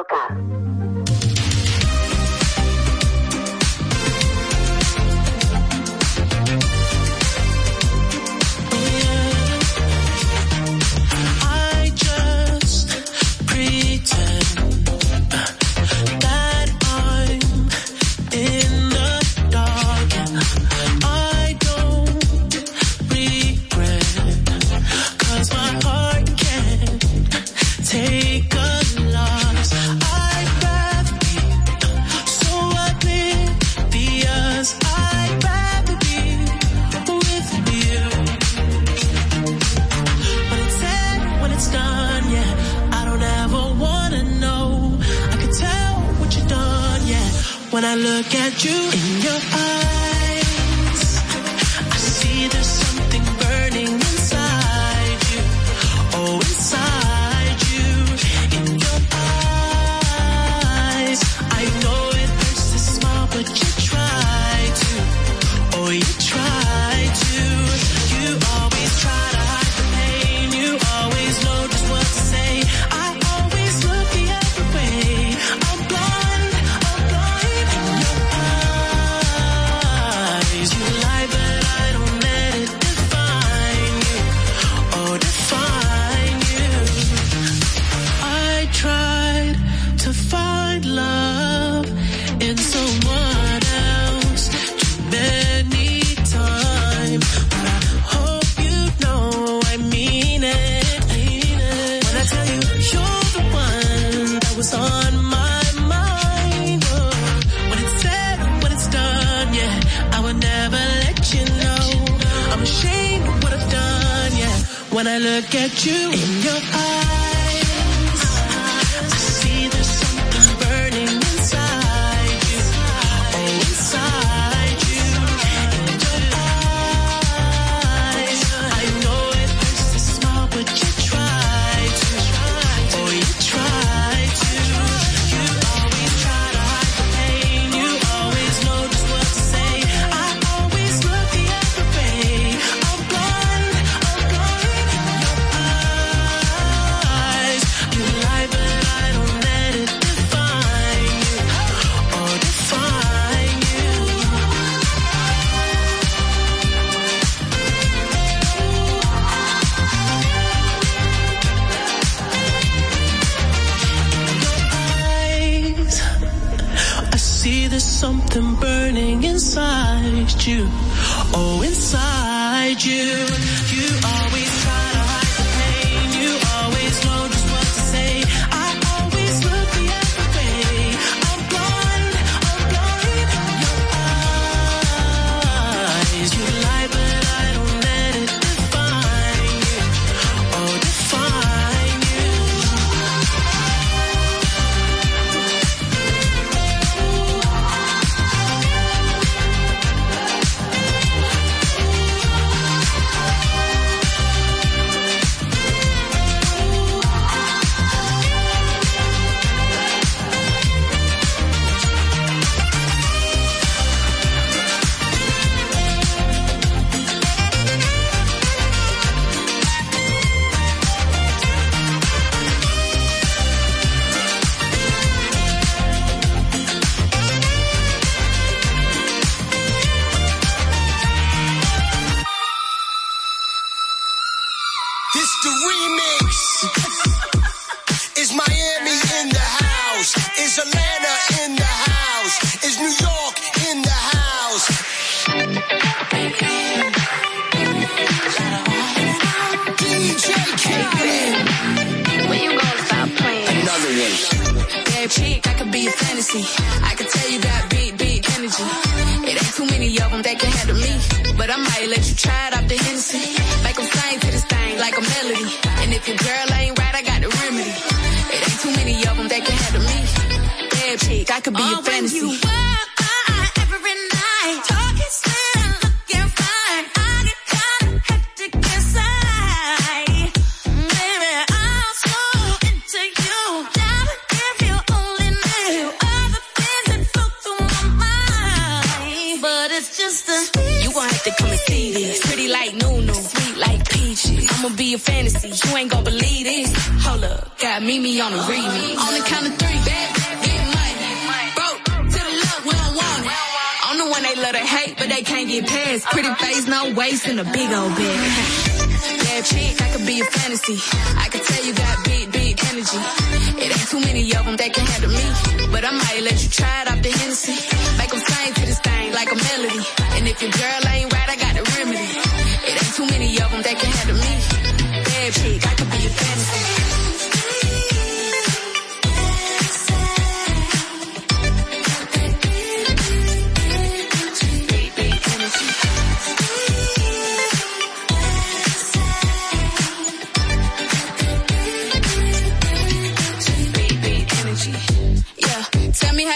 loca.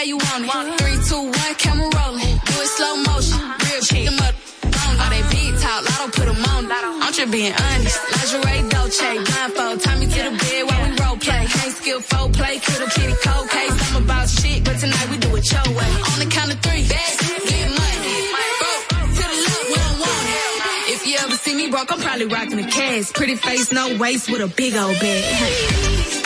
You want it. Three, two, one, camera rolling. Do it slow motion. Real chick, them up. All they big talk, lotto put them on. I'm just being honest. Lingerie, Dolce, blindfold. Tie me to the bed while we role play. Can't skill four play, kill kitty cold case. I'm about shit, but tonight we do it your way. On the count of three, bad, get money. Broke, to the left, want it. If you ever see me broke, I'm probably rocking a cash. Pretty face, no waist, with a big old bag.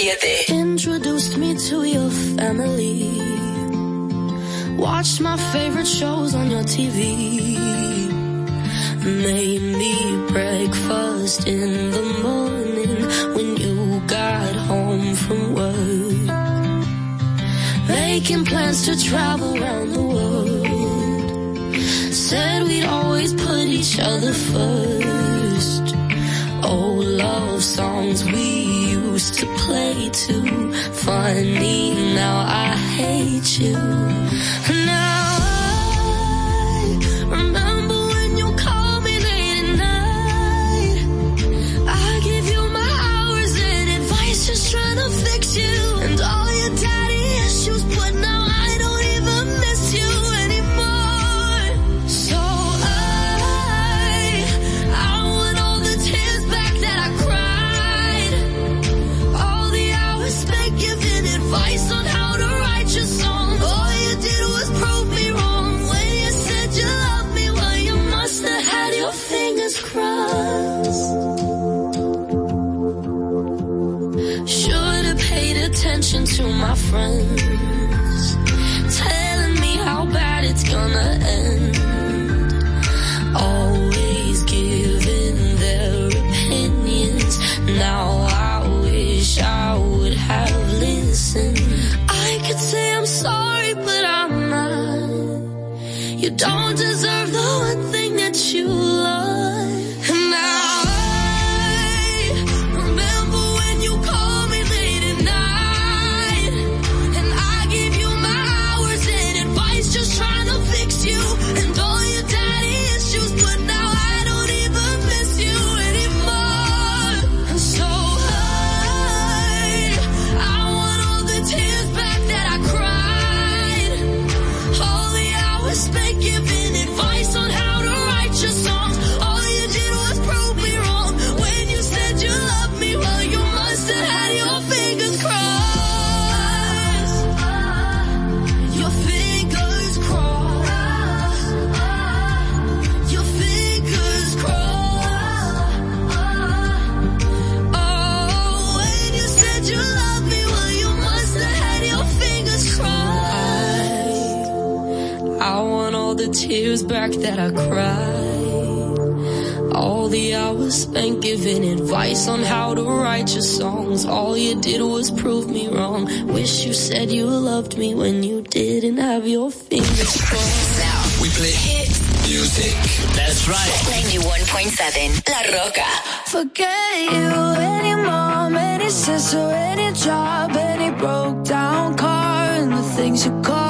7. Introduced me to your family. Watched my favorite shows on your TV. Made me breakfast in the morning when you got home from work. Making plans to travel around the world. Said we'd always put each other first. Oh, love songs we used to play too. Funny, now I hate you. To my friends, tears that I cried. All the hours spent giving advice on how to write your songs. All you did was prove me wrong. Wish you said you loved me when you didn't have your fingers crossed. Now, We play hit music. That's right. 91.7 La Roca. Forget you, any mom, any sister, any job, any broke down car, and the things you call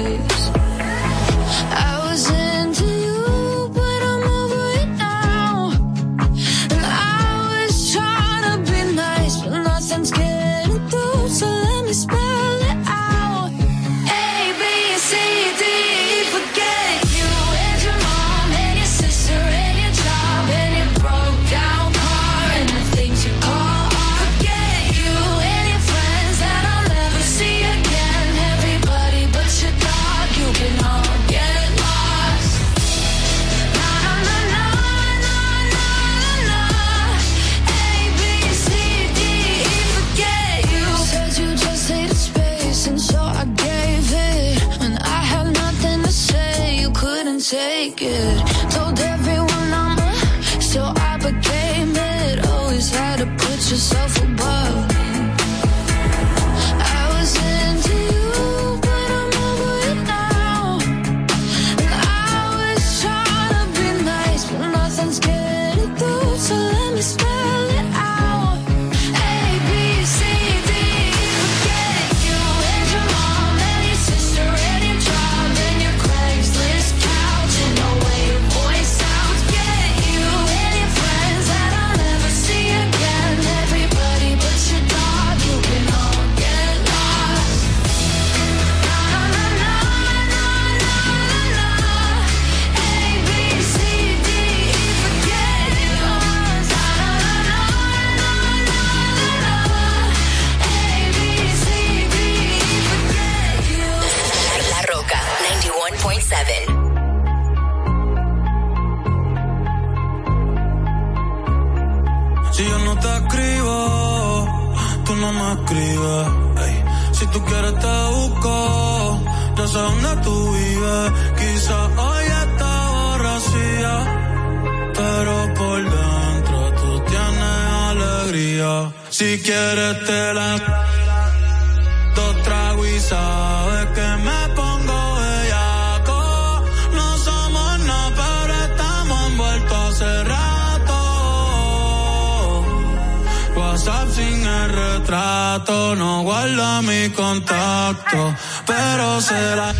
Put yourself above Si tú quieres te busco, yo sé dónde tú vives. Quizás hoy está borracía, pero por dentro tú tienes alegría. Si quieres te la dos tragos no guarda mi contacto, pero será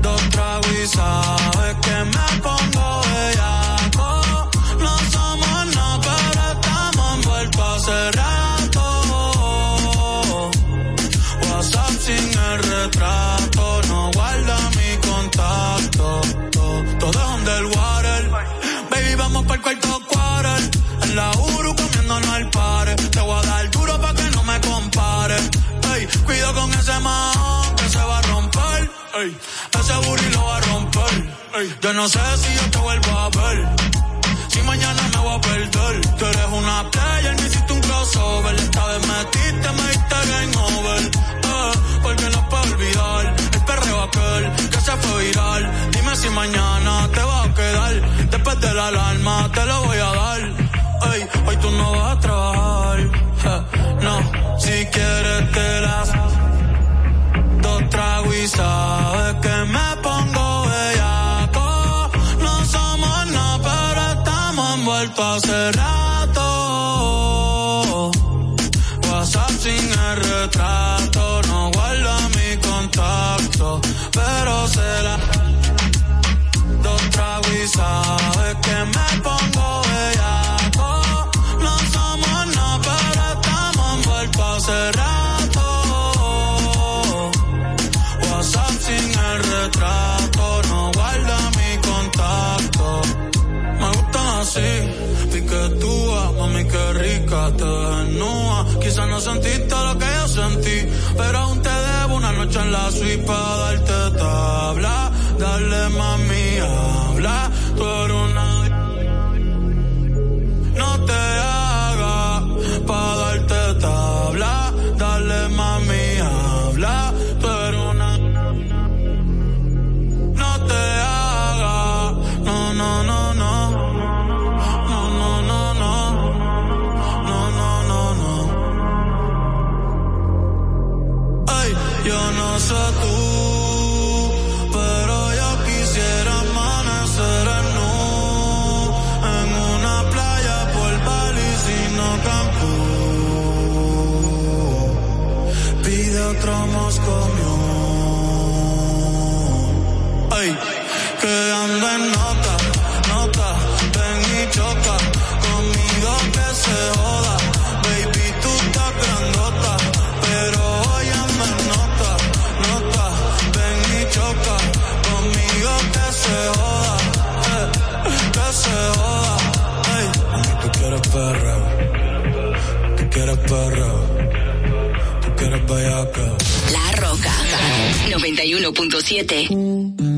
dos tragos y que me pongo bellaco. No somos nada, pero estamos envueltos hace rato. WhatsApp sin el retrato, no guarda mi contacto. Todo, todo es underwater. Baby, vamos para el cuarto quarter. En la Uru comiéndonos al par. Ey, cuido con ese man que se va a romper. Ey, ese booty lo va a romper. Yo no sé si yo te vuelvo a ver. Si mañana me voy a perder. Tú eres una player, me hiciste un crossover. Esta vez metiste, me diste game over. Eh, porque no puedo olvidar el perreo aquel que se fue viral. Dime si mañana te va a quedar. Después de la alarma te lo voy a dar. Ey, hoy tú no vas a trabajar. No, si quieres te las dos tragos y sabes que me pongo bellaco. No somos nada, pero estamos envueltos hace rato. WhatsApp sin el retrato, no guarda mi contacto, pero será dos tragos y sabes que me pongo sentiste lo que yo sentí, pero aún te debo una noche en la suite para darte tabla. Dale mami, habla, Pero yo quisiera amanecer en en una playa por el palicino campo Pide otro moscón Ay, que en nota, nota, ven mi choque perra, tú que eres bellaca. La Roca 91.7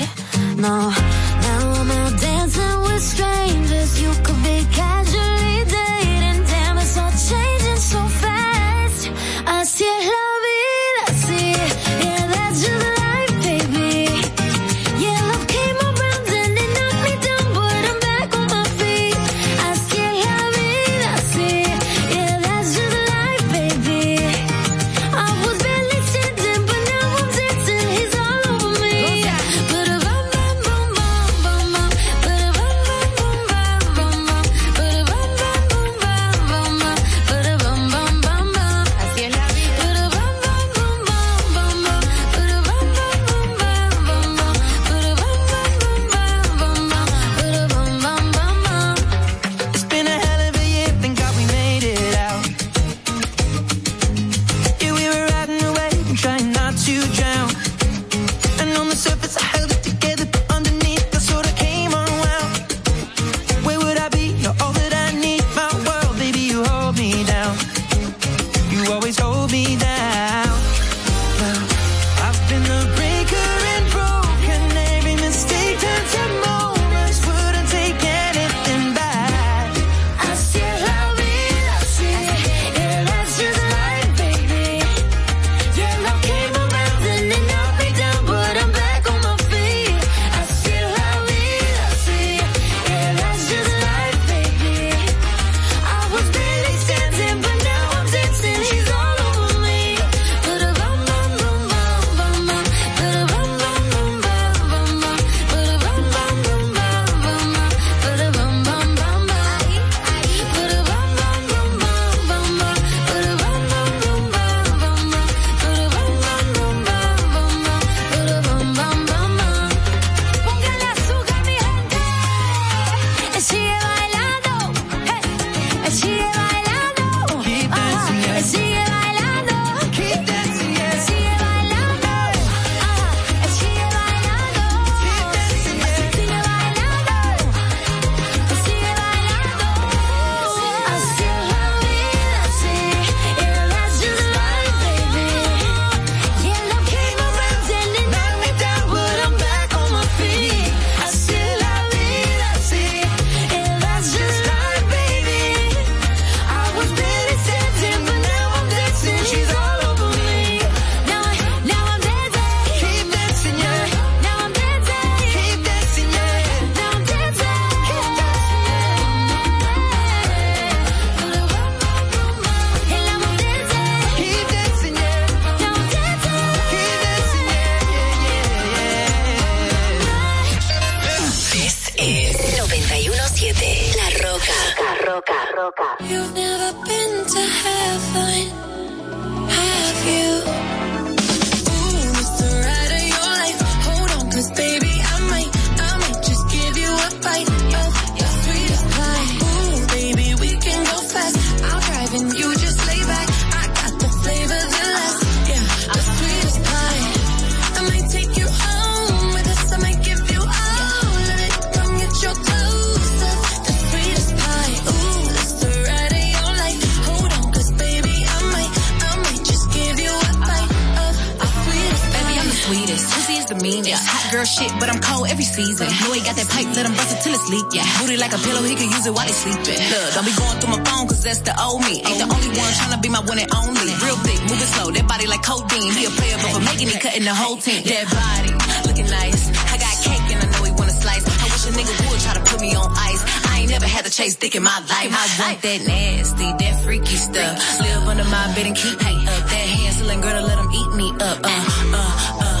Whole team. That body, looking nice. I got cake and I know he wanna slice. I wish a nigga would try to put me on ice. I ain't never had to chase dick in my life. I want that nasty, that freaky stuff. Live under my bed and keep me up. That Hansel girl to let him eat me up. Uh, uh, uh.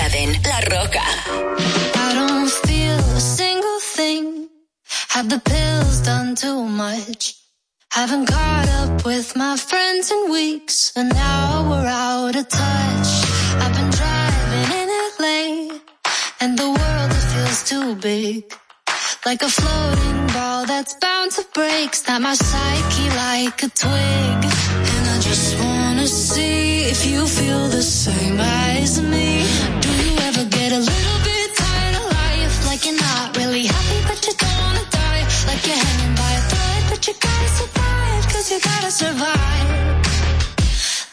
91.7 La Roca. I don't feel a single thing. Have the pills done too much? Haven't caught up with my friends in weeks, and now we're out of touch. I've been driving in LA, and the world it feels too big. Like a floating ball that's bound to break. Snap my psyche like a twig. And I just wanna see if you feel the same as me. But you gotta survive. Cause you gotta survive.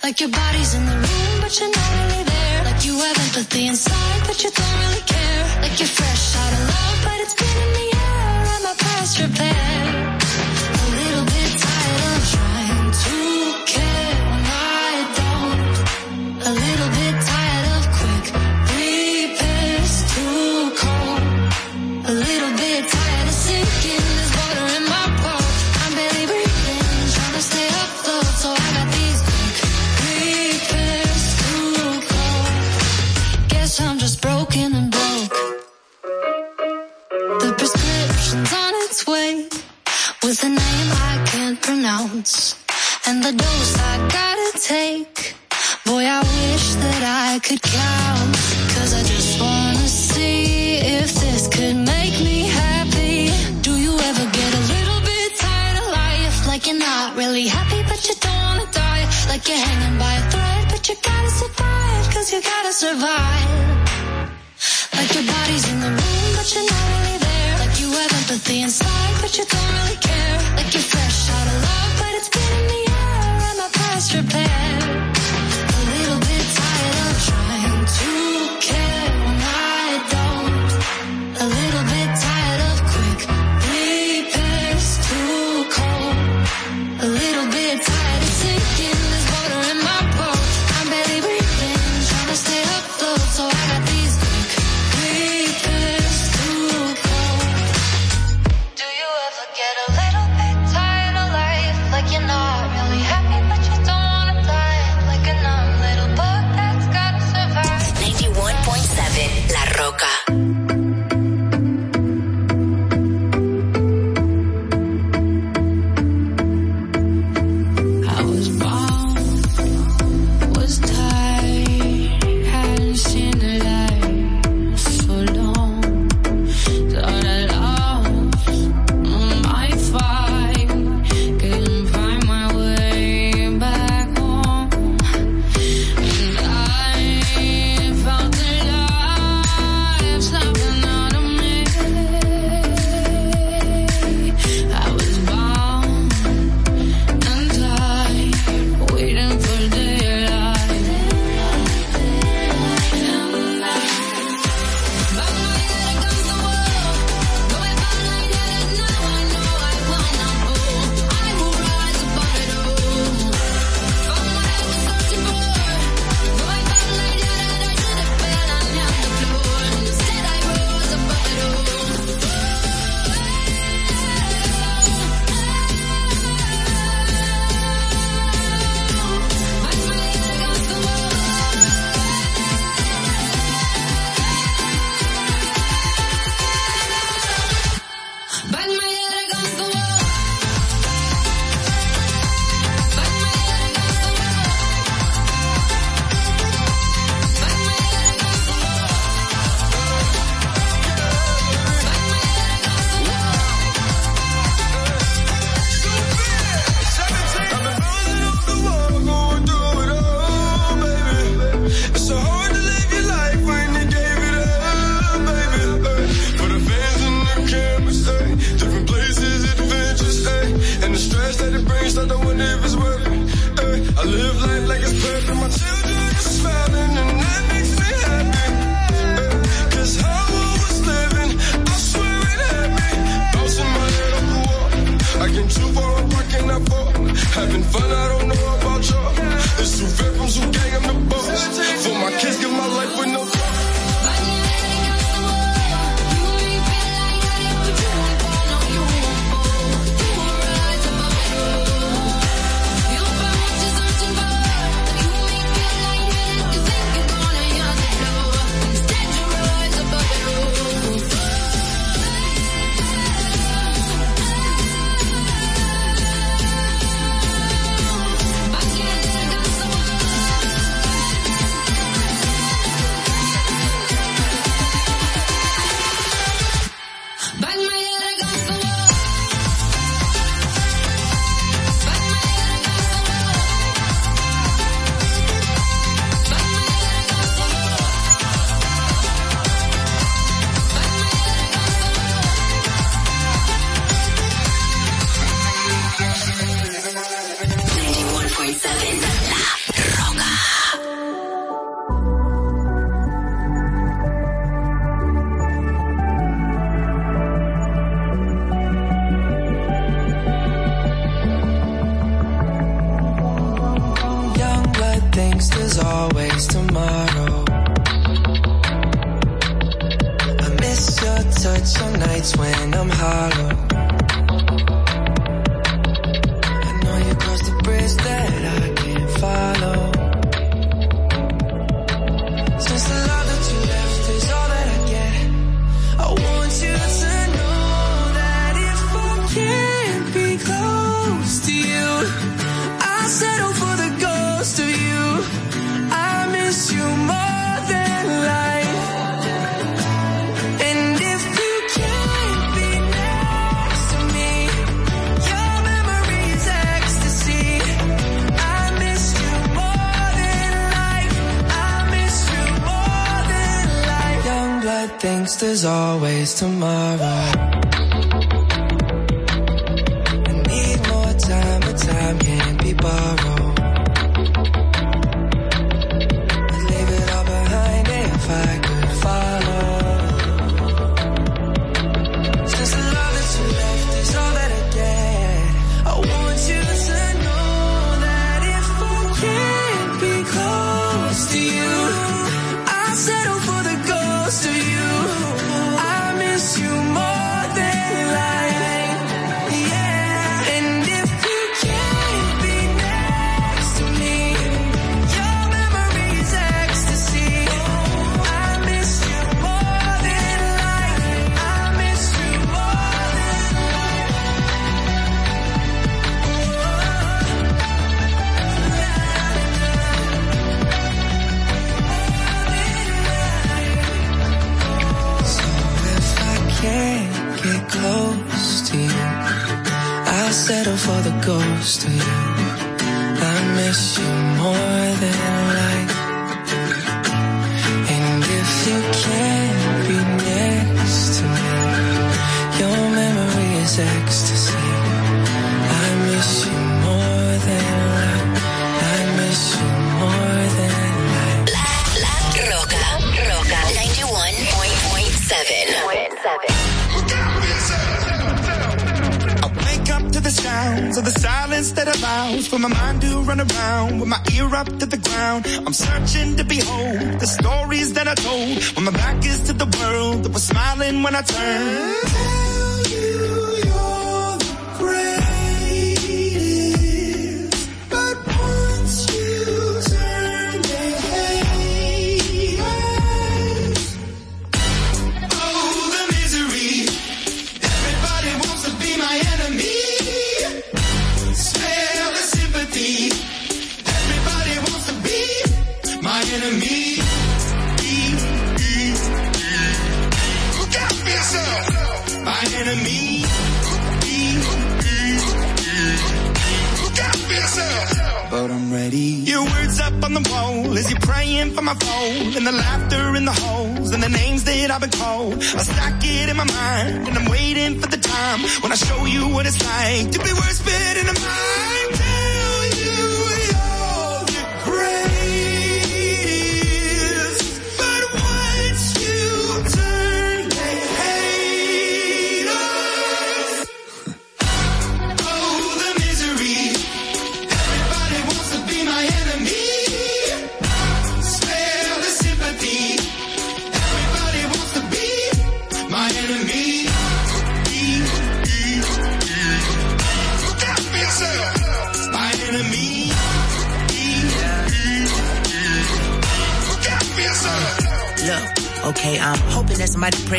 Like your body's in the room, but you're not really there. Like you have empathy inside, but you don't really care. Like you're fresh out of love, but it's been in the air. and my past repair. A little bit tired of trying to care with a name I can't pronounce. And the dose I gotta take. Boy, I wish that I could count. Cause I just wanna see if this could make me happy. Do you ever get a little bit tired of life? Like you're not really happy, but you don't wanna die. Like you're hanging by a thread, but you gotta survive. Cause you gotta survive. Like your body's in the room, but you're not really there. Like you have empathy inside, but you don't really care. Like you're fresh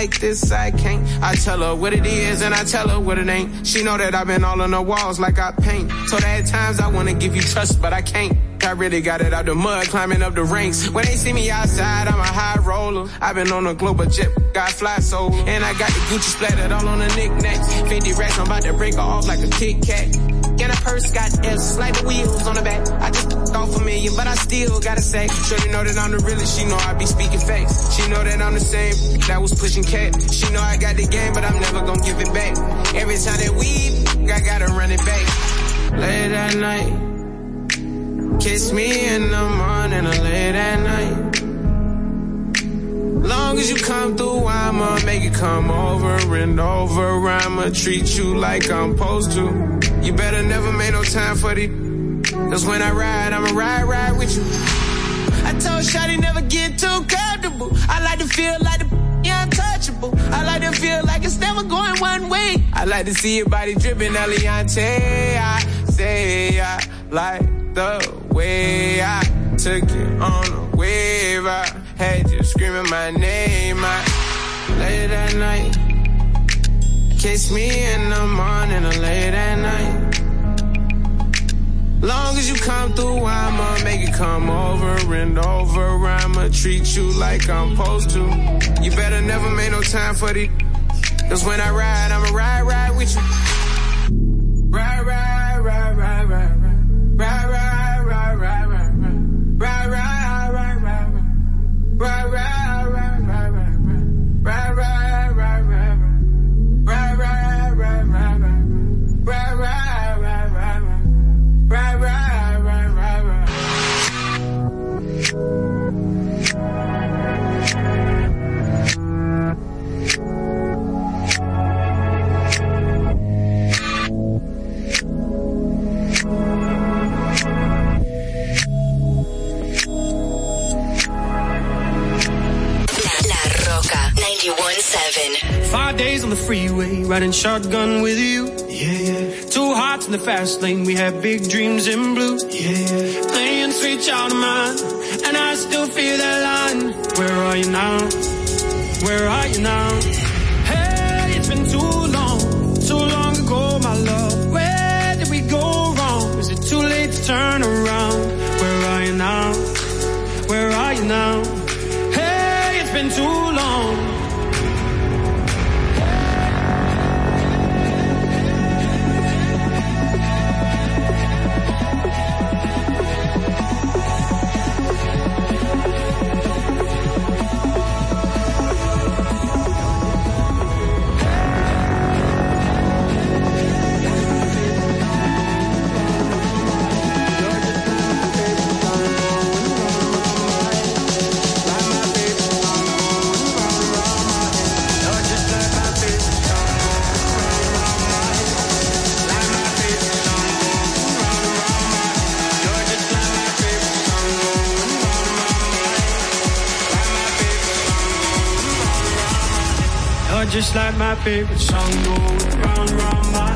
like this. I can't. I tell her what it is and I tell her what it ain't. She know that I've been all on the walls like I paint. So that at times I wanna give you trust, but I can't. I really got it out the mud, climbing up the ranks. When they see me outside, I'm a high roller. I've been on a global jet, got fly solo. And I got the Gucci splattered all on the knickknacks. 50 racks, I'm about to break off like a Kit Kat. and her purse got F's, like the wheels on the back. I just off a million, but I still gotta say, Shorty know that I'm the realest. She know I be speaking facts. She know that I'm the same that was pushing cat. She know I got the game, but I'm never gonna give it back. Every time that we, I gotta run it back. Late at night, kiss me in the morning or late at night. Long as you come through, I'ma make it come over and over. I'ma treat you like I'm supposed to. You better never make no time for the. Cause when I ride, I'ma ride, ride with you. I told Shotty never get too comfortable. I like to feel like the yeah, untouchable. I like to feel like it's never going one way. I like to see your body dripping, Eliante. I say I like the way I took it on a wave. I had you screaming my name. I late at night. Kiss me in the morning or late at night. Long as you come through, I'ma make it come over and over. I'ma treat you like I'm supposed to. You better never make no time for the. Cause when I ride, I'ma ride, ride with you. On the freeway, riding shotgun with you. Yeah, yeah. Two hearts in the fast lane, we had big dreams in blue. Yeah, yeah. Playing sweet child of mine, and I still feel that line. Where are you now? Where are you now? Hey, it's been too long, too long ago, my love. Where did we go wrong? Is it too late to turn around? Where are you now? Where are you now? Just like my favorite song. Going round round my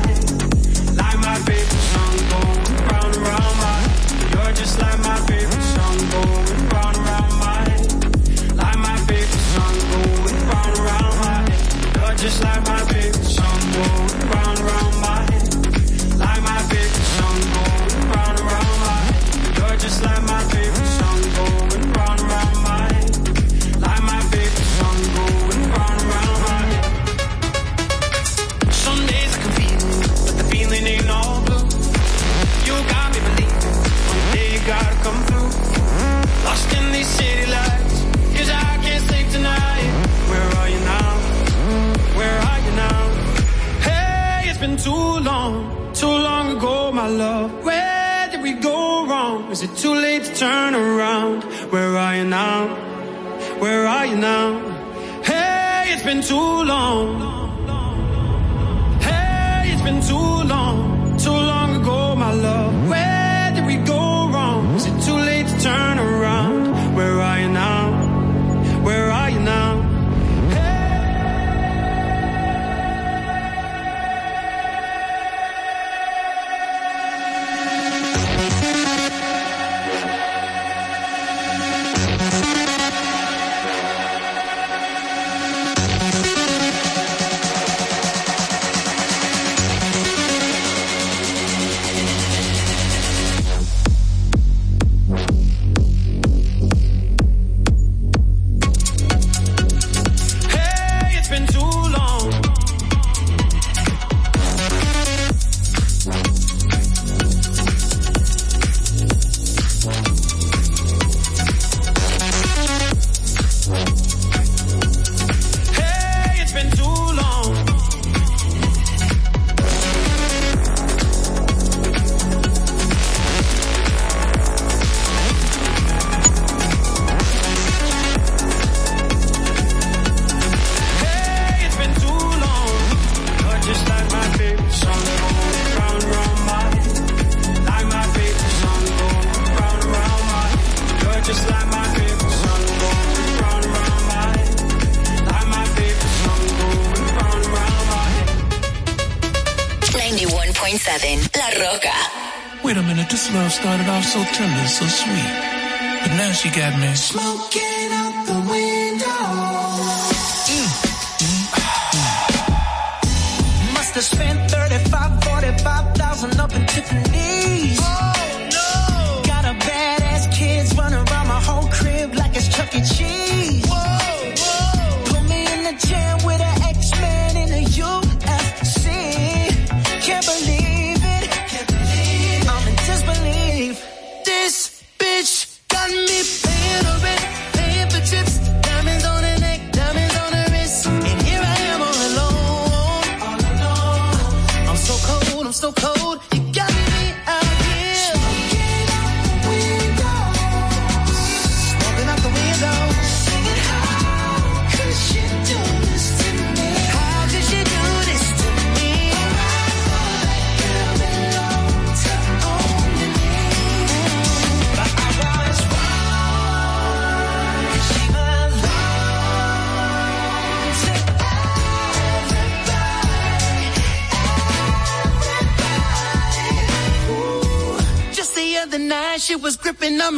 Mitchell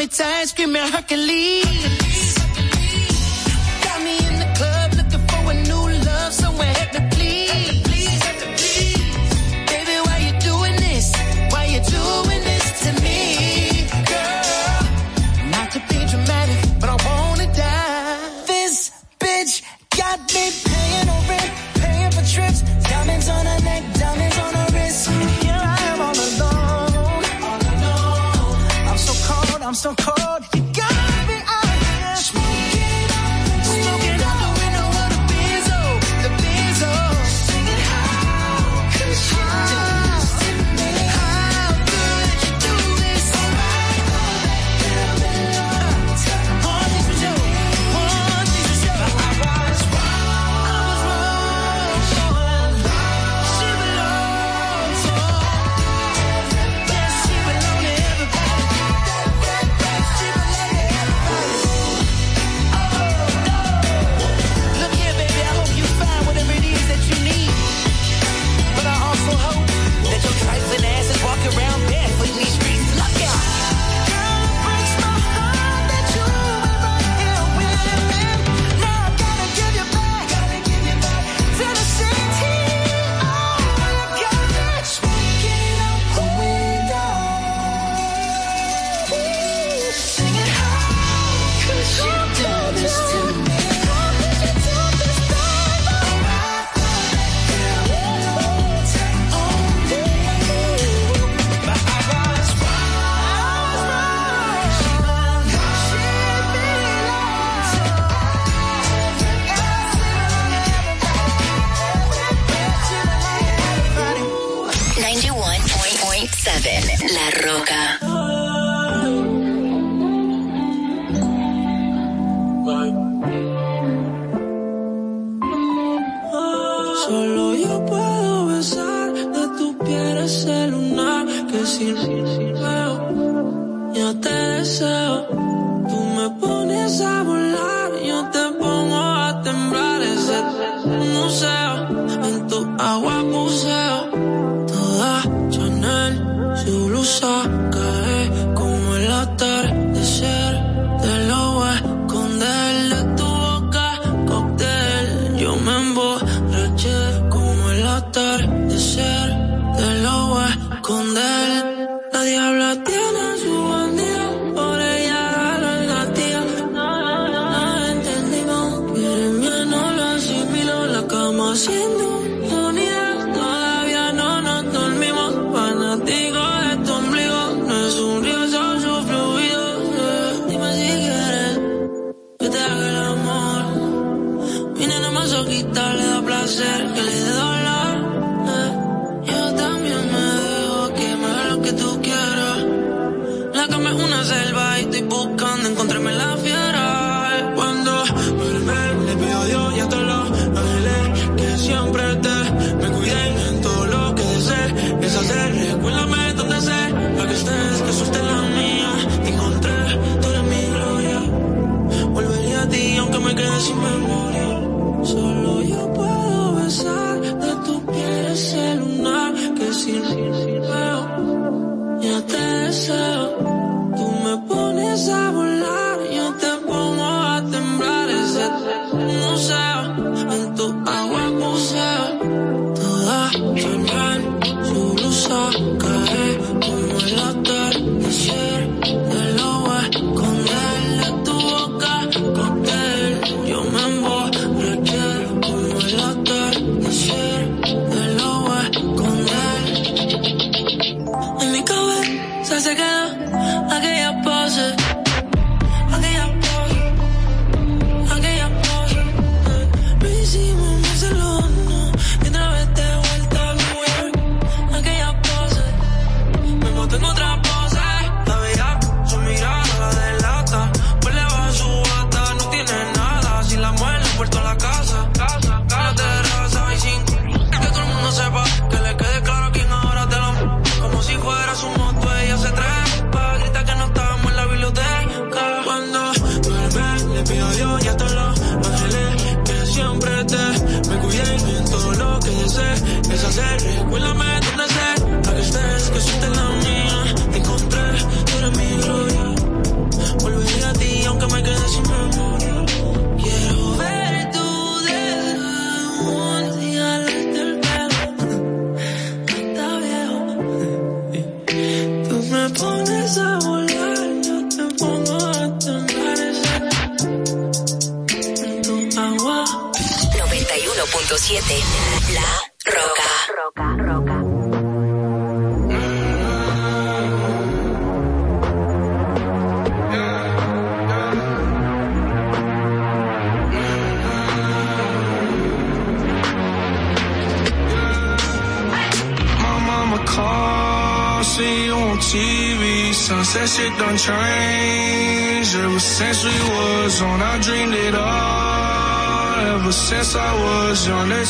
appetite's screaming Hercules. Todo lo que desees. Es hacer,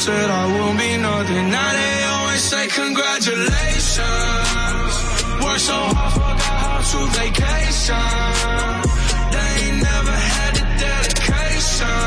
said I won't be nothing. Now they always say congratulations. Worked so hard, forgot how to vacation. They ain't never had the dedication.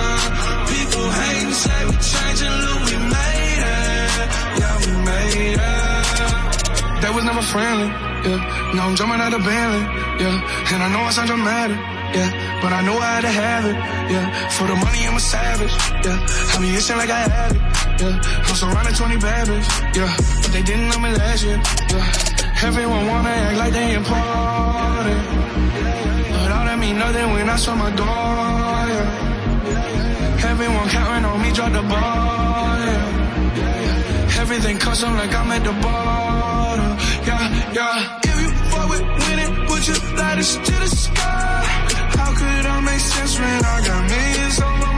People hating, say we changing, look, we made it. Yeah, we made it. They was never friendly, yeah. Now I'm jumping out of Bentley, yeah. And I know I sound dramatic, yeah. But I know I had to have it, yeah. For the money, I'm a savage, yeah. I be itching like I had it, yeah. I'm surrounded 20 bad bitch, yeah. But they didn't know me last year, yeah. Everyone wanna act like they important. But all that mean nothing when I saw my door, yeah. Everyone counting on me, drop the ball, yeah. Everything custom like I'm at the bottom, yeah, yeah. If you fuck with winning, would you light us to the sky? How could I make sense when I got millions on my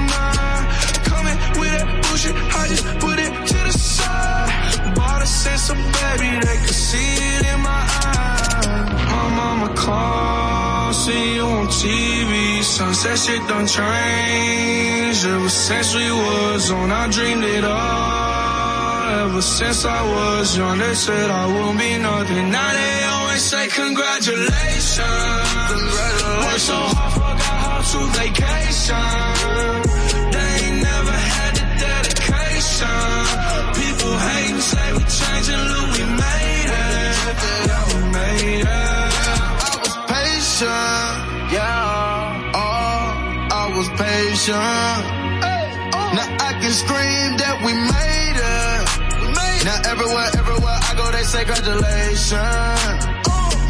I just put it to the side. Bought a sense of baby, they could see it in my eyes. My mama called, see you on TV. Sunset shit done changed. Ever since we was on, I dreamed it all. Ever since I was young, they said I won't be nothing. Now they always say congratulations. Congratulations. Worked so hard, forgot how to vacation. Changing, look, we made it. We made it. I was patient, yeah. Oh, I was patient. Oh. Now I can scream that we made it. Now everywhere, everywhere I go, they say congratulations.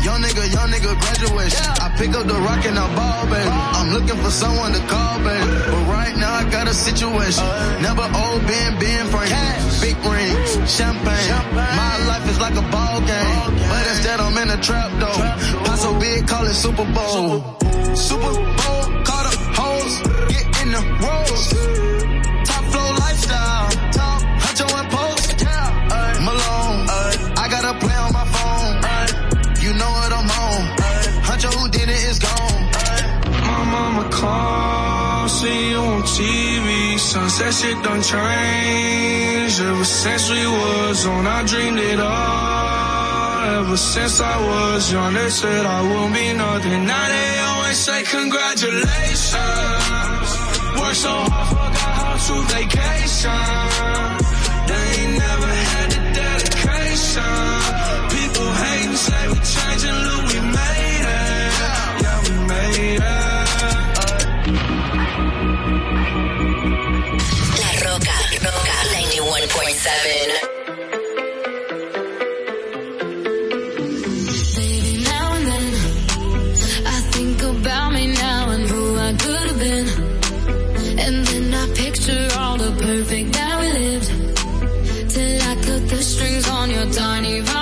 Young nigga, young nigga graduation. I pick up the rock and I ball, baby. Uh-huh. I'm looking for someone to call, baby. But right now I got a situation. Uh-huh. Never old Ben, Ben Franklin. Big rings, champagne. My life is like a ball game. But instead I'm in a trap though. Pot so big, call it Super Bowl. Super Bowl, call the hoes, get in the rolls. Shit done changed. Ever since we was on, I dreamed it all. Ever since I was young, they said I won't be nothing. Now they always say congratulations. Worked so hard, forgot how to vacation. They ain't never had the dedication. People hating, say we changing, perfect that we lived. Till I cut the strings on your tiny violin.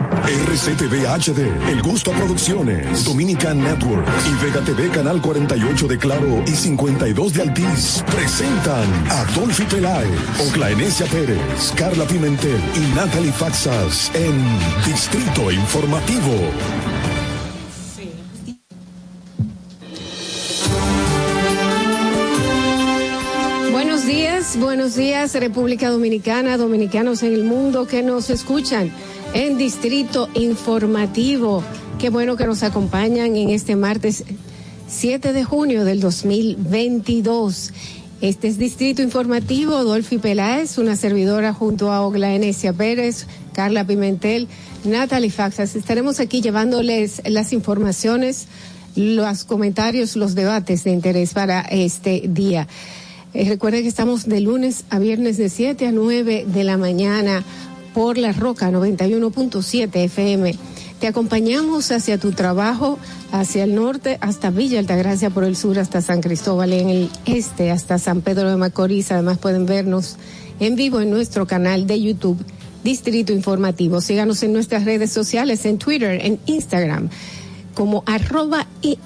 RCTV HD, El Gusto Producciones, Dominican Network y Vega TV Canal 48 de Claro y 52 de Altiz presentan a Dolphy Peláez, Oclaenecia Pérez, Carla Pimentel y Natalie Faxas en Distrito Informativo. Buenos días, buenos días República Dominicana, dominicanos en el mundo que nos escuchan en Distrito Informativo. Qué bueno que nos acompañan en este martes 7 de junio del 2022. Este es Distrito Informativo, Dolphy Peláez, una servidora junto a Ogla Enesia Pérez, Carla Pimentel, Natalie Faxas. Estaremos aquí llevándoles las informaciones, los comentarios, los debates de interés para este día. Eh, recuerden que estamos de lunes a viernes de 7 a 9 de la mañana por La Roca 91.7 FM. Te acompañamos hacia tu trabajo, hacia el norte, hasta Villa Altagracia por el sur, hasta San Cristóbal en el este, hasta San Pedro de Macorís. Además pueden vernos en vivo en nuestro canal de YouTube, Distrito Informativo. Síganos en nuestras redes sociales, en Twitter, en Instagram, como arroba y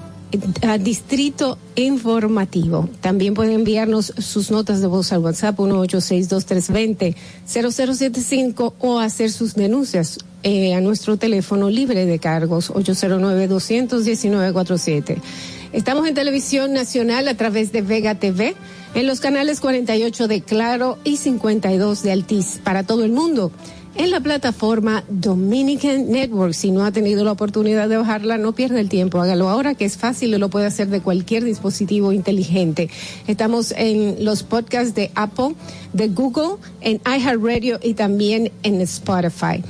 Distrito Informativo. También pueden enviarnos sus notas de voz al WhatsApp 1862320-0075 o hacer sus denuncias eh, a nuestro teléfono libre de cargos 809-219-47. Estamos en televisión nacional a través de Vega TV, en los canales 48 de Claro y 52 de Altiz para todo el mundo en la plataforma Dominican Network. Si no ha tenido la oportunidad de bajarla, no pierda el tiempo, hágalo ahora que es fácil y lo puede hacer de cualquier dispositivo inteligente. Estamos en los podcasts de Apple, de Google, en iHeartRadio y también en Spotify.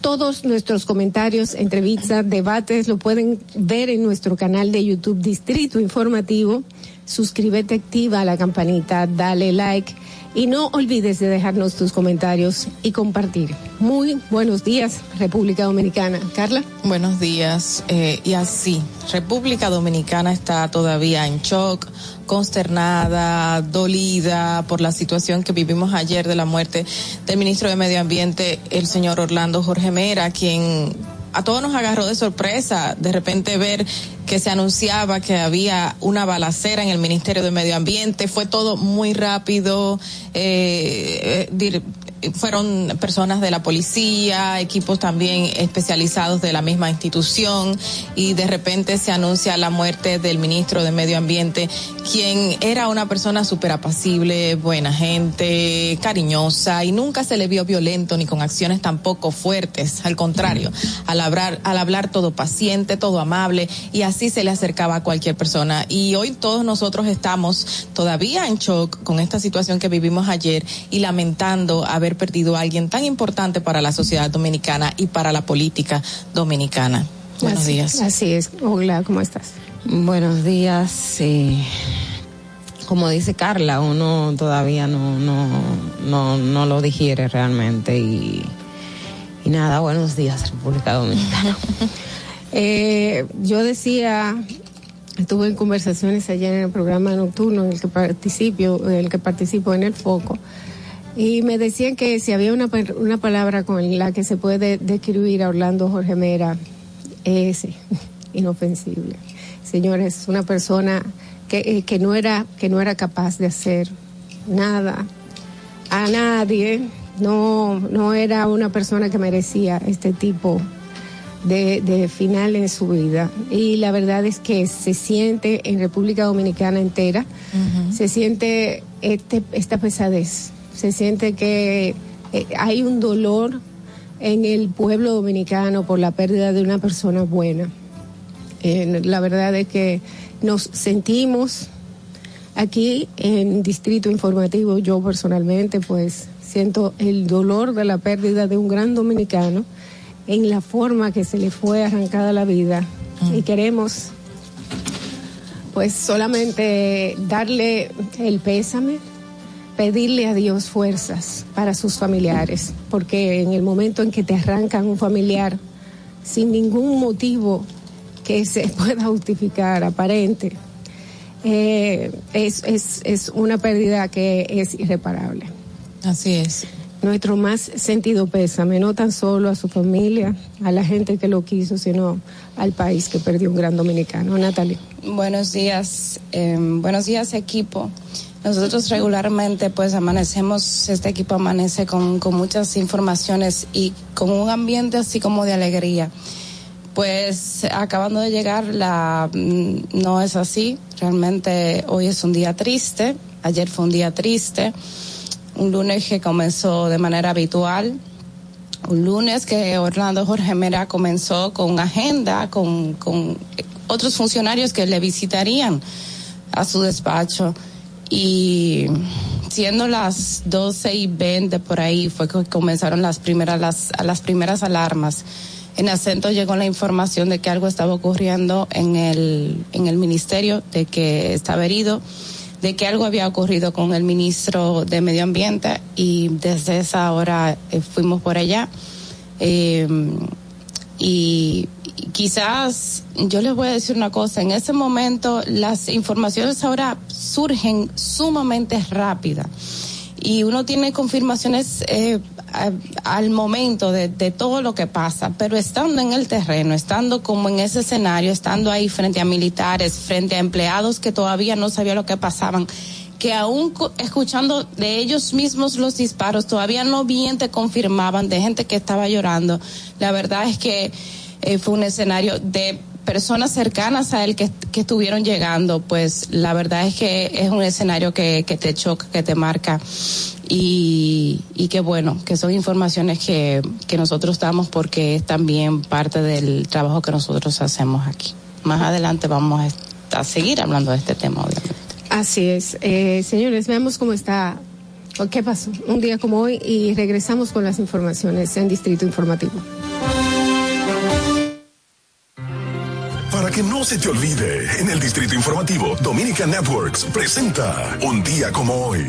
Todos nuestros comentarios, entrevistas, debates lo pueden ver en nuestro canal de YouTube Distrito Informativo. Suscríbete, activa la campanita, dale like y no olvides de dejarnos tus comentarios y compartir. Muy buenos días, República Dominicana. Carla. Buenos días. Eh, y así, República Dominicana está todavía en shock, consternada, dolida por la situación que vivimos ayer de la muerte del ministro de Medio Ambiente, el señor Orlando Jorge Mera, quien a todos nos agarró de sorpresa de repente ver que se anunciaba que había una balacera en el Ministerio de Medio Ambiente. Fue todo muy rápido. Eh, eh, fueron personas de la policía, equipos también especializados de la misma institución y de repente se anuncia la muerte del ministro de Medio Ambiente, quien era una persona súper apacible, buena gente, cariñosa y nunca se le vio violento ni con acciones tampoco fuertes, al contrario, al hablar, al hablar todo paciente, todo amable y así se le acercaba a cualquier persona. Y hoy todos nosotros estamos todavía en shock con esta situación que vivimos ayer y lamentando haber perdido a alguien tan importante para la sociedad dominicana y para la política dominicana. Buenos Así- días. Así es. Hola, ¿cómo estás? Buenos días. eh, como dice Carla, uno todavía no, no, no, no lo digiere realmente y, y nada, buenos días República Dominicana. Eh, yo decía, estuve en conversaciones ayer en el programa nocturno en el que participo, en el que participo en el foco, y me decían que si había una, una palabra con la que se puede describir a Orlando Jorge Mera, es inofensible. Señores, una persona que, eh, que no era, que no era capaz de hacer nada a nadie, no, no era una persona que merecía este tipo de, de final en su vida. Y la verdad es que se siente en República Dominicana entera, se siente este, esta pesadez, se siente que eh, hay un dolor en el pueblo dominicano por la pérdida de una persona buena. Eh, la verdad es que nos sentimos aquí en Distrito Informativo, yo personalmente pues siento el dolor de la pérdida de un gran dominicano en la forma que se le fue arrancada la vida. Y queremos pues solamente darle el pésame, pedirle a Dios fuerzas para sus familiares, porque en el momento en que te arrancan un familiar sin ningún motivo que se pueda justificar aparente, eh, es, es, es una pérdida que es irreparable. Así es. Nuestro más sentido pésame, no tan solo a su familia, a la gente que lo quiso, sino al país que perdió un gran dominicano. Natalie. Buenos días, eh, buenos días equipo. Nosotros regularmente pues amanecemos, este equipo amanece con, con muchas informaciones y con un ambiente así como de alegría. Pues acabando de llegar, la mm, no es así. Realmente hoy es un día triste. Ayer fue un día triste. Un lunes que comenzó de manera habitual. Un lunes que Orlando Jorge Mera comenzó con agenda, con, con otros funcionarios que le visitarían a su despacho. Y siendo las 12 y 20 por ahí fue que comenzaron las primeras las, las primeras alarmas. En acento llegó la información de que algo estaba ocurriendo en el en el ministerio, de que estaba herido, de que algo había ocurrido con el ministro de Medio Ambiente y desde esa hora eh, fuimos por allá. Y y quizás yo les voy a decir una cosa, en ese momento las informaciones ahora surgen sumamente rápidas y uno tiene confirmaciones eh, al momento de, de todo lo que pasa, pero estando en el terreno, estando como en ese escenario, estando ahí frente a militares, frente a empleados que todavía no sabían lo que pasaban, que aún escuchando de ellos mismos los disparos, todavía no bien te confirmaban de gente que estaba llorando. La verdad es que eh, fue un escenario de personas cercanas a él que, que estuvieron llegando, pues la verdad es que es un escenario que, que te choca, que te marca y, y que bueno, que son informaciones que, que nosotros damos porque es también parte del trabajo que nosotros hacemos aquí. Más adelante vamos a, seguir hablando de este tema, obviamente. Así es. Eh, señores, veamos cómo está, qué pasó un día como hoy y regresamos con las informaciones en Distrito Informativo. Que no se te olvide, en el Distrito Informativo, Dominica Networks presenta Un día como hoy.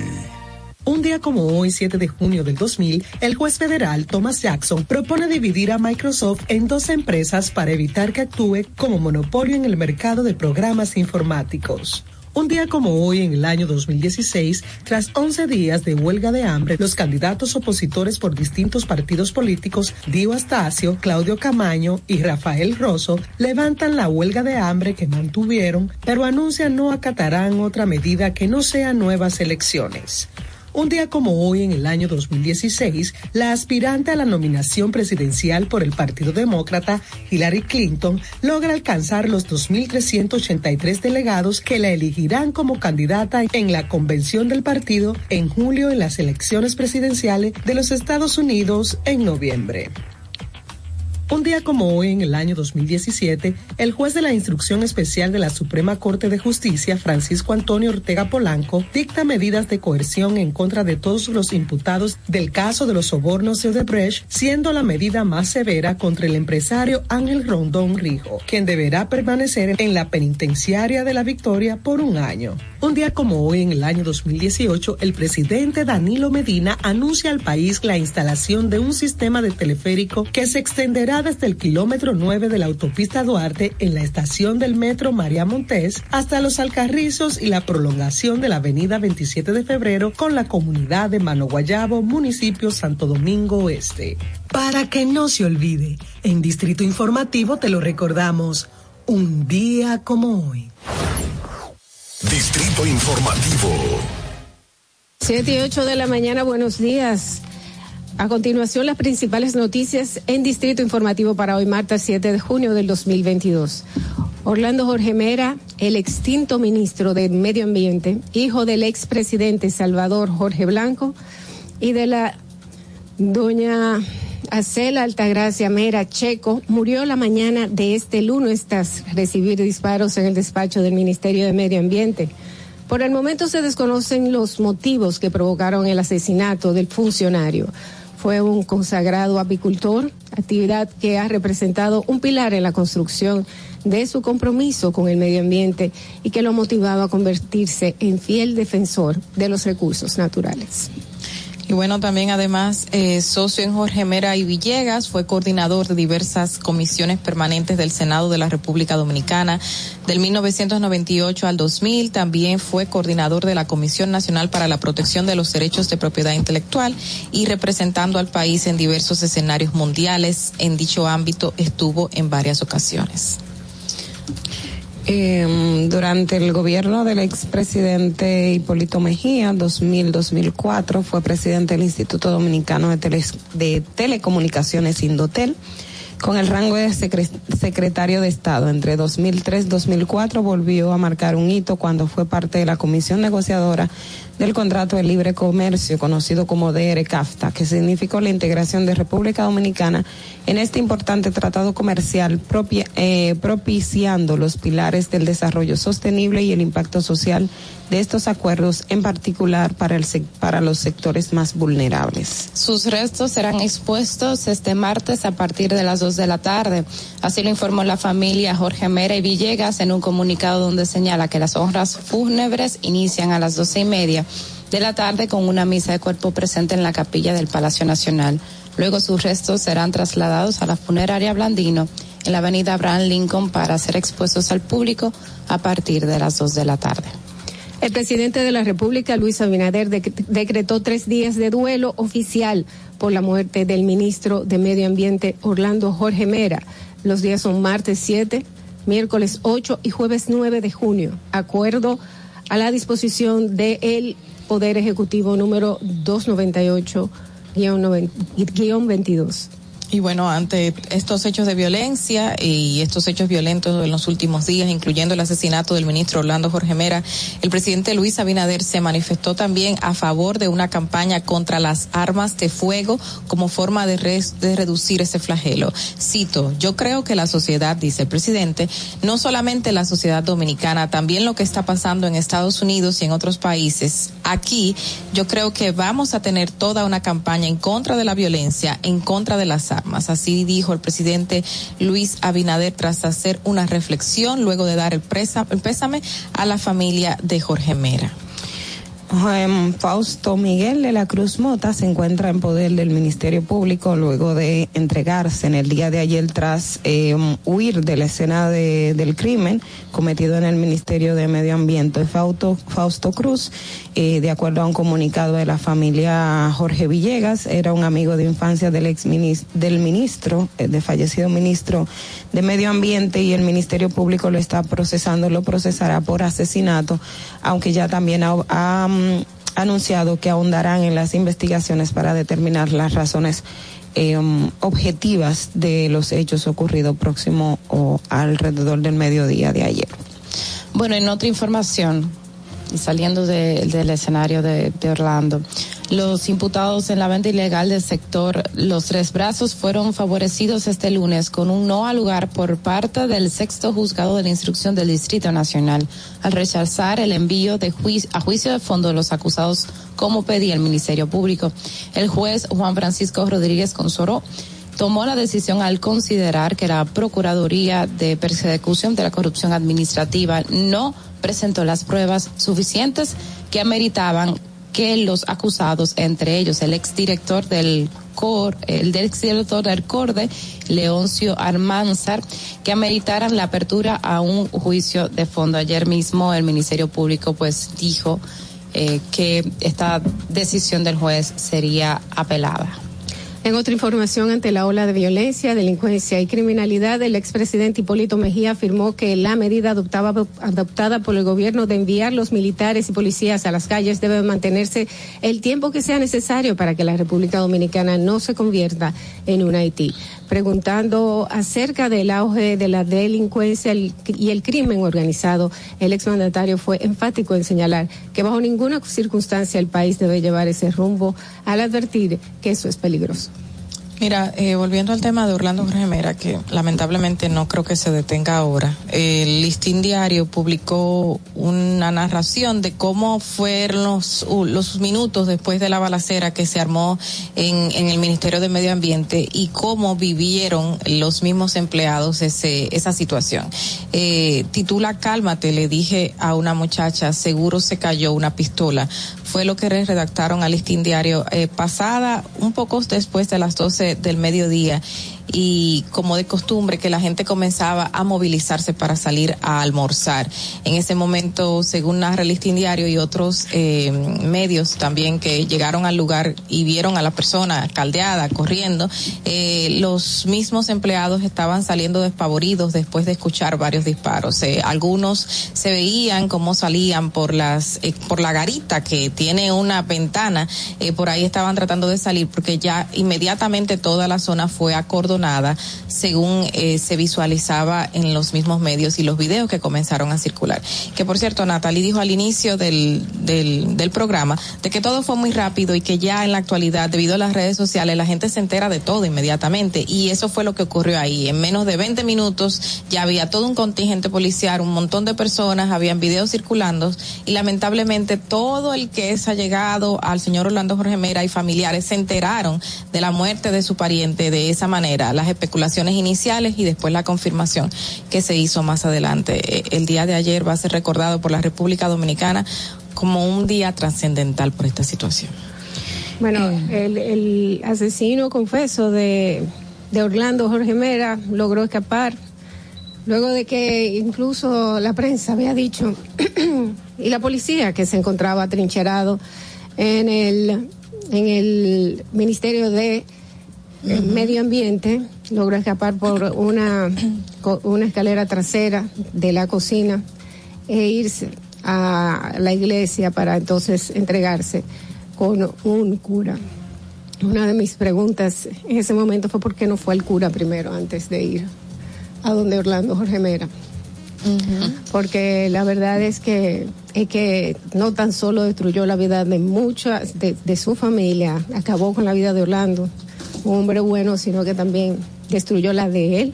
Un día como hoy, 7 de junio del 2000, el juez federal Thomas Jackson propone dividir a Microsoft en dos empresas para evitar que actúe como monopolio en el mercado de programas informáticos. Un día como hoy, en el año 2016, tras 11 días de huelga de hambre, los candidatos opositores por distintos partidos políticos, Dio Astacio, Claudio Camaño y Rafael Rosso, levantan la huelga de hambre que mantuvieron, pero anuncian no acatarán otra medida que no sea nuevas elecciones. Un día como hoy, en el año 2016, la aspirante a la nominación presidencial por el Partido Demócrata, Hillary Clinton, logra alcanzar los 2.383 delegados que la elegirán como candidata en la convención del partido en julio en las elecciones presidenciales de los Estados Unidos en noviembre. Un día como hoy, en el año 2017, el juez de la Instrucción Especial de la Suprema Corte de Justicia, Francisco Antonio Ortega Polanco, dicta medidas de coerción en contra de todos los imputados del caso de los sobornos de Odebrecht, siendo la medida más severa contra el empresario Ángel Rondón Rijo, quien deberá permanecer en la penitenciaria de la Victoria por un año. Un día como hoy, en el año 2018, el presidente Danilo Medina anuncia al país la instalación de un sistema de teleférico que se extenderá desde el kilómetro 9 de la autopista Duarte en la estación del metro María Montés hasta los Alcarrizos y la prolongación de la avenida 27 de febrero con la comunidad de Mano Guayabo, municipio Santo Domingo Oeste. Para que no se olvide, en Distrito Informativo te lo recordamos, un día como hoy. Distrito Informativo. 7 y 8 de la mañana, buenos días. A continuación, las principales noticias en Distrito Informativo para hoy, martes 7 de junio del 2022. Orlando Jorge Mera, el extinto ministro de Medio Ambiente, hijo del expresidente Salvador Jorge Blanco y de la doña Acela Altagracia Mera Checo, murió la mañana de este lunes tras recibir disparos en el despacho del Ministerio de Medio Ambiente. Por el momento se desconocen los motivos que provocaron el asesinato del funcionario. Fue un consagrado apicultor, actividad que ha representado un pilar en la construcción de su compromiso con el medio ambiente y que lo motivaba a convertirse en fiel defensor de los recursos naturales. Y bueno, también además, eh, socio en Jorge Mera y Villegas, fue coordinador de diversas comisiones permanentes del Senado de la República Dominicana del 1998 al 2000. También fue coordinador de la Comisión Nacional para la Protección de los Derechos de Propiedad Intelectual y representando al país en diversos escenarios mundiales. En dicho ámbito estuvo en varias ocasiones. Eh, durante el gobierno del expresidente Hipólito Mejía, 2000-2004, fue presidente del Instituto Dominicano de, Teles- de Telecomunicaciones Indotel, con el rango de secre- secretario de Estado. Entre 2003-2004 volvió a marcar un hito cuando fue parte de la comisión negociadora del contrato de libre comercio conocido como DR-CAFTA, que significó la integración de República Dominicana en este importante tratado comercial propia- eh, propiciando los pilares del desarrollo sostenible y el impacto social de estos acuerdos, en particular para, el, para los sectores más vulnerables. Sus restos serán expuestos este martes a partir de las 2 de la tarde. Así lo informó la familia Jorge Mera y Villegas en un comunicado donde señala que las honras fúnebres inician a las doce y media de la tarde con una misa de cuerpo presente en la capilla del Palacio Nacional. Luego sus restos serán trasladados a la funeraria Blandino en la avenida Abraham Lincoln para ser expuestos al público a partir de las 2 de la tarde. El presidente de la República, Luis Abinader, dec- decretó tres días de duelo oficial por la muerte del ministro de Medio Ambiente, Orlando Jorge Mera. Los días son martes 7, miércoles 8 y jueves 9 de junio, acuerdo a la disposición del Poder Ejecutivo número 298-22. Y bueno, ante estos hechos de violencia y estos hechos violentos en los últimos días, incluyendo el asesinato del ministro Orlando Jorge Mera, el presidente Luis Abinader se manifestó también a favor de una campaña contra las armas de fuego como forma de, res- de reducir ese flagelo. Cito, yo creo que la sociedad, dice el presidente, no solamente la sociedad dominicana, también lo que está pasando en Estados Unidos y en otros países. Aquí yo creo que vamos a tener toda una campaña en contra de la violencia, en contra de las armas. Así dijo el presidente Luis Abinader tras hacer una reflexión luego de dar el, el pésame a la familia de Jorge Mera. Fausto Miguel de la Cruz Mota se encuentra en poder del Ministerio Público luego de entregarse en el día de ayer tras em, huir de la escena de- del crimen cometido en el Ministerio de Medio Ambiente. Fausto, Fausto Cruz, eh, de acuerdo a un comunicado de la familia Jorge Villegas, era un amigo de infancia del ex minis- del ministro, eh, de fallecido ministro de Medio Ambiente y el Ministerio Público lo está procesando, lo procesará por asesinato, aunque ya también ha, ha, anunciado que ahondarán en las investigaciones para determinar las razones um, objetivas de los hechos ocurridos próximo o alrededor del mediodía de ayer. Bueno, en otra información, saliendo de- del escenario de Orlando, los imputados en la venta ilegal del sector Los Tres Brazos fueron favorecidos este lunes con un no al lugar por parte del sexto juzgado de la instrucción del Distrito Nacional al rechazar el envío de juicio, a juicio de fondo de los acusados como pedía el Ministerio Público. El juez Juan Francisco Rodríguez Consoró tomó la decisión al considerar que la Procuraduría de Persecución de la Corrupción Administrativa no presentó las pruebas suficientes que ameritaban que los acusados, entre ellos el exdirector del COR, el exdirector del CORDE, Leoncio Armanzar, que ameritaran la apertura a un juicio de fondo. Ayer mismo el Ministerio Público pues dijo eh, que esta decisión del juez sería apelada. En otra información, ante la ola de violencia, delincuencia y criminalidad, el expresidente Hipólito Mejía afirmó que la medida adoptada por el gobierno de enviar los militares y policías a las calles debe mantenerse el tiempo que sea necesario para que la República Dominicana no se convierta en un Haití. Preguntando acerca del auge de la delincuencia el- y el crimen organizado, el exmandatario fue enfático en señalar que bajo ninguna circunstancia el país debe llevar ese rumbo al advertir que eso es peligroso. Mira, eh, volviendo al tema de Orlando Jorge Mera, que lamentablemente no creo que se detenga ahora, el Listín Diario publicó una narración de cómo fueron los, los minutos después de la balacera que se armó en, en el Ministerio de Medio Ambiente y cómo vivieron los mismos empleados ese, esa situación. Eh, titula Cálmate, le dije a una muchacha, seguro se cayó una pistola. Fue lo que redactaron al Listín Diario eh, pasada, un poco después de las 12 del mediodía y como de costumbre que la gente comenzaba a movilizarse para salir a almorzar. En ese momento, según narra el Listín Diario y otros eh, medios también que llegaron al lugar y vieron a la persona caldeada, corriendo, eh, los mismos empleados estaban saliendo despavoridos después de escuchar varios disparos. Eh, algunos se veían cómo salían por las eh, por la garita que tiene una ventana, eh, por ahí estaban tratando de salir porque ya inmediatamente toda la zona fue acordonada pasado nada, según eh, se visualizaba en los mismos medios y los videos que comenzaron a circular. Que por cierto, Natalie dijo al inicio del, del, del programa de que todo fue muy rápido y que ya en la actualidad, debido a las redes sociales, la gente se entera de todo inmediatamente. Y eso fue lo que ocurrió ahí. En menos de 20 minutos ya había todo un contingente policial, un montón de personas, habían videos circulando y lamentablemente todo el que es allegado al señor Orlando Jorge Mera y familiares se enteraron de la muerte de su pariente de esa manera, las especulaciones iniciales y después la confirmación que se hizo más adelante. Eh, El día de ayer va a ser recordado por la República Dominicana como un día trascendental por esta situación. Bueno, el, el asesino confeso de, de Orlando Jorge Mera logró escapar luego de que incluso la prensa había dicho y la policía que se encontraba atrincherado en el en el Ministerio de eh, Medio Ambiente logró escapar por una escalera trasera de la cocina e irse a la iglesia para entonces entregarse con un cura. Una de mis preguntas en ese momento fue por qué no fue el cura primero antes de ir a donde Orlando Jorge Mera. Porque la verdad es que es que no tan solo destruyó la vida de muchas de, de su familia, acabó con la vida de Orlando, un hombre bueno, sino que también destruyó la de él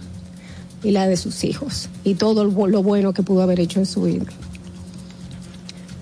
y la de sus hijos y todo lo, bueno que pudo haber hecho en su vida.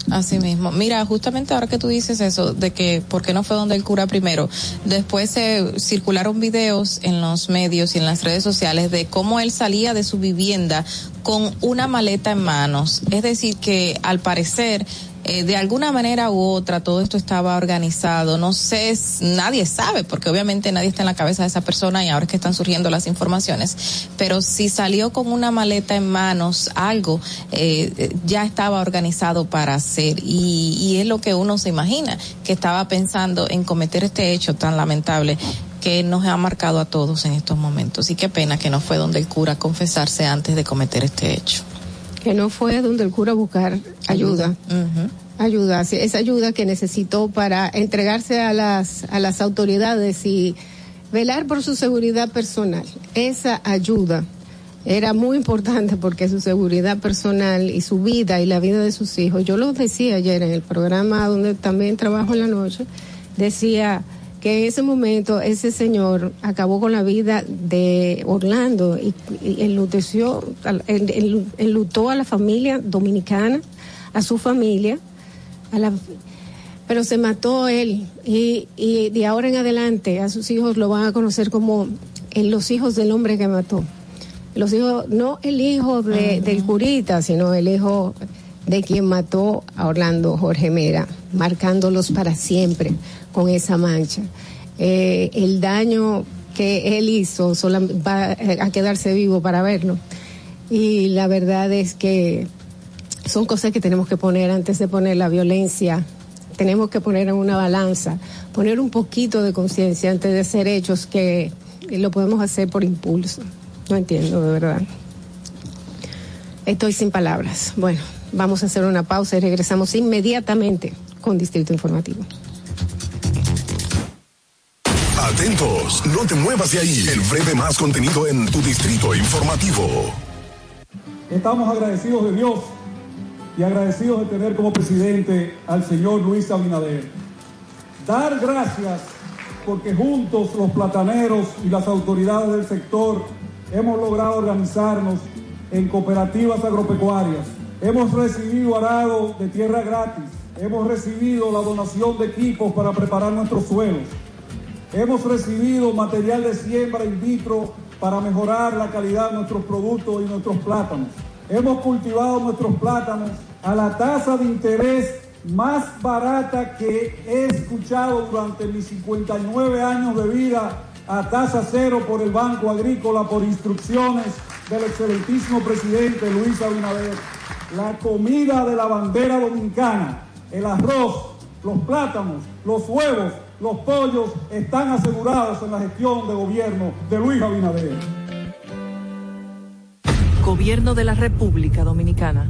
Así mismo. Mira, justamente ahora que tú dices eso, de que por qué no fue donde el cura primero, después se circularon videos en los medios y en las redes sociales de cómo él salía de su vivienda con una maleta en manos. Es decir, que al parecer, eh, de alguna manera u otra, todo esto estaba organizado. No sé, nadie sabe, porque obviamente nadie está en la cabeza de esa persona y ahora es que están surgiendo las informaciones. Pero si salió con una maleta en manos, algo eh, ya estaba organizado para hacer. Y, y es lo que uno se imagina, que estaba pensando en cometer este hecho tan lamentable que nos ha marcado a todos en estos momentos. Y qué pena que no fue donde el cura a confesarse antes de cometer este hecho. Que no fue donde el cura a buscar ayuda. Ayuda, esa ayuda que necesitó para entregarse a las, a las autoridades y velar por su seguridad personal. Esa ayuda era muy importante porque su seguridad personal y su vida y la vida de sus hijos, yo lo decía ayer en el programa donde también trabajo en la noche, decía que en ese momento ese señor acabó con la vida de Orlando y, y enluteció, enlutó a la familia dominicana, a su familia, a la, pero se mató él. Y, y de ahora en adelante a sus hijos lo van a conocer como los hijos del hombre que mató. Los hijos, no el hijo de- del curita, sino el hijo de quien mató a Orlando Jorge Mera, marcándolos para siempre con esa mancha. Eh, el daño que él hizo solam- va eh, a quedarse vivo para verlo. Y la verdad es que son cosas que tenemos que poner antes de poner la violencia. Tenemos que poner en una balanza, poner un poquito de conciencia antes de hacer hechos que lo podemos hacer por impulso. No entiendo, de verdad. Estoy sin palabras. Bueno, vamos a hacer una pausa y regresamos inmediatamente con Distrito Informativo. No te muevas de ahí. El breve más contenido en tu distrito informativo. Estamos agradecidos de Dios y agradecidos de tener como presidente al señor Luis Abinader. Dar gracias porque juntos los plataneros y las autoridades del sector hemos logrado organizarnos en cooperativas agropecuarias. Hemos recibido arado de tierra gratis. Hemos recibido la donación de equipos para preparar nuestros suelos. Hemos recibido material de siembra in vitro para mejorar la calidad de nuestros productos y nuestros plátanos. Hemos cultivado nuestros plátanos a la tasa de interés más barata que he escuchado durante mis 59 años de vida a tasa cero por el Banco Agrícola por instrucciones del excelentísimo presidente Luis Abinader. La comida de la bandera dominicana, el arroz, los plátanos, los huevos, los pollos están asegurados en la gestión de gobierno de Luis Abinader. Gobierno de la República Dominicana.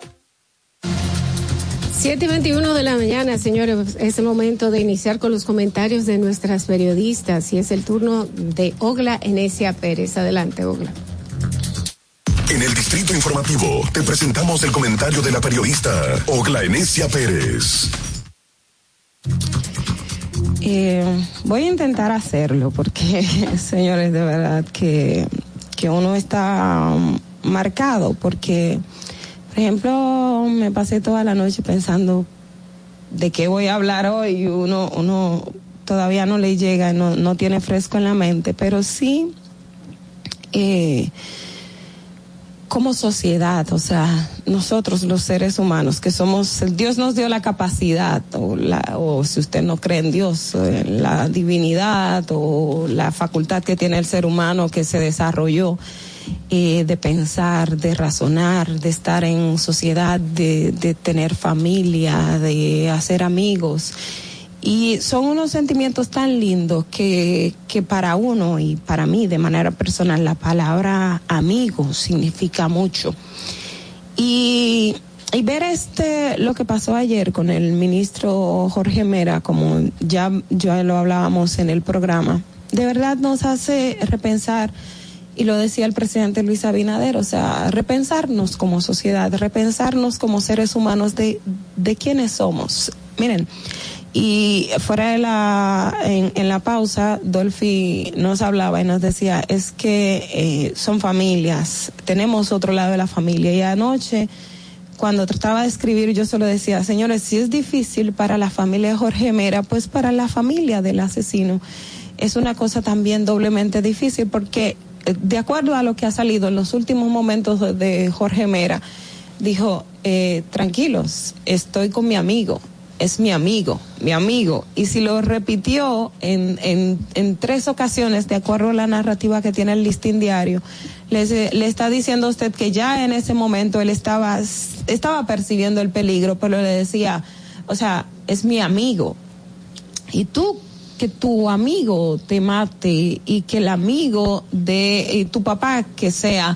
7 y 21 de la mañana, señores, es el momento de iniciar con los comentarios de nuestras periodistas y es el turno de Ogla Enesia Pérez. Adelante, Ogla. En el Distrito Informativo te presentamos el comentario de la periodista Ogla Enesia Pérez. Eh, voy a intentar hacerlo porque, señores, de verdad que, que uno está um, marcado porque, por ejemplo, me pasé toda la noche pensando de qué voy a hablar hoy. Uno, uno todavía no le llega, no, no tiene fresco en la mente, pero sí, eh, como sociedad, o sea, nosotros los seres humanos, que somos, Dios nos dio la capacidad, o, la, o si usted no cree en Dios, eh, la divinidad o la facultad que tiene el ser humano que se desarrolló eh, de pensar, de razonar, de estar en sociedad, de, de tener familia, de hacer amigos. Y son unos sentimientos tan lindos que, que para uno y para mí de manera personal la palabra amigo significa mucho. Y, y ver este, lo que pasó ayer con el ministro Jorge Mera, como ya, ya lo hablábamos en el programa, de verdad nos hace repensar y lo decía el presidente Luis Abinader, o sea, repensarnos como sociedad, repensarnos como seres humanos de, de quiénes somos. Miren, y fuera de la, en, la pausa, Dolphy nos hablaba y nos decía, es que eh, son familias, tenemos otro lado de la familia. Y anoche, cuando trataba de escribir, yo solo decía, señores, si es difícil para la familia de Jorge Mera, pues para la familia del asesino es una cosa también doblemente difícil porque de acuerdo a lo que ha salido en los últimos momentos de, Jorge Mera, dijo, eh, tranquilos, estoy con mi amigo, es mi amigo, mi amigo. Y si lo repitió en, en, tres ocasiones, de acuerdo a la narrativa que tiene el listín diario, le, le está diciendo a usted que ya en ese momento él estaba, estaba percibiendo el peligro, pero le decía, o sea, es mi amigo. Y tú que tu amigo te mate y que el amigo de eh, tu papá que sea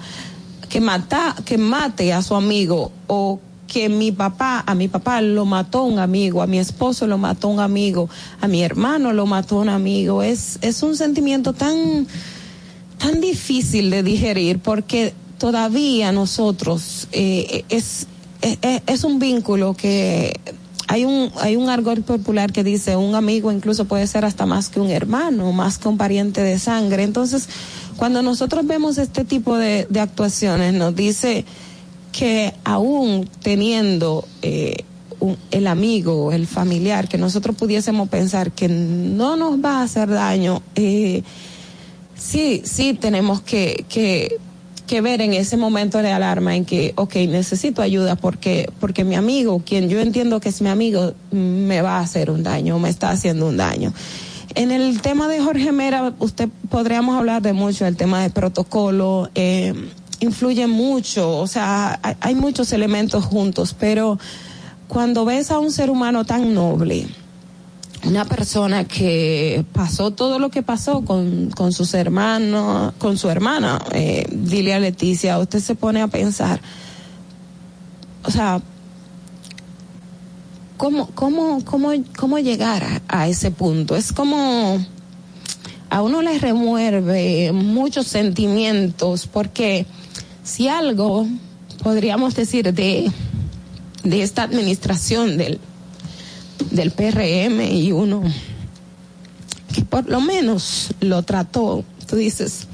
que mata que mate a su amigo o que mi papá, a mi papá lo mató un amigo, a mi esposo lo mató un amigo, a mi hermano lo mató un amigo. Es, es un sentimiento tan, tan difícil de digerir porque todavía nosotros eh, es, es, es un vínculo que hay un, hay un argot popular que dice un amigo incluso puede ser hasta más que un hermano, más que un pariente de sangre. Entonces, cuando nosotros vemos este tipo de, de actuaciones, nos dice que aún teniendo eh, el amigo, el familiar, que nosotros pudiésemos pensar que no nos va a hacer daño, eh, sí, sí tenemos que, que, que ver en ese momento de alarma en que, ok, necesito ayuda porque, porque mi amigo, quien yo entiendo que es mi amigo, me va a hacer un daño, me está haciendo un daño. en el tema de Jorge Mera, usted podríamos hablar de mucho, el tema de protocolo, eh, influye mucho, o sea, hay, hay muchos elementos juntos, pero cuando ves a un ser humano tan noble, una persona que pasó todo lo que pasó con, con sus hermanos, con su hermana, eh, Dilia Leticia, usted se pone a pensar, o sea, ¿cómo, cómo, cómo, cómo llegar a, a ese punto? Es como a uno le remueve muchos sentimientos, porque si algo podríamos decir de, de esta administración del, del PRM y uno que por lo menos lo trató, tú dices,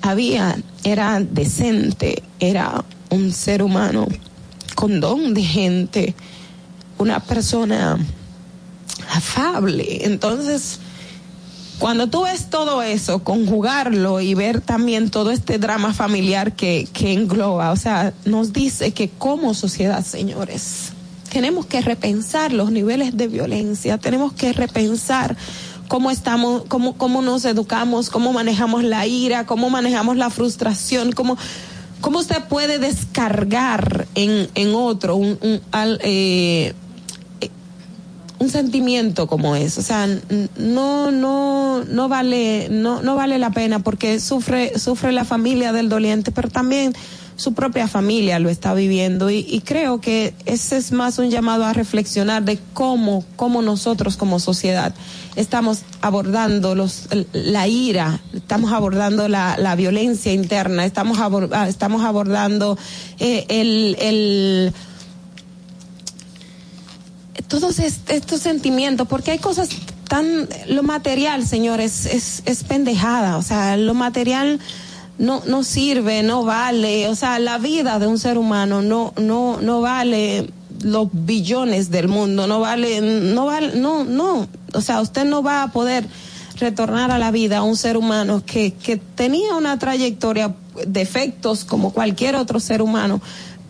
había, era decente, era un ser humano con don de gente, una persona afable. Entonces, cuando tú ves todo eso, conjugarlo y ver también todo este drama familiar que, que engloba, o sea, nos dice que como sociedad, señores, tenemos que repensar los niveles de violencia, tenemos que repensar cómo estamos, cómo, cómo nos educamos, cómo manejamos la ira, cómo manejamos la frustración, cómo, cómo usted puede descargar en, en otro un, un, al, eh, un sentimiento como ese, o sea, no, no, no vale, no, no vale la pena porque sufre, sufre la familia del doliente, pero también su propia familia lo está viviendo y, y, creo que ese es más un llamado a reflexionar de cómo, cómo nosotros como sociedad estamos abordando los, la ira, estamos abordando la, la violencia interna, estamos, abor, estamos abordando eh, el, el todos estos sentimientos, porque hay cosas tan, lo material, señores, es, es pendejada, o sea, lo material no, no sirve, no vale, o sea, la vida de un ser humano no, no, no vale los billones del mundo, no vale, no vale, no, no, o sea, usted no va a poder retornar a la vida a un ser humano que, que tenía una trayectoria, defectos como cualquier otro ser humano,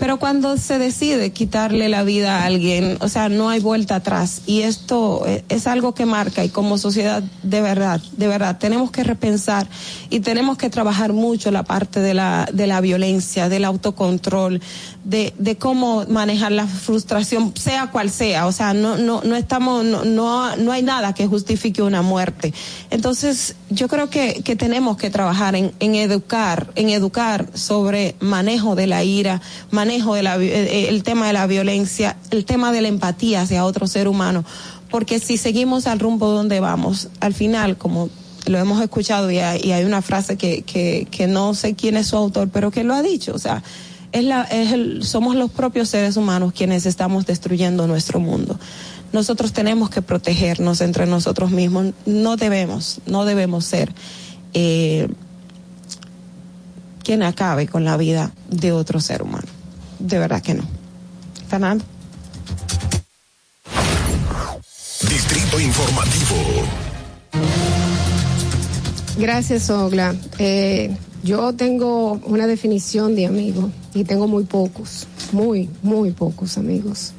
pero cuando se decide quitarle la vida a alguien, o sea, no hay vuelta atrás. Y esto es algo que marca y como sociedad, de verdad, de verdad, tenemos que repensar y tenemos que trabajar mucho la parte de la, de la violencia, del autocontrol, de, de cómo manejar la frustración, sea cual sea. O sea, no, no, no estamos, no, no, no hay nada que justifique una muerte. Entonces, yo creo que, que tenemos que trabajar en, en educar, en educar sobre manejo de la ira, manejo manejo de la, el tema de la violencia, el tema de la empatía hacia otro ser humano, porque si seguimos al rumbo donde vamos, al final, como lo hemos escuchado y hay, y hay una frase que, que, que, no sé quién es su autor, pero que lo ha dicho, o sea, es la, es el, somos los propios seres humanos quienes estamos destruyendo nuestro mundo. Nosotros tenemos que protegernos entre nosotros mismos, no debemos, no debemos ser eh, quien acabe con la vida de otro ser humano de verdad que no. Fernando. Distrito Informativo. Gracias, Ogla. Eh, yo tengo una definición de amigo y tengo muy pocos, muy, muy pocos amigos.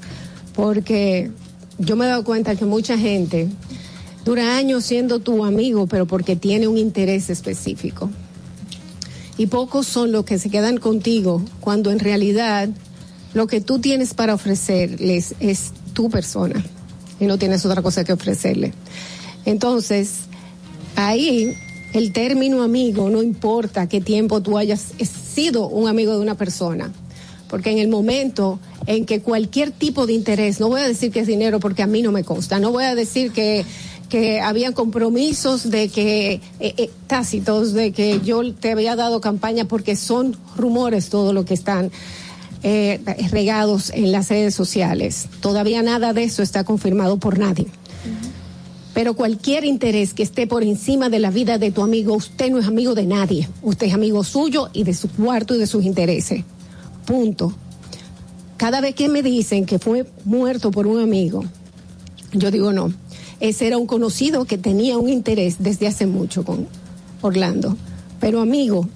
Porque yo me he dado cuenta que mucha gente dura años siendo tu amigo, pero porque tiene un interés específico y pocos son los que se quedan contigo cuando en realidad lo que tú tienes para ofrecerles es tu persona y no tienes otra cosa que ofrecerle. Entonces, ahí el término amigo no importa qué tiempo tú hayas sido un amigo de una persona, porque en el momento en que cualquier tipo de interés, no voy a decir que es dinero porque a mí no me consta, no voy a decir que que había compromisos de que eh, eh, tácitos de que yo te había dado campaña porque son rumores todo lo que están eh, regados en las redes sociales. Todavía nada de eso está confirmado por nadie. Pero cualquier interés que esté por encima de la vida de tu amigo, usted no es amigo de nadie. Usted es amigo suyo y de su cuarto y de sus intereses. Punto. Cada vez que me dicen que fue muerto por un amigo, yo digo no ese era un conocido que tenía un interés desde hace mucho con Orlando. Pero amigo,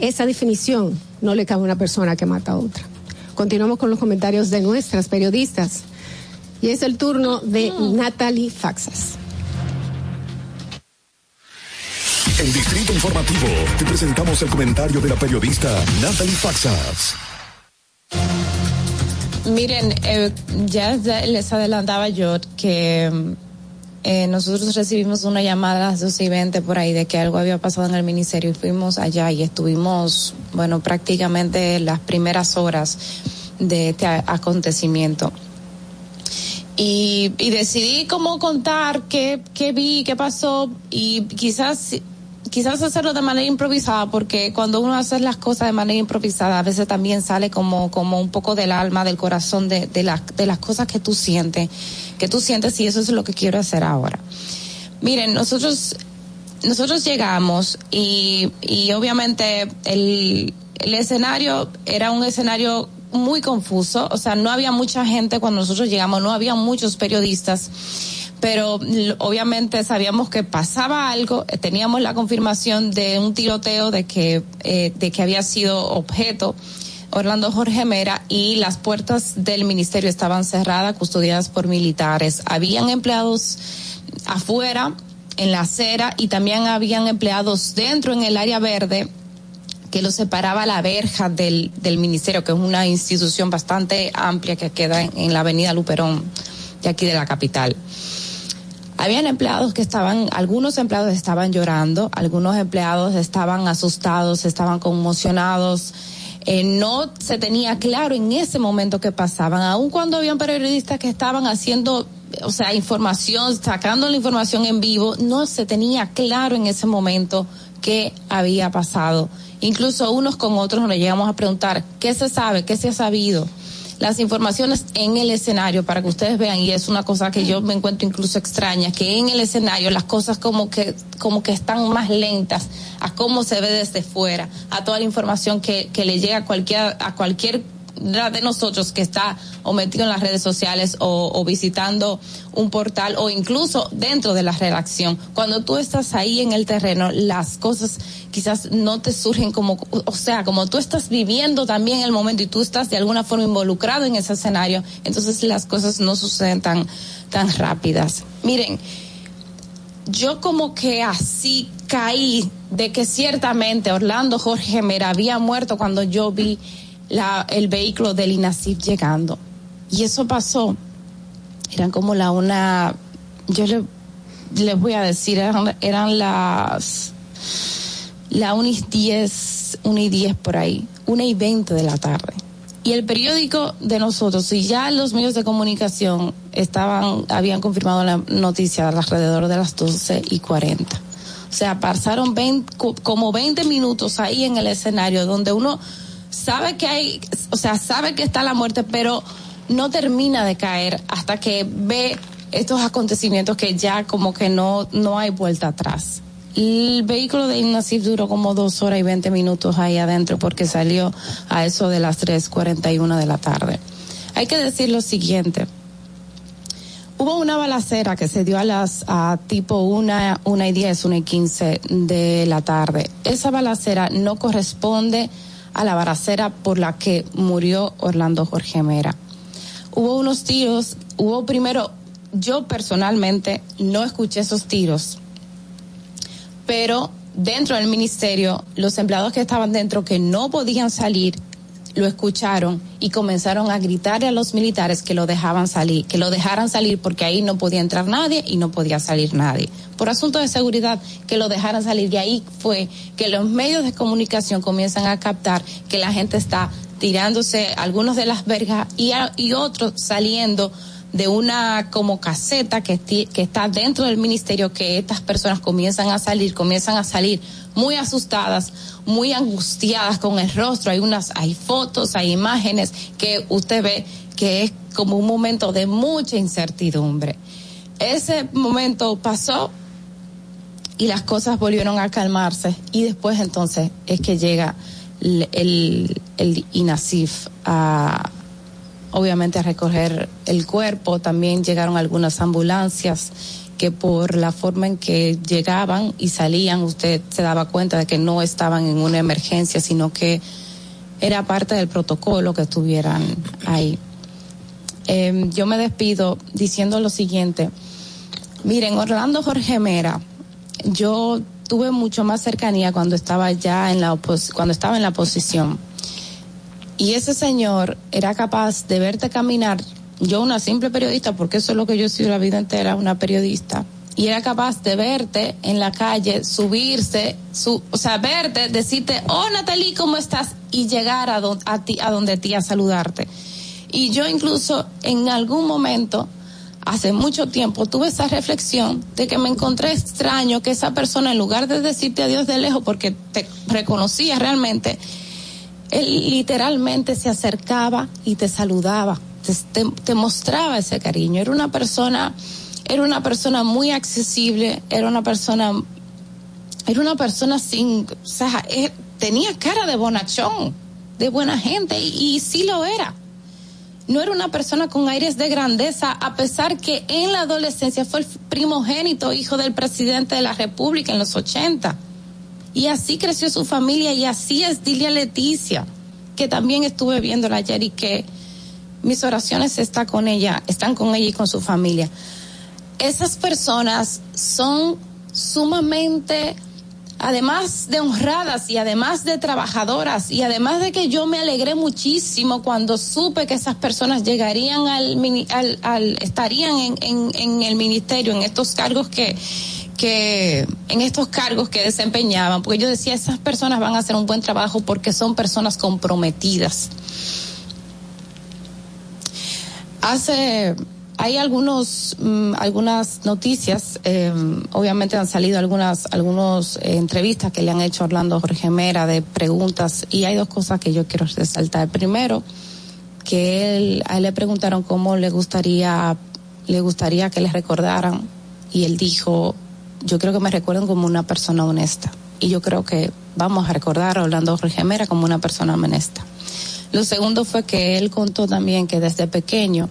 esa definición no le cabe a una persona que mata a otra. Continuamos con los comentarios de nuestras periodistas. Y es el turno de Natalie Faxas. En Distrito Informativo te presentamos el comentario de la periodista Natalie Faxas. Miren, eh, ya les adelantaba yo que mm, eh, nosotros recibimos una llamada a las 12 y 20 por ahí de que algo había pasado en el ministerio y fuimos allá y estuvimos, bueno, prácticamente las primeras horas de este acontecimiento. Y, y decidí cómo contar qué, qué vi, qué pasó y quizás quizás hacerlo de manera improvisada porque cuando uno hace las cosas de manera improvisada a veces también sale como como un poco del alma del corazón de de las de las cosas que tú sientes que tú sientes y eso es lo que quiero hacer ahora. Miren nosotros nosotros llegamos y, y obviamente el, el escenario era un escenario muy confuso, o sea, no había mucha gente cuando nosotros llegamos, no había muchos periodistas, pero obviamente sabíamos que pasaba algo, eh, teníamos la confirmación de un tiroteo de que, eh, de que había sido objeto Orlando Jorge Mera y las puertas del ministerio estaban cerradas, custodiadas por militares. Habían empleados afuera, en la acera, y también habían empleados dentro en el área verde que lo separaba la verja del, del ministerio, que es una institución bastante amplia que queda en, en la avenida Luperón, de aquí de la capital. Habían empleados que estaban, algunos empleados estaban llorando, algunos empleados estaban asustados, estaban conmocionados. Eh, no se tenía claro en ese momento qué pasaban, aun cuando habían periodistas que estaban haciendo, o sea, información, sacando la información en vivo, no se tenía claro en ese momento qué había pasado. Incluso unos con otros nos llegamos a preguntar, ¿qué se sabe? ¿Qué se ha sabido? Las informaciones en el escenario para que ustedes vean y es una cosa que yo me encuentro incluso extraña que en el escenario las cosas como que como que están más lentas a cómo se ve desde fuera a toda la información que, que le llega a cualquier a cualquier de nosotros que está o metido en las redes sociales o, visitando un portal o incluso dentro de la redacción. Cuando tú estás ahí en el terreno, las cosas quizás no te surgen como, o sea, como tú estás viviendo también el momento y tú estás de alguna forma involucrado en ese escenario, entonces las cosas no suceden tan, tan rápidas. Miren, yo como que así caí de que ciertamente Orlando Jorge Mera había muerto cuando yo vi la, el vehículo del INASIF llegando. Y eso pasó. Eran como la una, yo le, les voy a decir, eran, eran las, la 1 y 10, 1 y 10 por ahí, 1 y 20 de la tarde. Y el periódico de nosotros, y ya los medios de comunicación estaban, habían confirmado la noticia alrededor de las 12 y 40. O sea, pasaron 20, co- como 20 minutos ahí en el escenario donde uno sabe que hay, o sea, sabe que está la muerte, pero no termina de caer hasta que ve estos acontecimientos que ya como que no, no hay vuelta atrás. El vehículo de Ignacif duró como dos horas y veinte minutos ahí adentro porque salió a eso de las 3.41 de la tarde. Hay que decir lo siguiente. Hubo una balacera que se dio a las a tipo una, una y diez, una y quince de la tarde. Esa balacera no corresponde a la balacera por la que murió Orlando Jorge Mera. Hubo unos tiros, hubo primero, yo personalmente no escuché esos tiros, pero dentro del ministerio, los empleados que estaban dentro que no podían salir, lo escucharon y comenzaron a gritarle a los militares que lo dejaban salir, que lo dejaran salir porque ahí no podía entrar nadie y no podía salir nadie. Por asunto de seguridad, que lo dejaran salir. Y ahí fue que los medios de comunicación comienzan a captar que la gente está tirándose algunos de las vergas y otros saliendo de una como caseta que, está dentro del ministerio que estas personas comienzan a salir, comienzan a salir muy asustadas, muy angustiadas con el rostro. Hay unas, hay fotos, hay imágenes que usted ve que es como un momento de mucha incertidumbre. Ese momento pasó y las cosas volvieron a calmarse y después entonces es que llega el, el, el INASIF a obviamente a recoger el cuerpo, también llegaron algunas ambulancias que por la forma en que llegaban y salían, usted se daba cuenta de que no estaban en una emergencia, sino que era parte del protocolo que estuvieran ahí. Eh, yo me despido diciendo lo siguiente. Miren, Orlando Jorge Mera, yo tuve mucho más cercanía cuando estaba ya en la opos cuando estaba en la oposición. Y ese señor era capaz de verte caminar, yo una simple periodista, porque eso es lo que yo he sido la vida entera, una periodista, y era capaz de verte en la calle, subirse, su, o sea, verte, decirte, oh Natalie, ¿cómo estás? Y llegar a, ti, a donde ti a saludarte. Y yo incluso en algún momento, hace mucho tiempo, tuve esa reflexión de que me encontré extraño que esa persona, en lugar de decirte adiós de lejos porque te reconocía realmente, él literalmente se acercaba y te saludaba, te, mostraba ese cariño. Era una persona, era una persona muy accesible, era una persona, era una persona sin, o sea, eh, tenía cara de bonachón, de buena gente, y, y sí lo era. No era una persona con aires de grandeza, a pesar que en la adolescencia fue el primogénito hijo del presidente de la República en los 80. Y así creció su familia y así es Dilia Leticia, que también estuve viéndola ayer y que mis oraciones está con ella, están con ella y con su familia. Esas personas son sumamente, además de honradas y además de trabajadoras y además de que yo me alegré muchísimo cuando supe que esas personas llegarían al, al, al- estarían en, en el ministerio, en estos cargos que, que en estos cargos que desempeñaban, porque yo decía, esas personas van a hacer un buen trabajo porque son personas comprometidas. Hace, hay algunos, mm, algunas noticias, eh, obviamente han salido algunas, algunos eh, entrevistas que le han hecho Orlando Jorge Mera de preguntas y hay dos cosas que yo quiero resaltar. Primero, que él, a él le preguntaron cómo le gustaría, le gustaría que le recordaran y él dijo, yo creo que me recuerden como una persona honesta. Y yo creo que vamos a recordar a Orlando Jorge Mera como una persona honesta. Lo segundo fue que él contó también que desde pequeño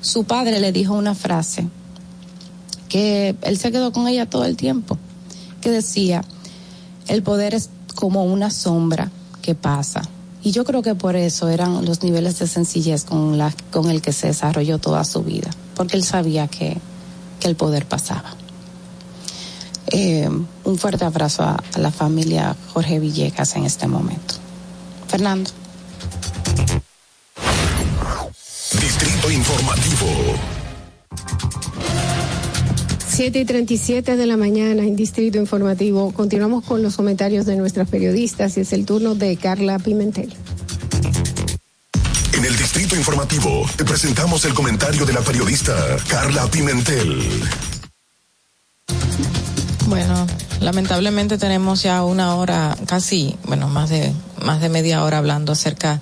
su padre le dijo una frase que él se quedó con ella todo el tiempo, que decía, el poder es como una sombra que pasa. Y yo creo que por eso eran los niveles de sencillez con, la, con el que se desarrolló toda su vida, porque él sabía que, que el poder pasaba. Eh, un fuerte abrazo a, a la familia Jorge Villegas en este momento. Fernando. Distrito Informativo. 7 y 37 de la mañana en Distrito Informativo. Continuamos con los comentarios de nuestras periodistas y es el turno de Carla Pimentel. En el Distrito Informativo te presentamos el comentario de la periodista Carla Pimentel. Bueno, lamentablemente tenemos ya una hora, casi, bueno, más de más de media hora hablando acerca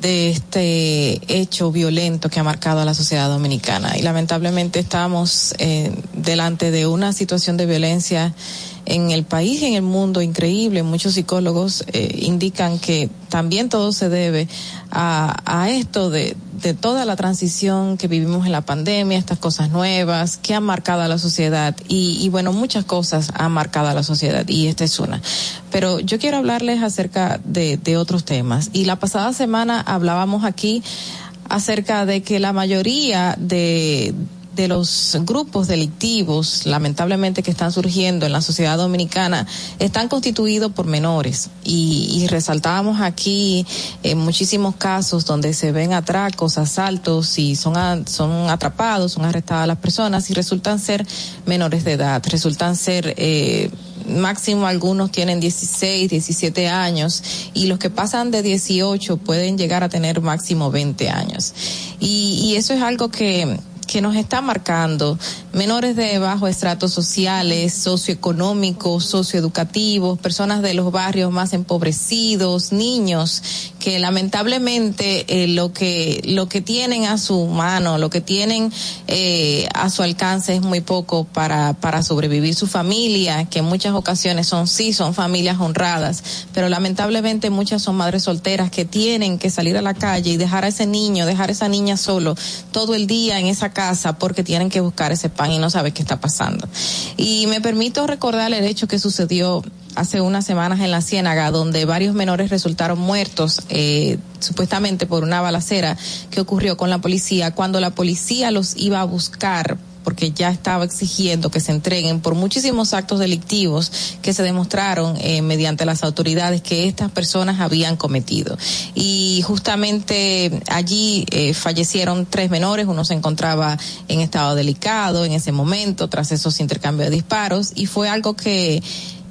de este hecho violento que ha marcado a la sociedad dominicana y lamentablemente estamos eh, delante de una situación de violencia en el país y en el mundo increíble. Muchos psicólogos eh, indican que también todo se debe a, a esto de, de toda la transición que vivimos en la pandemia, estas cosas nuevas que han marcado a la sociedad y, y bueno, muchas cosas han marcado a la sociedad y esta es una. Pero yo quiero hablarles acerca de, de otros temas y la pasada semana hablábamos aquí acerca de que la mayoría de de los grupos delictivos, lamentablemente, que están surgiendo en la sociedad dominicana, están constituidos por menores. Y, y resaltábamos aquí en muchísimos casos donde se ven atracos, asaltos y son, a- son atrapados, son arrestadas las personas y resultan ser menores de edad, resultan ser eh, máximo algunos tienen 16, 17 años y los que pasan de 18 pueden llegar a tener máximo 20 años. Y, y eso es algo que que nos está marcando menores de bajos estratos sociales, socioeconómicos, socioeducativos, personas de los barrios más empobrecidos, niños que lamentablemente eh, lo que lo que tienen a su mano, lo que tienen eh, a su alcance es muy poco para para sobrevivir su familia, que en muchas ocasiones son sí son familias honradas, pero lamentablemente muchas son madres solteras que tienen que salir a la calle y dejar a ese niño, dejar a esa niña solo todo el día en esa casa porque tienen que buscar ese pan y no sabe qué está pasando. Y me permito recordar el hecho que sucedió hace unas semanas en la Ciénaga, donde varios menores resultaron muertos, eh, supuestamente por una balacera que ocurrió con la policía, cuando la policía los iba a buscar porque ya estaba exigiendo que se entreguen por muchísimos actos delictivos que se demostraron eh, mediante las autoridades que estas personas habían cometido. Y justamente allí eh, fallecieron tres menores, uno se encontraba en estado delicado en ese momento tras esos intercambios de disparos. Y fue algo que,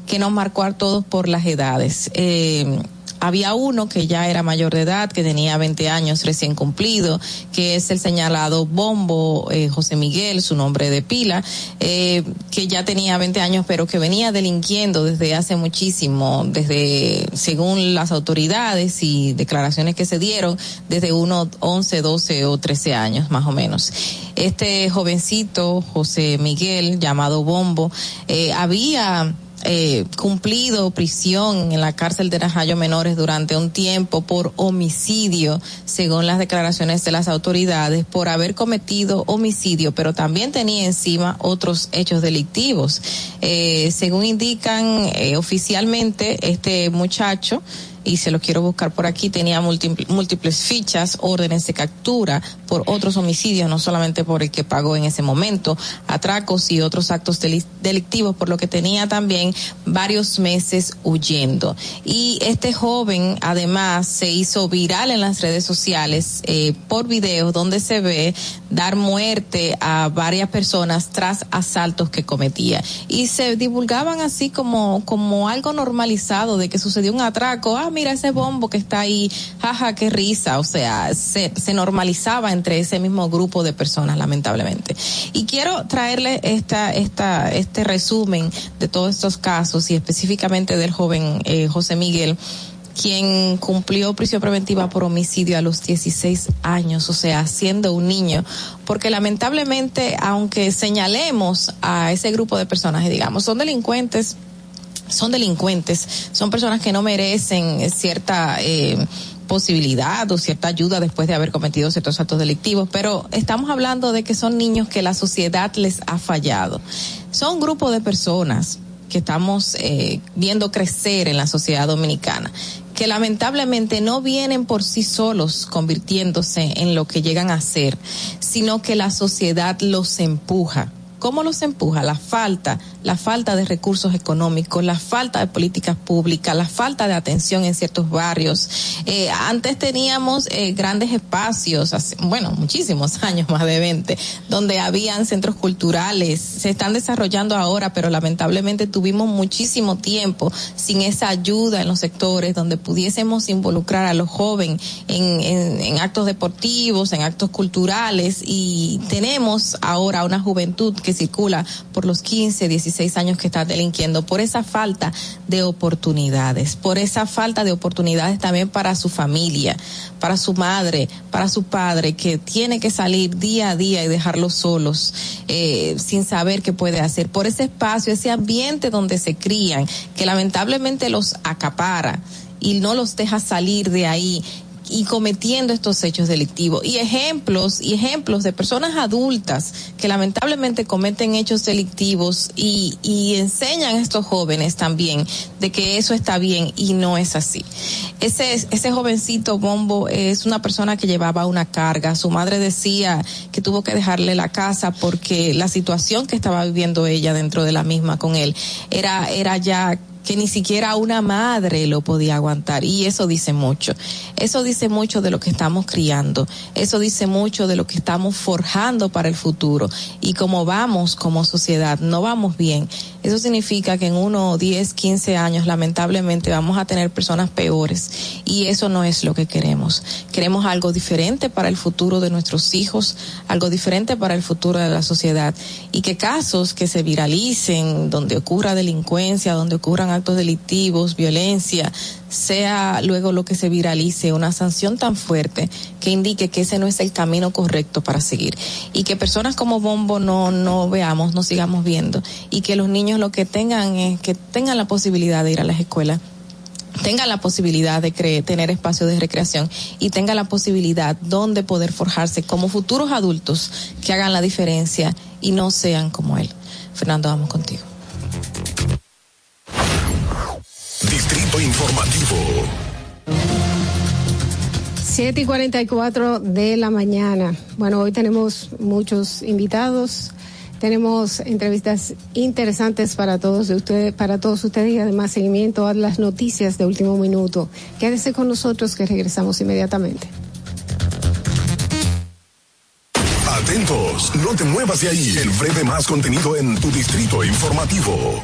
que nos marcó a todos por las edades. Eh, había uno que ya era mayor de edad, que tenía 20 años recién cumplido, que es el señalado Bombo eh, José Miguel, su nombre de pila, eh, que ya tenía 20 años, pero que venía delinquiendo desde hace muchísimo, desde, según las autoridades y declaraciones que se dieron, desde unos 11, 12 o 13 años, más o menos. Este jovencito, José Miguel, llamado Bombo, eh, había eh, cumplido prisión en la cárcel de Najayo Menores durante un tiempo por homicidio, según las declaraciones de las autoridades, por haber cometido homicidio, pero también tenía encima otros hechos delictivos. Eh, según indican eh, oficialmente, este muchacho y se lo quiero buscar por aquí, tenía múltiples, fichas, órdenes de captura por otros homicidios, no solamente por el que pagó en ese momento, atracos y otros actos deli- delictivos, por lo que tenía también varios meses huyendo. Y este joven además se hizo viral en las redes sociales eh, por videos donde se ve dar muerte a varias personas tras asaltos que cometía. Y se divulgaban así como, como algo normalizado de que sucedió un atraco, ah, mira ese bombo que está ahí, jaja, qué risa, o sea, se, se normalizaba entre ese mismo grupo de personas, lamentablemente. Y quiero traerle esta, esta, este resumen de todos estos casos y específicamente del joven eh, José Miguel quien cumplió prisión preventiva por homicidio a los 16 años, o sea, siendo un niño, porque lamentablemente, aunque señalemos a ese grupo de personas y digamos, son delincuentes, son delincuentes, son personas que no merecen cierta eh, posibilidad o cierta ayuda después de haber cometido ciertos actos delictivos, pero estamos hablando de que son niños que la sociedad les ha fallado. Son un grupo de personas que estamos eh, viendo crecer en la sociedad dominicana, que lamentablemente no vienen por sí solos convirtiéndose en lo que llegan a ser, sino que la sociedad los empuja. ¿Cómo los empuja? La falta, la falta de recursos económicos, la falta de políticas públicas, la falta de atención en ciertos barrios. Eh, antes teníamos eh, grandes espacios, hace, bueno, muchísimos años, más de 20, donde habían centros culturales, se están desarrollando ahora, pero lamentablemente tuvimos muchísimo tiempo sin esa ayuda en los sectores donde pudiésemos involucrar a los jóvenes en, actos deportivos, en actos culturales y tenemos ahora una juventud que circula por los 15, 16 años que está delinquiendo por esa falta de oportunidades, por esa falta de oportunidades también para su familia, para su madre, para su padre, que tiene que salir día a día y dejarlos solos, eh, sin saber qué puede hacer, por ese espacio, ese ambiente donde se crían, que lamentablemente los acapara y no los deja salir de ahí y cometiendo estos hechos delictivos y ejemplos y ejemplos de personas adultas que lamentablemente cometen hechos delictivos y, y enseñan a estos jóvenes también de que eso está bien y no es así. Ese, ese jovencito Bombo es una persona que llevaba una carga. Su madre decía que tuvo que dejarle la casa porque la situación que estaba viviendo ella dentro de la misma con él era, era ya que ni siquiera una madre lo podía aguantar y eso dice mucho. Eso dice mucho de lo que estamos criando, eso dice mucho de lo que estamos forjando para el futuro y como vamos como sociedad, no vamos bien. Eso significa que en uno, 10, 15 años lamentablemente vamos a tener personas peores y eso no es lo que queremos. Queremos algo diferente para el futuro de nuestros hijos, algo diferente para el futuro de la sociedad y que casos que se viralicen, donde ocurra delincuencia, donde ocurran actos delictivos, violencia, sea luego lo que se viralice, una sanción tan fuerte que indique que ese no es el camino correcto para seguir y que personas como Bombo no no veamos, no sigamos viendo y que los niños lo que tengan es que tengan la posibilidad de ir a las escuelas tengan la posibilidad de creer, tener espacios de recreación y tengan la posibilidad donde poder forjarse como futuros adultos que hagan la diferencia y no sean como él. Fernando, vamos contigo. Informativo. 7 y 44 de la mañana. Bueno, hoy tenemos muchos invitados Tenemos entrevistas interesantes para todos ustedes, para todos ustedes y además seguimiento a las noticias de último minuto. Quédese con nosotros que regresamos inmediatamente. Atentos, no te muevas de ahí. El breve más contenido en tu distrito informativo.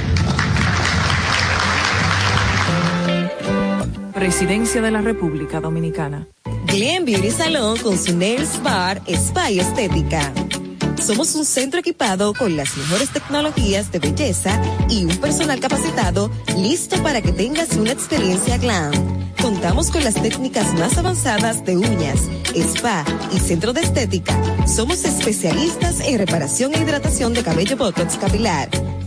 Presidencia de la República Dominicana. Glen Beauty Salon con su Nails Bar Spa y Estética. Somos un centro equipado con las mejores tecnologías de belleza y un personal capacitado listo para que tengas una experiencia glam. Contamos con las técnicas más avanzadas de uñas, spa y centro de estética. Somos especialistas en reparación e hidratación de cabello botox capilar.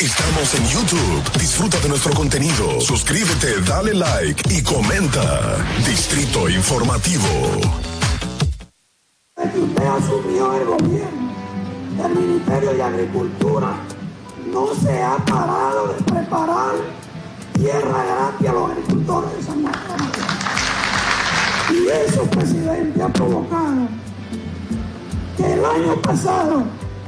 Estamos en YouTube. Disfruta de nuestro contenido. Suscríbete, dale like y comenta. Distrito Informativo. Usted asumió el gobierno del Ministerio de Agricultura, no se ha parado de preparar tierra gratis a los agricultores de San Marcos. Y eso, presidente, ha provocado que el año pasado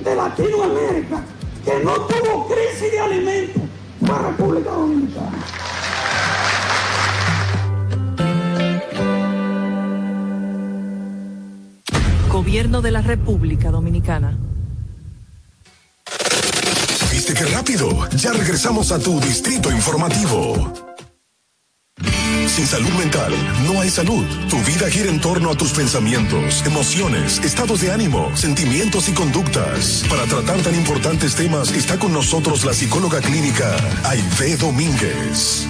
de Latinoamérica que no tuvo crisis de alimentos fue República Dominicana. Gobierno de la República Dominicana. ¿Viste qué rápido? Ya regresamos a tu distrito informativo. Sin salud mental no hay salud. Tu vida gira en torno a tus pensamientos, emociones, estados de ánimo, sentimientos y conductas. Para tratar tan importantes temas está con nosotros la psicóloga clínica Aide Domínguez.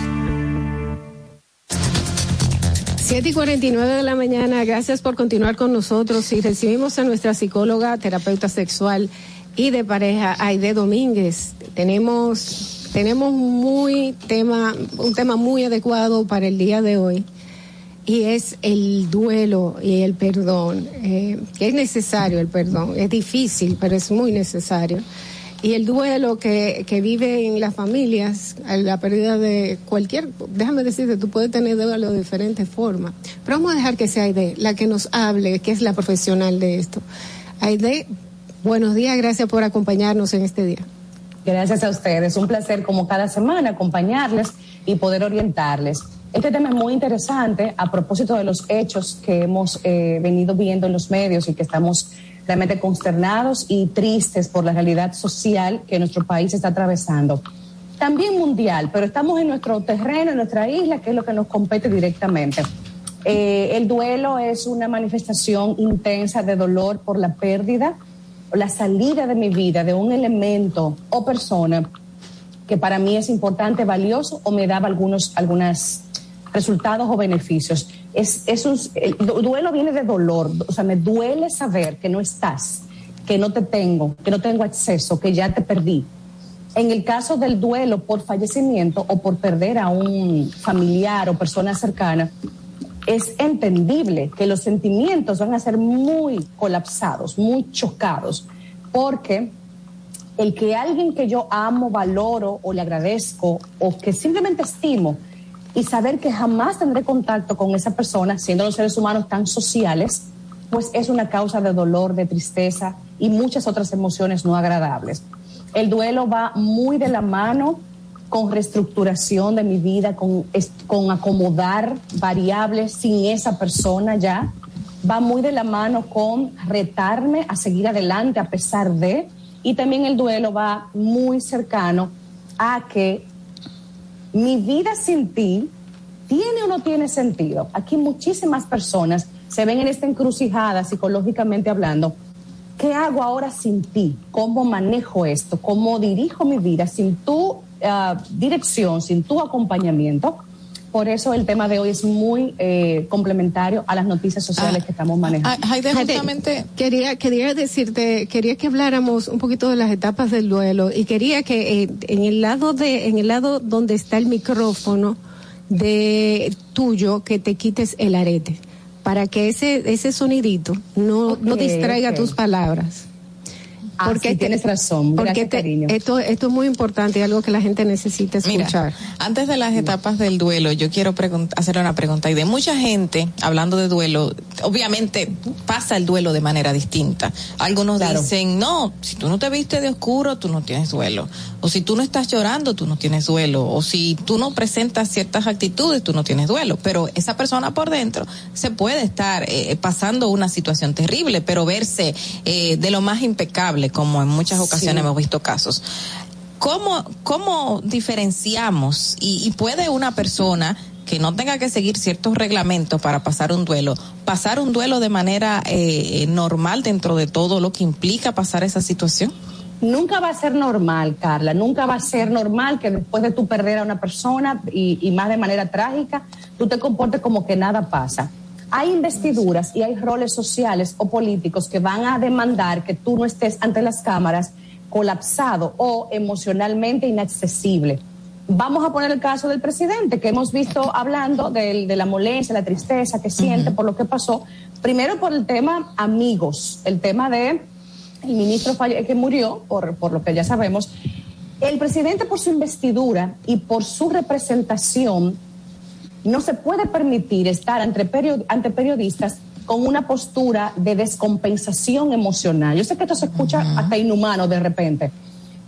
7 y 49 de la mañana, gracias por continuar con nosotros y recibimos a nuestra psicóloga, terapeuta sexual y de pareja, Aide Domínguez. Tenemos, tenemos muy tema, un tema muy adecuado para el día de hoy y es el duelo y el perdón, eh, que es necesario el perdón, es difícil, pero es muy necesario. y el duelo que, que vive en las familias, la pérdida de cualquier, déjame decirte, tú puedes tener duelo de diferentes formas, pero vamos a dejar que sea Aide la que nos hable, que es la profesional de esto. Aide, buenos días, gracias por acompañarnos en este día. Gracias a ustedes, un placer como cada semana acompañarles y poder orientarles. Este tema es muy interesante a propósito de los hechos que hemos eh, venido viendo en los medios y que estamos realmente consternados y tristes por la realidad social que nuestro país está atravesando. También mundial, pero estamos en nuestro terreno, en nuestra isla, que es lo que nos compete directamente. Eh, el duelo es una manifestación intensa de dolor por la pérdida la salida de mi vida de un elemento o persona que para mí es importante, valioso o me daba algunos algunas resultados o beneficios. Es, es un, el duelo viene de dolor, o sea, me duele saber que no estás, que no te tengo, que no tengo acceso, que ya te perdí. En el caso del duelo por fallecimiento o por perder a un familiar o persona cercana, es entendible que los sentimientos van a ser muy colapsados, muy chocados, porque el que alguien que yo amo, valoro o le agradezco o que simplemente estimo y saber que jamás tendré contacto con esa persona, siendo los seres humanos tan sociales, pues es una causa de dolor, de tristeza y muchas otras emociones no agradables. El duelo va muy de la mano con reestructuración de mi vida, con, con acomodar variables sin esa persona ya. Va muy de la mano con retarme a seguir adelante a pesar de, y también el duelo va muy cercano a que mi vida sin ti tiene o no tiene sentido. Aquí muchísimas personas se ven en esta encrucijada psicológicamente hablando. ¿Qué hago ahora sin ti? ¿Cómo manejo esto? ¿Cómo dirijo mi vida sin tu uh, dirección, sin tu acompañamiento? Por eso el tema de hoy es muy eh, complementario a las noticias sociales ah, que estamos manejando. Ah, Jaide, justamente quería, quería decirte, quería que habláramos un poquito de las etapas del duelo y quería que eh, en el lado de, en el lado donde está el micrófono de tuyo, que te quites el arete para que ese, ese sonidito no, no distraiga tus palabras. Ah, porque tienes razón. Porque esto, esto es muy importante y algo que la gente necesita escuchar. antes de las etapas del duelo, yo quiero hacer una pregunta. Y de mucha gente, hablando de duelo, obviamente pasa el duelo de manera distinta. Algunos dicen, no, si tú no te viste de oscuro, tú no tienes duelo. O si tú no estás llorando, tú no tienes duelo. O si tú no presentas ciertas actitudes, tú no tienes duelo. Pero esa persona por dentro se puede estar eh, pasando una situación terrible, pero verse eh, de lo más impecable como en muchas ocasiones hemos visto casos. ¿Cómo, cómo diferenciamos y, puede una persona que no tenga que seguir ciertos reglamentos para pasar un duelo, pasar un duelo de manera eh, normal dentro de todo lo que implica pasar esa situación? Nunca va a ser normal, Carla, nunca va a ser normal que después de tú perder a una persona y, y más de manera trágica, tú te comportes como que nada pasa hay investiduras y hay roles sociales o políticos que van a demandar que tú no estés ante las cámaras colapsado o emocionalmente inaccesible. Vamos a poner el caso del presidente, que hemos visto hablando de, la molestia, la tristeza que siente por lo que pasó. Primero por el tema amigos, el tema de el ministro que murió, por, por lo que ya sabemos. El presidente por su investidura y por su representación no se puede permitir estar ante, periodistas con una postura de descompensación emocional. Yo sé que esto se escucha hasta inhumano de repente,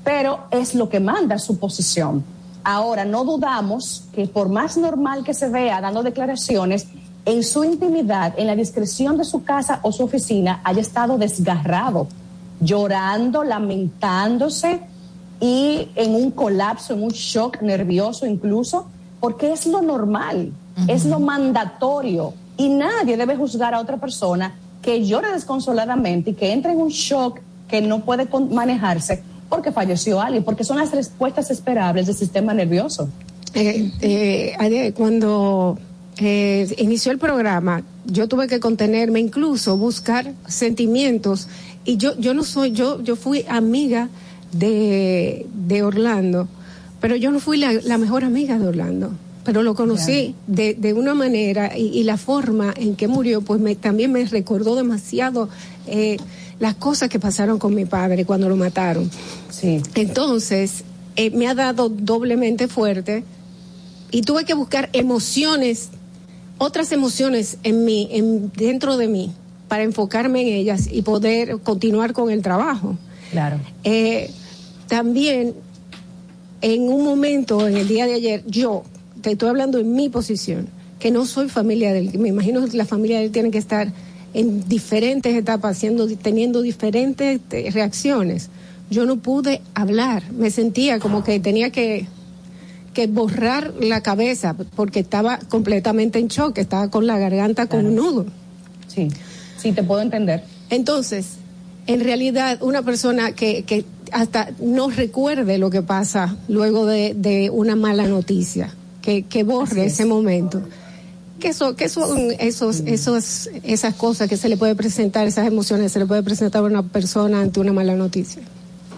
pero es lo que manda su posición. Ahora, no dudamos que por más normal que se vea dando declaraciones, en su intimidad, en la discreción de su casa o su oficina, haya estado desgarrado, llorando, lamentándose y en un colapso, en un shock nervioso incluso porque es lo normal, es lo mandatorio y nadie debe juzgar a otra persona que llore desconsoladamente y que entre en un shock que no puede manejarse porque falleció alguien, porque son las respuestas esperables del sistema nervioso. Eh, eh, cuando eh, inició el programa, yo tuve que contenerme, incluso buscar sentimientos, y yo, yo no soy, yo, yo fui amiga de, de Orlando pero yo no fui la, mejor amiga de Orlando pero lo conocí de, de, una manera y, la forma en que murió, pues me, también me recordó demasiado eh, las cosas que pasaron con mi padre cuando lo mataron. Sí. Entonces, eh, me ha dado doblemente fuerte y tuve que buscar emociones, otras emociones en mí, en, dentro de mí, para enfocarme en ellas y poder continuar con el trabajo. Claro. Eh, también, en un momento, en el día de ayer, yo, te estoy hablando en mi posición, que no soy familia de él, me imagino que la familia de él tiene que estar en diferentes etapas, haciendo, teniendo diferentes eh, reacciones. Yo no pude hablar, me sentía como que tenía que, que borrar la cabeza porque estaba completamente en shock, estaba con la garganta con un nudo. Sí, sí, te puedo entender. Entonces, en realidad, una persona que, que hasta no recuerde lo que pasa luego de, de una mala noticia, que, que borre ese momento. ¿Qué son, qué son esos, esos, esas cosas que se le puede presentar, esas emociones se le puede presentar a una persona ante una mala noticia?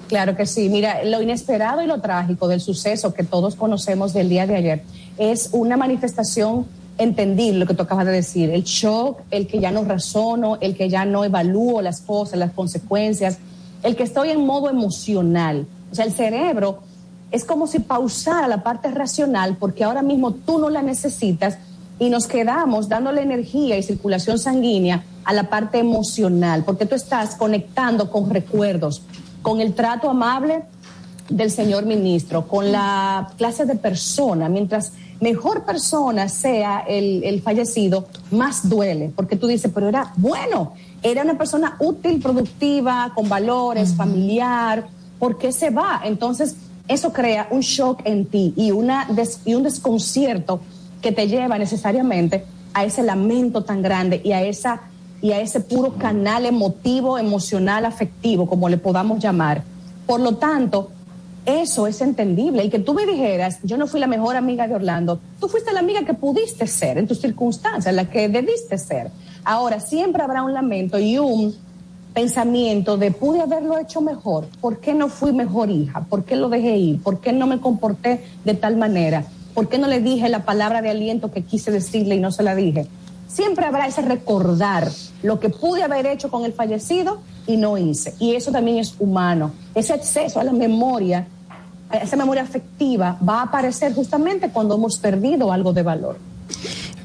Claro que sí. Mira, lo inesperado y lo trágico del suceso que todos conocemos del día de ayer es una manifestación entendible, lo que tú acabas de decir, el shock, el que ya no razono, el que ya no evalúo las cosas, las consecuencias, el que estoy en modo emocional. O sea, el cerebro es como si pausara la parte racional porque ahora mismo tú no la necesitas y nos quedamos dándole energía y circulación sanguínea a la parte emocional, porque tú estás conectando con recuerdos, con el trato amable del señor ministro, con la clase de persona. Mientras mejor persona sea el, el, fallecido, más duele, porque tú dices, pero era bueno, era una persona útil, productiva, con valores, familiar, ¿por qué se va? Entonces, eso crea un shock en ti y, una des, y un desconcierto que te lleva necesariamente a ese lamento tan grande y a esa y a ese puro canal emotivo, emocional, afectivo, como le podamos llamar. Por lo tanto, eso es entendible. Y que tú me dijeras, yo no fui la mejor amiga de Orlando, tú fuiste la amiga que pudiste ser en tus circunstancias, la que debiste ser. Ahora, siempre habrá un lamento y un pensamiento de pude haberlo hecho mejor, ¿por qué no fui mejor hija? ¿Por qué lo dejé ir? ¿Por qué no me comporté de tal manera? ¿Por qué no le dije la palabra de aliento que quise decirle y no se la dije? Siempre habrá ese recordar lo que pude haber hecho con el fallecido y no hice. Y eso también es humano. Ese acceso a la memoria, esa memoria afectiva, va a aparecer justamente cuando hemos perdido algo de valor.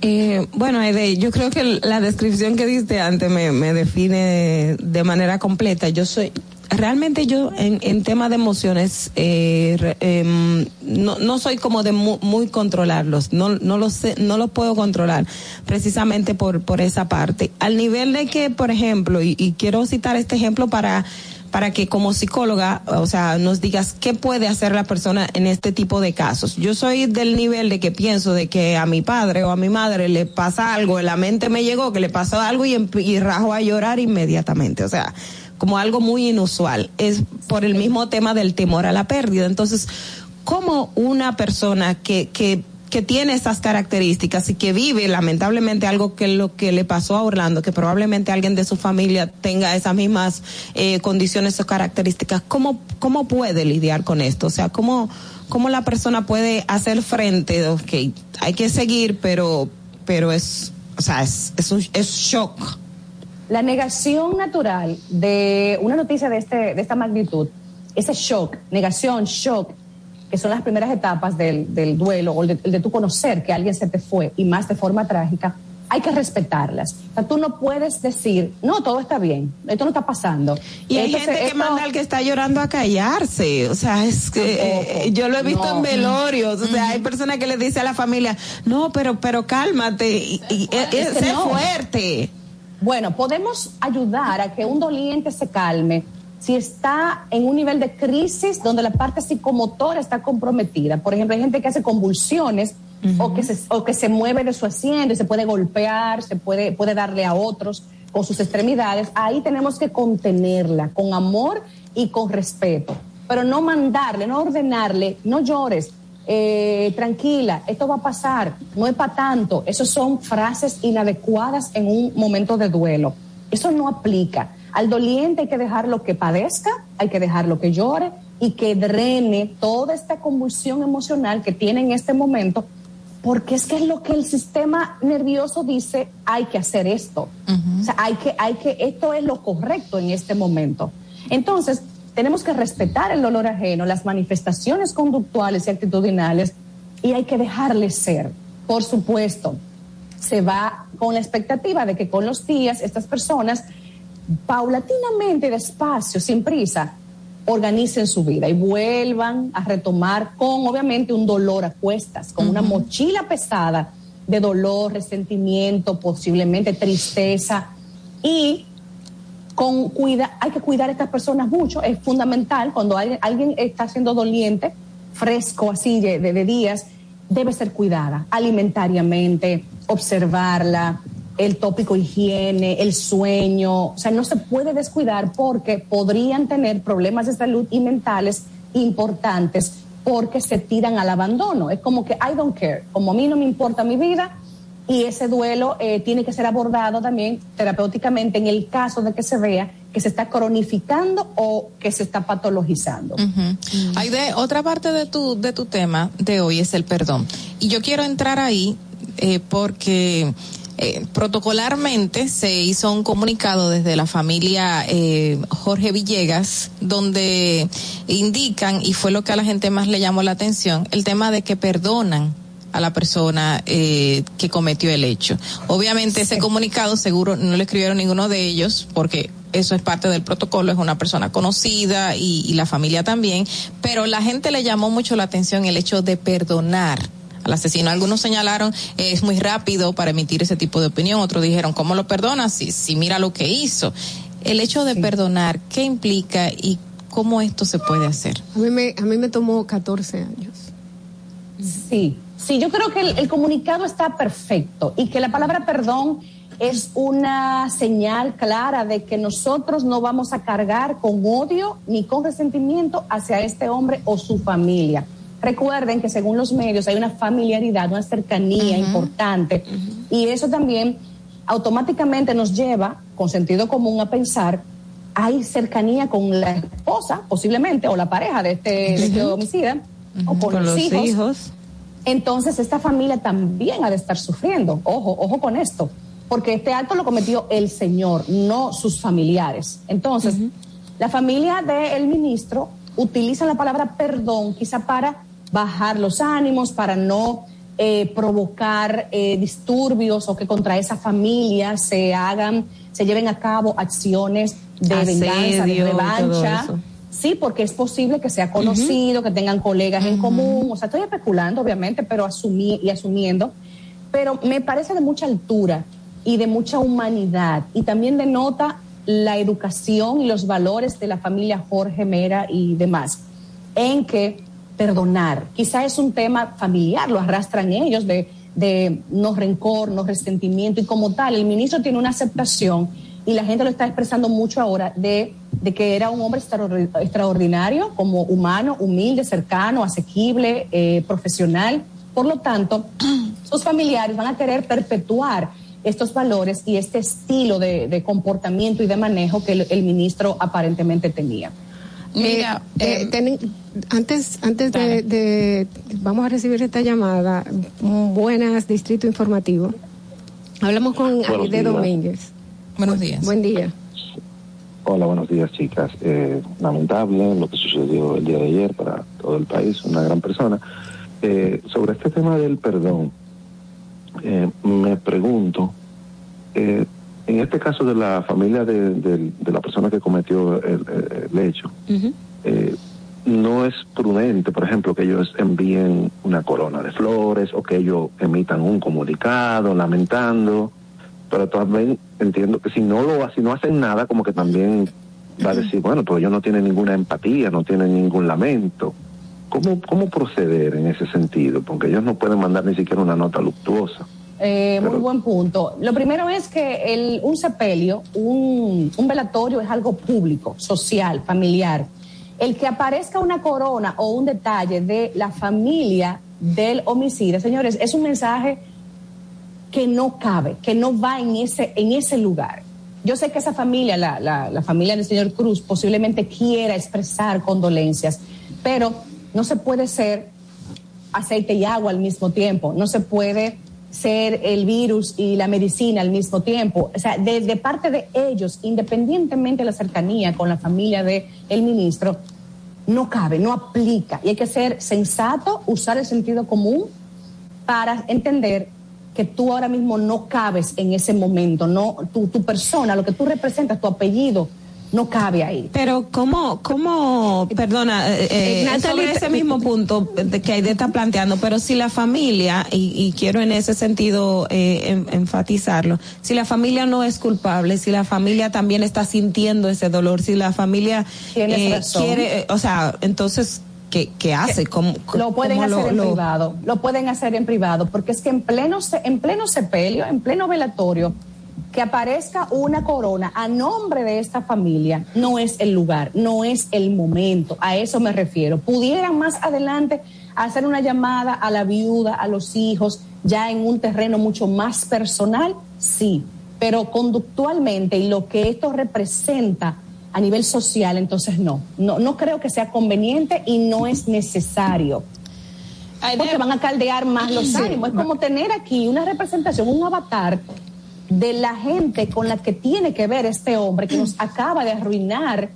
Eh, bueno, Aide, yo creo que la descripción que diste antes me, me define de manera completa. Yo soy, realmente yo en, en tema de emociones eh, eh, no, no soy como de muy, controlarlos no no lo sé no los puedo controlar precisamente por por esa parte al nivel de que por ejemplo y quiero citar este ejemplo para para que como psicóloga, o sea, nos digas qué puede hacer la persona en este tipo de casos. Yo soy del nivel de que pienso de que a mi padre o a mi madre le pasa algo, la mente me llegó que le pasó algo y, y rajo a llorar inmediatamente, o sea, como algo muy inusual. Es por el mismo tema del temor a la pérdida. Entonces, ¿cómo una persona que, que que tiene esas características y que vive lamentablemente algo que lo que le pasó a Orlando, que probablemente alguien de su familia tenga esas mismas eh, condiciones o características, ¿cómo, ¿cómo puede lidiar con esto? O sea, ¿cómo, cómo la persona puede hacer frente ok, hay que seguir, pero, pero es, o sea, es, es, un, es shock. La negación natural de una noticia de, este, de esta magnitud, ese shock, negación, shock, que son las primeras etapas del, del duelo o el de, el de tu conocer que alguien se te fue y más de forma trágica, hay que respetarlas. O sea, tú no puedes decir, no, todo está bien, esto no está pasando. Y hay Entonces, gente que esto... manda al que está llorando a callarse. O sea, es que eh, yo lo he visto no. en velorios. O sea, hay personas que le dice a la familia, no, pero, pero cálmate y, y, es, es sé no. fuerte. Bueno, podemos ayudar a que un doliente se calme si está en un nivel de crisis donde la parte psicomotora está comprometida. Por ejemplo, hay gente que hace convulsiones uh -huh. o, que se, o que se mueve de su asiento y se puede golpear, se puede, puede darle a otros con sus extremidades. Ahí tenemos que contenerla con amor y con respeto, pero no mandarle, no ordenarle, no llores. Eh, tranquila, esto va a pasar, no es para tanto. Esas son frases inadecuadas en un momento de duelo. Eso no aplica. Al doliente hay que dejarlo que padezca, hay que dejarlo que llore y que drene toda esta convulsión emocional que tiene en este momento porque es que es lo que el sistema nervioso dice, hay que hacer esto. O sea, hay que, hay que, esto es lo correcto en este momento. Entonces, tenemos que respetar el dolor ajeno, las manifestaciones conductuales y actitudinales, y hay que dejarles ser. Por supuesto, se va con la expectativa de que con los días estas personas paulatinamente, despacio, sin prisa, organicen su vida y vuelvan a retomar con obviamente un dolor a cuestas, con una mochila pesada de dolor, resentimiento, posiblemente tristeza. Y con cuida, hay que cuidar a estas personas mucho, es fundamental cuando alguien, alguien está siendo doliente, fresco así de, de días, debe ser cuidada alimentariamente, observarla, el tópico higiene, el sueño, o sea, no se puede descuidar porque podrían tener problemas de salud y mentales importantes porque se tiran al abandono. Es como que I don't care, como a mí no me importa mi vida y ese duelo eh, tiene que ser abordado también terapéuticamente en el caso de que se vea que se está cronificando o que se está patologizando. Hay de otra parte de tu de tu tema de hoy es el perdón y yo quiero entrar ahí eh, porque eh, protocolarmente se hizo un comunicado desde la familia eh, Jorge Villegas donde indican, y fue lo que a la gente más le llamó la atención, el tema de que perdonan a la persona eh, que cometió el hecho. Obviamente ese comunicado seguro no lo escribieron ninguno de ellos porque eso es parte del protocolo, es una persona conocida y, y la familia también, pero la gente le llamó mucho la atención el hecho de perdonar al asesino. Algunos señalaron eh, es muy rápido para emitir ese tipo de opinión, otros dijeron, ¿cómo lo perdonas? Si, si mira lo que hizo. El hecho de perdonar, ¿qué implica y cómo esto se puede hacer? A mí me, a mí me tomó 14 años. Sí, sí, yo creo que el, el comunicado está perfecto y que la palabra perdón es una señal clara de que nosotros no vamos a cargar con odio ni con resentimiento hacia este hombre o su familia. Recuerden que según los medios hay una familiaridad, una cercanía importante y eso también automáticamente nos lleva, con sentido común, a pensar hay cercanía con la esposa, posiblemente, o la pareja de este, de este homicida, o con, los hijos. hijos. Entonces esta familia también ha de estar sufriendo. Ojo, ojo con esto, porque este acto lo cometió el señor, no sus familiares. Entonces, la familia del ministro utiliza la palabra perdón quizá para bajar los ánimos, para no eh, provocar eh, disturbios o que contra esa familia se hagan, se lleven a cabo acciones de venganza, de revancha. Sí, porque es posible que sea conocido, que tengan colegas en común. O sea, estoy especulando, obviamente, pero asumí y asumiendo. Pero me parece de mucha altura y de mucha humanidad. Y también denota la educación y los valores de la familia Jorge Mera y demás. En que perdonar, quizá es un tema familiar, lo arrastran ellos de, de no rencor, no resentimiento. Y como tal, el ministro tiene una aceptación y la gente lo está expresando mucho ahora de, de que era un hombre extraordi- extraordinario, como humano, humilde, cercano, asequible, eh, profesional. Por lo tanto, sus familiares van a querer perpetuar estos valores y este estilo de, de comportamiento y de manejo que el ministro aparentemente tenía. Mira, antes, antes de, de- vamos a recibir esta llamada. Buenas, Distrito Informativo. Hablamos con Aide. Domínguez. Buenos días. Buen día. Hola, buenos días, chicas. Eh, lamentable lo que sucedió el día de ayer para todo el país, una gran persona. Eh, sobre este tema del perdón, eh, me pregunto, eh, en este caso de la familia de, de- de la persona que cometió el, hecho, eh, no es prudente, por ejemplo, que ellos envíen una corona de flores o que ellos emitan un comunicado lamentando, pero también entiendo que si no lo si no hacen nada, como que también va a decir, bueno, pues ellos no tienen ninguna empatía, no tienen ningún lamento. ¿Cómo, ¿Cómo proceder en ese sentido? Porque ellos no pueden mandar ni siquiera una nota luctuosa. Eh, muy buen punto. Lo primero es que el, un sepelio, un, un velatorio es algo público, social, familiar. El que aparezca una corona o un detalle de la familia del homicida, señores, es un mensaje que no cabe, que no va en ese, en ese lugar. Yo sé que esa familia, la, la, la familia del señor Cruz, posiblemente quiera expresar condolencias, pero no se puede ser aceite y agua al mismo tiempo, no se puede ser el virus y la medicina al mismo tiempo. O sea, desde parte de ellos, independientemente de la cercanía con la familia del el ministro, no cabe, no aplica. Y hay que ser sensato, usar el sentido común para entender que tú ahora mismo no cabes en ese momento, no tu persona, lo que tú representas, tu apellido, no cabe ahí. Pero cómo, cómo, perdona, eh, eh, Natalie, sobre ese mismo punto que Aide está planteando, pero si la familia, y, y quiero en ese sentido eh, en- enfatizarlo, si la familia no es culpable, si la familia también está sintiendo ese dolor, si la familia eh, quiere, eh, o sea, entonces, ¿qué, qué hace? ¿Cómo, Lo pueden cómo hacer en lo- privado, lo pueden hacer en privado, porque es que en pleno, en pleno sepelio, en pleno velatorio, que aparezca una corona a nombre de esta familia no es el lugar, no es el momento, a eso me refiero. Pudieran más adelante hacer una llamada a la viuda, a los hijos, ya en un terreno mucho más personal, sí, pero conductualmente y lo que esto representa a nivel social, entonces no, no, no creo que sea conveniente y no es necesario. Porque van a caldear más los ánimos. Es como tener aquí una representación, un avatar de la gente con la que tiene que ver este hombre que nos acaba de arruinar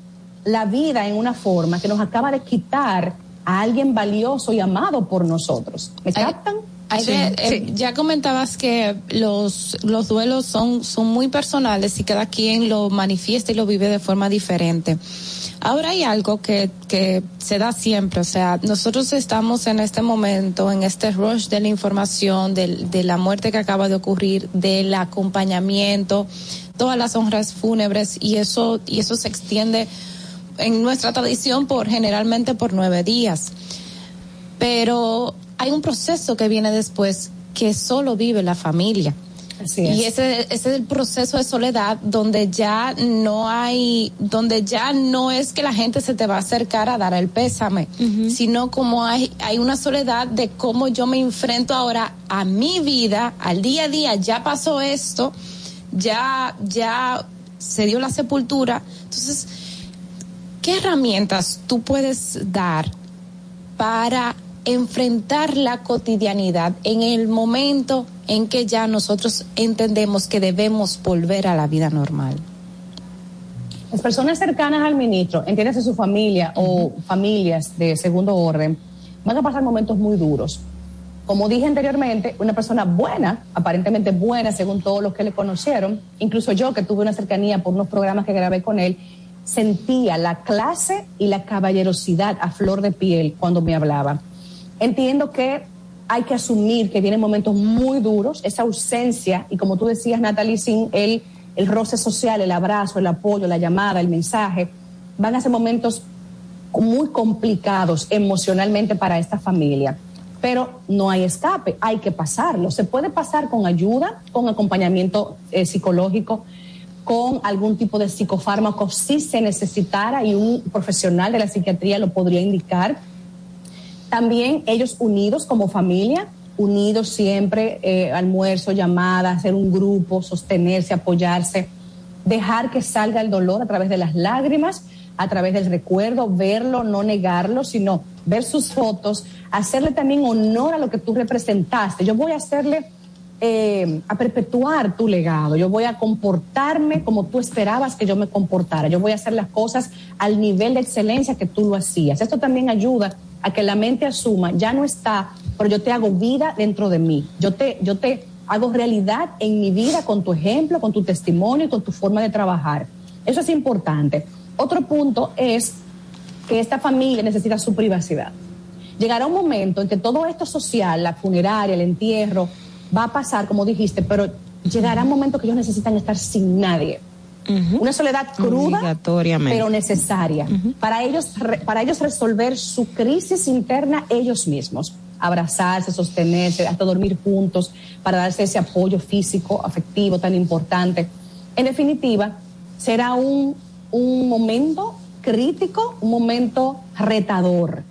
la vida en una forma, que nos acaba de quitar a alguien valioso y amado por nosotros. ¿Me captan? Aide, eh, ya comentabas que los, los duelos son, son muy personales y cada quien lo manifiesta y lo vive de forma diferente. Ahora hay algo que, que se da siempre, o sea, nosotros estamos en este momento, en este rush de la información, del- de, la muerte que acaba de ocurrir, del acompañamiento, todas las honras fúnebres y eso, y eso se extiende en nuestra tradición por generalmente por nueve días. Pero hay un proceso que viene después que solo vive la familia. Así es. Y ese, ese es el proceso de soledad donde ya no hay, donde ya no es que la gente se te va a acercar a dar el pésame, sino como hay, hay una soledad de cómo yo me enfrento ahora a mi vida, al día a día, ya pasó esto, ya, ya se dio la sepultura. Entonces, ¿qué herramientas tú puedes dar para enfrentar la cotidianidad en el momento en que ya nosotros entendemos que debemos volver a la vida normal. Las personas cercanas al ministro, entiéndase su familia o familias de segundo orden, van a pasar momentos muy duros. Como dije anteriormente, una persona buena, aparentemente buena según todos los que le conocieron, incluso yo que tuve una cercanía por unos programas que grabé con él, sentía la clase y la caballerosidad a flor de piel cuando me hablaba. Entiendo que hay que asumir que vienen momentos muy duros, esa ausencia, y como tú decías, Natalie, sin el, el roce social, el abrazo, el apoyo, la llamada, el mensaje, van a ser momentos muy complicados emocionalmente para esta familia. Pero no hay escape, hay que pasarlo. Se puede pasar con ayuda, con acompañamiento eh, psicológico, con algún tipo de psicofármaco si se necesitara y un profesional de la psiquiatría lo podría indicar. También ellos unidos como familia, unidos siempre, eh, almuerzo, llamada, hacer un grupo, sostenerse, apoyarse, dejar que salga el dolor a través de las lágrimas, a través del recuerdo, verlo, no negarlo, sino ver sus fotos, hacerle también honor a lo que tú representaste. Yo voy a hacerle eh, a perpetuar tu legado. Yo voy a comportarme como tú esperabas que yo me comportara. Yo voy a hacer las cosas al nivel de excelencia que tú lo hacías. Esto también ayuda a que la mente asuma, ya no está, pero yo te hago vida dentro de mí. Yo te, yo te hago realidad en mi vida con tu ejemplo, con tu testimonio con tu forma de trabajar. Eso es importante. Otro punto es que esta familia necesita su privacidad. Llegará un momento en que todo esto social, la funeraria, el entierro, va a pasar, como dijiste, pero llegará un momento que ellos necesitan estar sin nadie. Una soledad cruda, pero necesaria. para, ellos, para ellos resolver su crisis interna ellos mismos. Abrazarse, sostenerse, hasta dormir juntos, para darse ese apoyo físico, afectivo tan importante. En definitiva, será un, un momento crítico, un momento retador,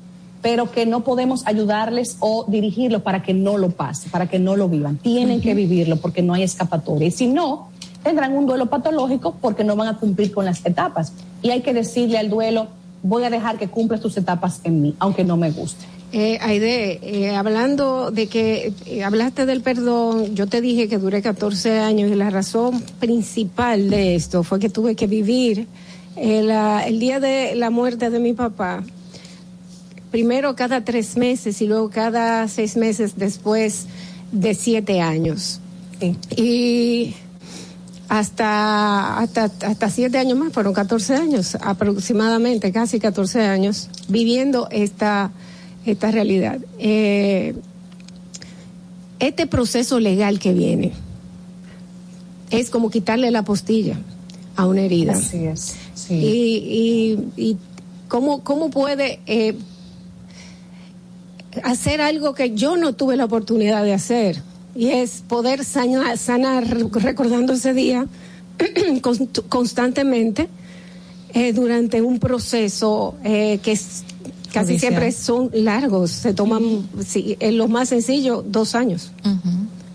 pero que no podemos ayudarles o dirigirlos para que no lo pase, para que no lo vivan. Tienen que vivirlo porque no hay escapatoria. Y si no, tendrán un duelo patológico porque no van a cumplir con las etapas. Y hay que decirle al duelo, voy a dejar que cumplas tus etapas en mí, aunque no me guste. Eh, Aide, eh, hablando de que eh, hablaste del perdón, yo te dije que duré 14 años y la razón principal de esto fue que tuve que vivir eh, la- el día de la muerte de mi papá, primero cada tres meses y luego cada seis meses después de siete años. Y hasta, hasta, hasta siete años más, fueron 14 años aproximadamente, casi 14 años, viviendo esta, esta realidad. Eh, este proceso legal que viene es como quitarle la postilla a una herida. Así es. Sí. Y, y, y cómo, cómo puede eh, hacer algo que yo no tuve la oportunidad de hacer y es poder sanar, sanar recordando ese día const- constantemente eh, durante un proceso eh, que es, casi Judicial. siempre son largos, se toman, sí, en lo más sencillo, dos años.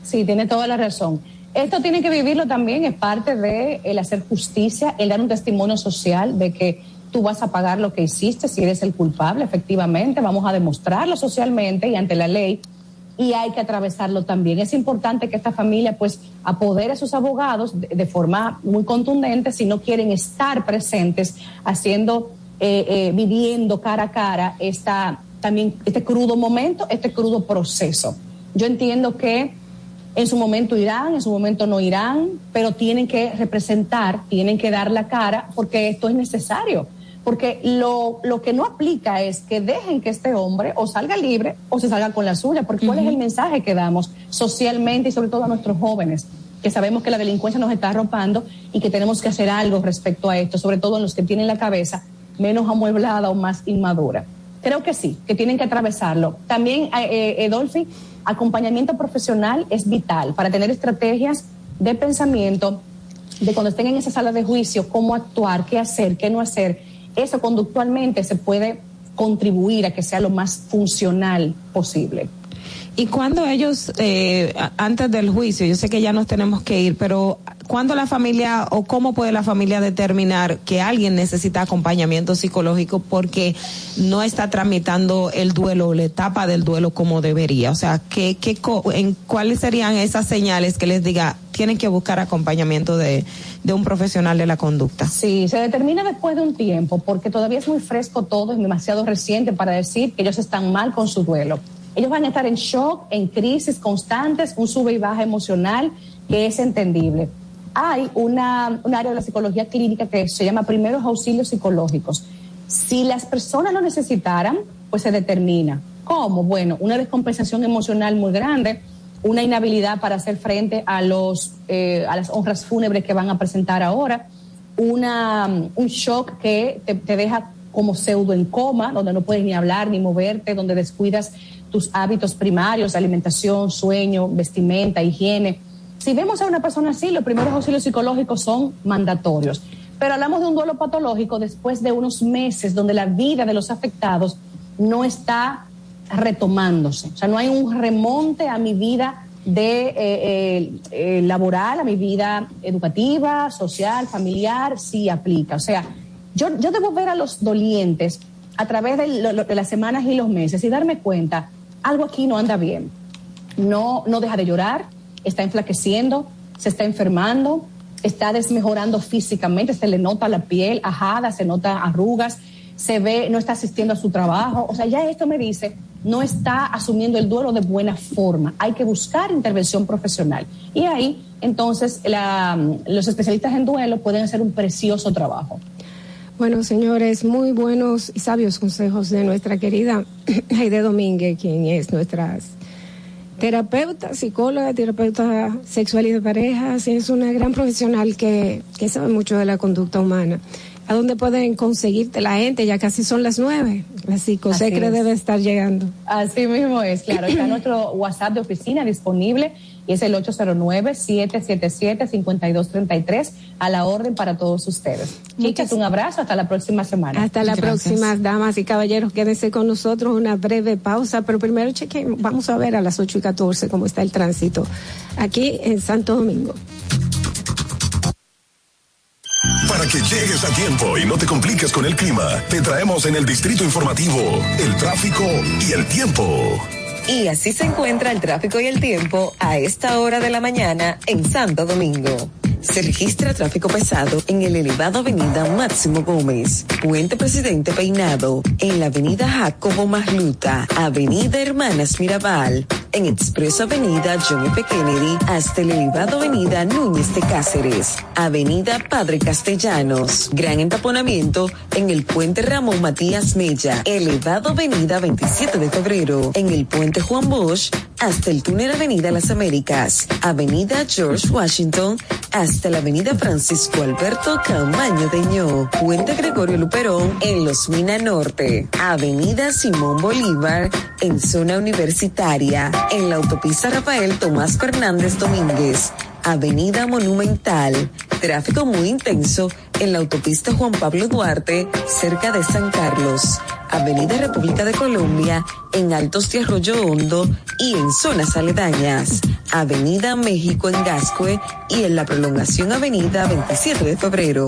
Sí, tiene toda la razón. Esto tiene que vivirlo también, es parte de el hacer justicia, el dar un testimonio social de que tú vas a pagar lo que hiciste si eres el culpable, efectivamente, vamos a demostrarlo socialmente y ante la ley y hay que atravesarlo también. Es importante que esta familia pues apodere a sus abogados de, forma muy contundente si no quieren estar presentes haciendo, eh, eh, viviendo cara a cara esta, también este crudo momento, este crudo proceso. Yo entiendo que en su momento irán, en su momento no irán, pero tienen que representar, tienen que dar la cara porque esto es necesario. Porque lo, lo que no aplica es que dejen que este hombre o salga libre o se salga con la suya, porque ¿cuál es el mensaje que damos socialmente y sobre todo a nuestros jóvenes? Que sabemos que la delincuencia nos está arropando y que tenemos que hacer algo respecto a esto, sobre todo en los que tienen la cabeza menos amueblada o más inmadura. Creo que sí, que tienen que atravesarlo. También, eh, eh, Edolfi, acompañamiento profesional es vital para tener estrategias de pensamiento de cuando estén en esa sala de juicio, cómo actuar, qué hacer, qué no hacer. Eso conductualmente se puede contribuir a que sea lo más funcional posible. Y cuando ellos, eh, antes del juicio, yo sé que ya nos tenemos que ir, pero ¿cuándo la familia o cómo puede la familia determinar que alguien necesita acompañamiento psicológico porque no está tramitando el duelo o la etapa del duelo como debería? O sea, ¿qué, qué, en, ¿cuáles serían esas señales que les diga tienen que buscar acompañamiento de, de un profesional de la conducta? Sí, se determina después de un tiempo, porque todavía es muy fresco todo, es demasiado reciente para decir que ellos están mal con su duelo. Ellos van a estar en shock, en crisis constantes, un sube y baja emocional que es entendible. Hay una, un área de la psicología clínica que se llama primeros auxilios psicológicos. Si las personas lo necesitaran, pues se determina. ¿Cómo? Bueno, una descompensación emocional muy grande, una inhabilidad para hacer frente a, los, eh, a las honras fúnebres que van a presentar ahora, una, un shock que te, te deja como pseudo en coma, donde no puedes ni hablar ni moverte, donde descuidas tus hábitos primarios, alimentación, sueño, vestimenta, higiene. Si vemos a una persona así, los primeros auxilios psicológicos son mandatorios. Pero hablamos de un duelo patológico después de unos meses donde la vida de los afectados no está retomándose. O sea, no hay un remonte a mi vida de eh, eh, eh, laboral, a mi vida educativa, social, familiar, sí aplica. O sea, yo, yo debo ver a los dolientes a través de, lo- de las semanas y los meses y darme cuenta, algo aquí no anda bien. No, no deja de llorar, está enflaqueciendo, se está enfermando, está desmejorando físicamente, se le nota la piel ajada, se nota arrugas, se ve, no está asistiendo a su trabajo. O sea, ya esto me dice, no está asumiendo el duelo de buena forma. Hay que buscar intervención profesional. Y ahí, entonces, los especialistas en duelo pueden hacer un precioso trabajo. Bueno, señores, muy buenos y sabios consejos de nuestra querida Aide Domínguez, quien es nuestra terapeuta, psicóloga, terapeuta sexual y de parejas. Es una gran profesional que, que sabe mucho de la conducta humana. ¿A dónde pueden conseguirte la gente? Ya casi son las nueve. La psicosecre es. debe estar llegando. Así mismo es, claro. Está nuestro WhatsApp de oficina disponible y es el 809-777-5233 a la orden para todos ustedes. Chicas, un abrazo. Hasta la próxima semana. Hasta la próxima, damas y caballeros. Quédense con nosotros una breve pausa, pero primero cheque, vamos a ver a las 8 y 14 cómo está el tránsito aquí en Santo Domingo. Para Para que llegues a tiempo y no te compliques con el clima, te traemos en el Distrito Informativo el tráfico y el tiempo. Y así se encuentra el tráfico y el tiempo a esta hora de la mañana en Santo Domingo. Se registra tráfico pesado en el elevado Avenida Máximo Gómez, Puente Presidente Peinado, en la Avenida Jacobo Masluta, Avenida Hermanas Mirabal, en Expreso Avenida John F. Kennedy hasta el elevado Avenida Núñez de Cáceres, Avenida Padre Castellanos, gran entaponamiento en el Puente Ramón Matías Mella, elevado Avenida 27 de Febrero, en el Puente Juan Bosch hasta el túnel Avenida Las Américas, Avenida George Washington hasta la Avenida Francisco Alberto Camaño Deño, Puente Gregorio Luperón en Los Mina Norte, Avenida Simón Bolívar en zona universitaria, en la autopista Rafael Tomás Fernández Domínguez, Avenida Monumental, tráfico muy intenso en la autopista Juan Pablo Duarte, cerca de San Carlos, Avenida República de Colombia, en Altos de Arroyo Hondo y en zonas aledañas, Avenida México en Gascue y en la prolongación Avenida 27 de Febrero.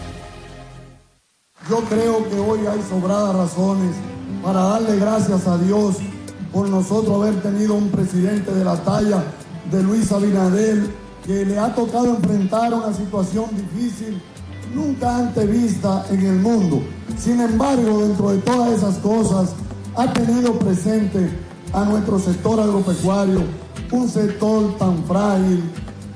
Yo creo que hoy hay sobradas razones para darle gracias a Dios por nosotros haber tenido un presidente de la talla de Luis Abinader que le ha tocado enfrentar una situación difícil nunca antes vista en el mundo. Sin embargo, dentro de todas esas cosas, ha tenido presente a nuestro sector agropecuario, un sector tan frágil,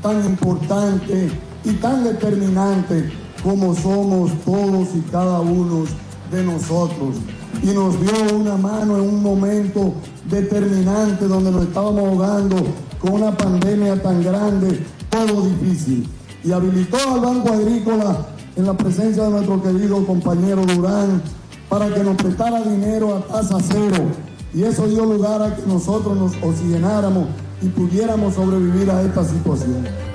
tan importante y tan determinante como somos todos y cada uno de nosotros. Y nos dio una mano en un momento determinante donde nos estábamos ahogando con una pandemia tan grande, todo difícil. Y habilitó al Banco Agrícola en la presencia de nuestro querido compañero Durán para que nos prestara dinero a tasa cero. Y eso dio lugar a que nosotros nos oxigenáramos y pudiéramos sobrevivir a esta situación.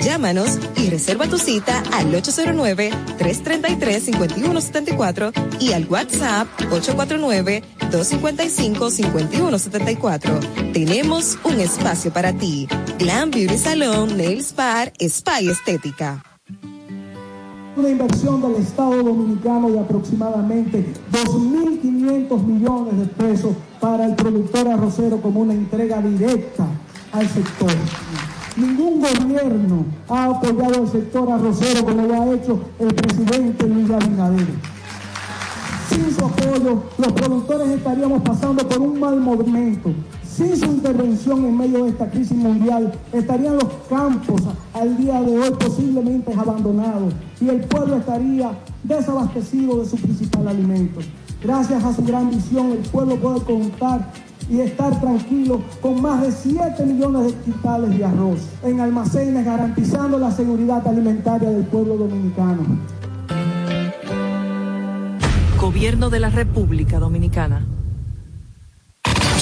Llámanos y reserva tu cita al 809-333-5174 y al WhatsApp 849-255-5174. Tenemos un espacio para ti. Glam Beauty Salon, Nails Bar, Spa y Estética. Una inversión del Estado Dominicano de aproximadamente 2.500 millones de pesos para el productor arrocero como una entrega directa al sector. Ningún gobierno ha apoyado al sector arrocero como lo ha hecho el presidente Luis Abinader. Sin su apoyo, los productores estaríamos pasando por un mal momento. Sin su intervención en medio de esta crisis mundial, estarían los campos al día de hoy posiblemente abandonados y el pueblo estaría desabastecido de su principal alimento. Gracias a su gran visión, el pueblo puede contar y estar tranquilo con más de 7 millones de quintales de arroz en almacenes, garantizando la seguridad alimentaria del pueblo dominicano. Gobierno de la República Dominicana.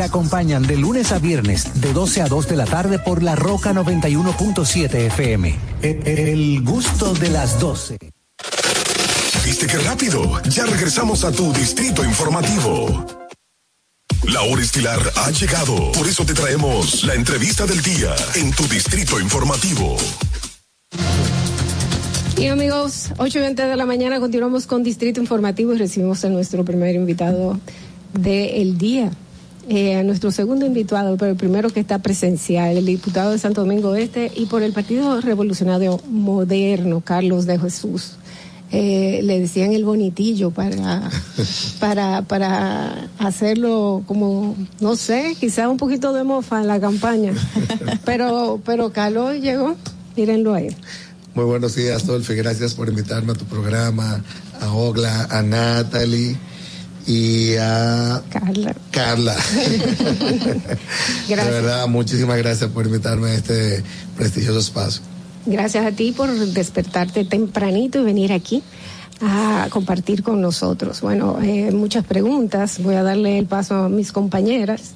Te acompañan de lunes a viernes, de 12 a 2 de la tarde por La Roca 91.7 FM. El, gusto de las 12. ¿Viste qué rápido? Ya regresamos a tu distrito informativo. La hora estilar ha llegado. Por eso te traemos la entrevista del día en tu distrito informativo. Y amigos, 8 y 20 de la mañana continuamos con Distrito Informativo y recibimos a nuestro primer invitado del día. Eh, a nuestro segundo invitado, pero el primero que está presencial, el diputado de Santo Domingo Este y por el Partido Revolucionario Moderno, Carlos de Jesús. Eh, le decían el bonitillo para, para, para hacerlo como, no sé, quizá un poquito de mofa en la campaña. Pero, pero Carlos llegó, mírenlo ahí. Muy buenos días, Dolphy. Gracias por invitarme a tu programa, a Ogla, a Natalie y a Carla. Carla. De verdad, muchísimas gracias por invitarme a este prestigioso espacio. Gracias a ti por despertarte tempranito y venir aquí a compartir con nosotros. Bueno, eh, muchas preguntas. Voy a darle el paso a mis compañeras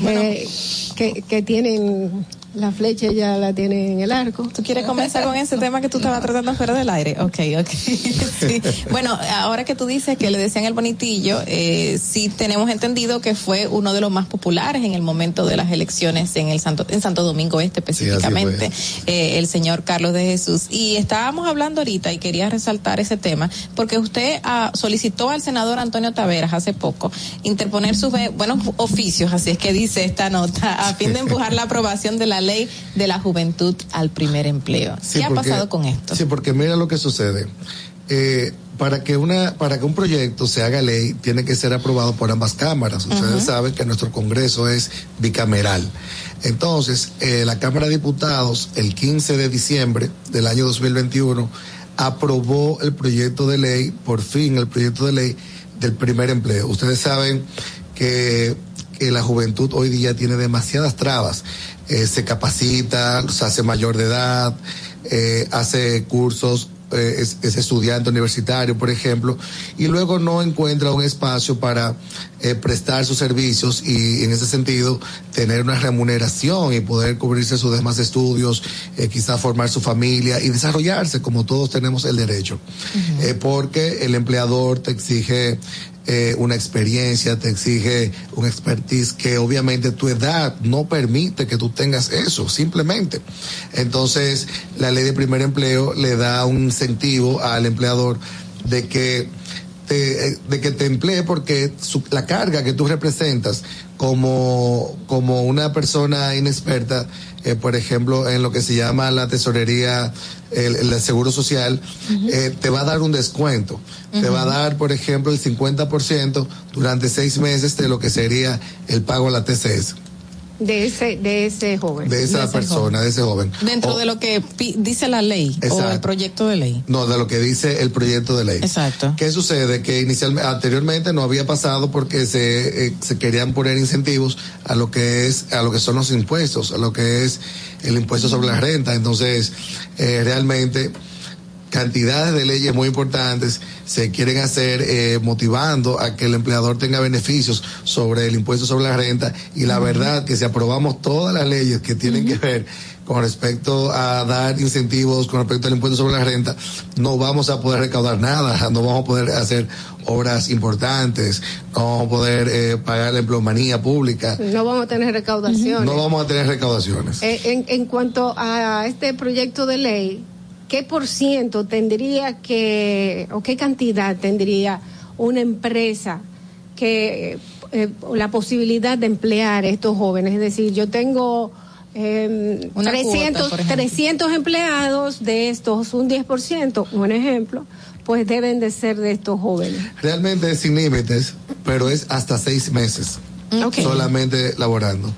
que, que, que tienen la flecha ya la tienen en el arco. ¿Tú quieres comenzar con ese tema que tú estabas tratando fuera del aire? Ok, ok. Sí. Bueno, ahora que tú dices que le decían el bonitillo, eh, sí tenemos entendido que fue uno de los más populares en el momento de las elecciones en el Santo, en Santo Domingo Este específicamente, eh, el señor Carlos de Jesús. Y estábamos hablando ahorita y quería resaltar ese tema porque usted ah, solicitó al senador Antonio Taveras hace poco interponer sus eh, buenos oficios, así es que dice esta nota, a fin de empujar la aprobación de la ley de la juventud al primer empleo. Sí, ¿Qué ha pasado con esto? Sí, porque mira lo que sucede. Eh, para que una para que un proyecto se haga ley tiene que ser aprobado por ambas cámaras. Ustedes saben que nuestro Congreso es bicameral. Entonces, eh, la Cámara de Diputados el 15 de diciembre del año 2021 aprobó el proyecto de ley, por fin el proyecto de ley del primer empleo. Ustedes saben que, que la juventud hoy día tiene demasiadas trabas. Eh, se capacita, se hace mayor de edad, eh, hace cursos, eh, es, es estudiante universitario, por ejemplo, y luego no encuentra un espacio para prestar sus servicios y en ese sentido tener una remuneración y poder cubrirse sus demás estudios, quizás formar su familia y desarrollarse como todos tenemos el derecho. Porque el empleador te exige eh, una experiencia, te exige un expertise que obviamente tu edad no permite que tú tengas eso, simplemente. Entonces, la ley de primer empleo le da un incentivo al empleador de que te, eh, de que te emplee porque su- la carga que tú representas como, como una persona inexperta, eh, por ejemplo, en lo que se llama la tesorería, el, el seguro social, eh, te va a dar un descuento. Te va a dar, por ejemplo, el 50% durante seis meses de lo que sería el pago a la TCS De ese, de ese joven. de esa ese persona, de ese joven. Dentro O- de lo que pi- dice la ley o el proyecto de ley. No, de lo que dice el proyecto de ley. Exacto. ¿Qué sucede? Que inicialmente, anteriormente no había pasado porque se, eh, se querían poner incentivos a lo que es, a lo que son los impuestos, a lo que es el impuesto sobre la renta. Entonces, eh, realmente cantidades de leyes muy importantes se quieren hacer eh, motivando a que el empleador tenga beneficios sobre el impuesto sobre la renta. Y la verdad que si aprobamos todas las leyes que tienen que ver con respecto a dar incentivos con respecto al impuesto sobre la renta, no vamos a poder recaudar nada, no vamos a poder hacer obras importantes, no vamos a poder eh, pagar la empleomanía pública, No vamos a tener recaudaciones. no vamos a tener recaudaciones. Eh, en, en cuanto a este proyecto de ley, ¿qué por ciento tendría que, o qué cantidad tendría una empresa que eh, la posibilidad de emplear a estos jóvenes? Es decir, yo tengo eh, Una 300, cuota, por ejemplo. 300 empleados, de estos un 10%, un ejemplo, pues deben de ser de estos jóvenes. Realmente es sin límites, pero es hasta seis meses solamente laborando.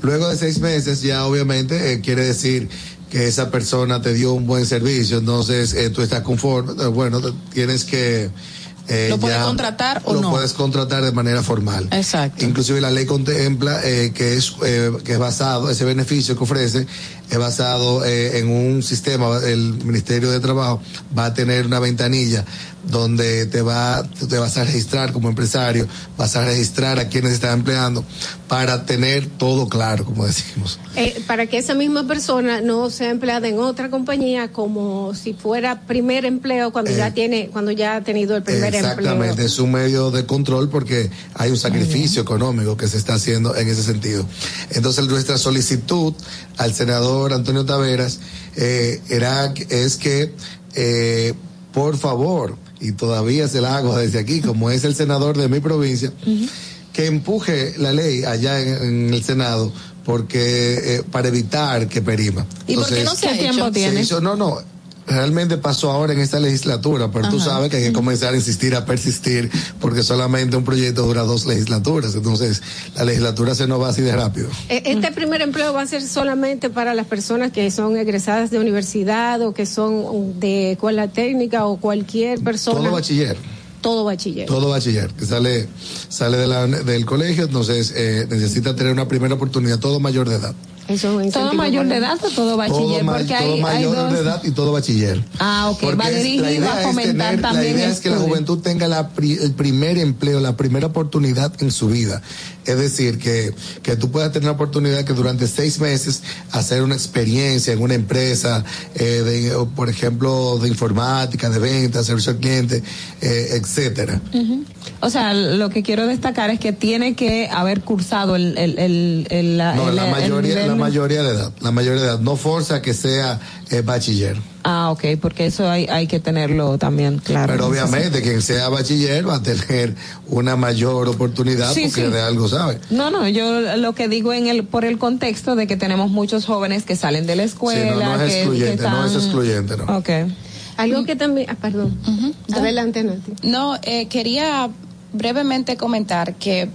Luego de seis meses ya obviamente eh, quiere decir que esa persona te dio un buen servicio, entonces eh, tú estás conforme, eh, bueno, tienes que... eh, ¿Lo puede ya- contratar o lo no? puedes contratar de manera formal. Exacto. Inclusive la ley contempla eh, que es eh, que es basado ese beneficio que ofrece es basado eh, en un sistema el Ministerio de Trabajo va a tener una ventanilla donde te va te vas a registrar como empresario vas a registrar a quienes están empleando para tener todo claro como decimos Eh, para que esa misma persona no sea empleada en otra compañía como si fuera primer empleo cuando Eh, ya tiene cuando ya ha tenido el primer Exactamente, empleo. es un medio de control porque hay un sacrificio económico que se está haciendo en ese sentido. Entonces nuestra solicitud al senador Antonio Taveras eh, era es que eh, por favor y todavía se la hago desde aquí como es el senador de mi provincia que empuje la ley allá en, en el Senado porque eh, para evitar que perima. ¿Y por qué no se ha ¿Qué tiempo hecho? tiene? Se hizo- no, no. Realmente pasó ahora en esta legislatura, pero tú sabes que hay que comenzar a insistir, a persistir, porque solamente un proyecto dura dos legislaturas. Entonces, la legislatura se nos va así de rápido. Eh, Este primer empleo va a ser solamente para las personas que son egresadas de universidad o que son de escuela técnica o cualquier persona. Todo bachiller. Todo bachiller. Todo bachiller que sale sale de la- del colegio, entonces eh, necesita tener una primera oportunidad, todo mayor de edad. Eso es un ¿Todo mayor de edad o todo bachiller? todo, Porque todo hay, hay mayor dos. de edad y todo bachiller. Ah, ok. Porque Va dirigido a fomentar tener- también La idea es que la juventud tenga la pri- el primer empleo, la primera oportunidad en su vida. Es decir, que, que tú puedas tener la oportunidad que durante seis meses hacer una experiencia en una empresa, eh, de, por ejemplo, de informática, de ventas, servicio al cliente, eh, etcétera. O sea, lo que quiero destacar es que tiene que haber cursado el, el, el, el- No, la mayoría, nivel- la mayoría de edad, la mayoría de edad. No forza que sea eh, bachiller. Ah, ok, porque eso hay, hay que tenerlo también claro. Pero sí. obviamente quien sea bachiller va a tener una mayor oportunidad Sí, porque sí. de algo sabe. No, no, yo lo que digo en el por el contexto de que tenemos muchos jóvenes que salen de la Sí, escuela, no, no es que- que, excluyente, no es excluyente, no. Ok. Algo que también, ah, perdón. Adelante, Nati. No, eh, quería brevemente comentar que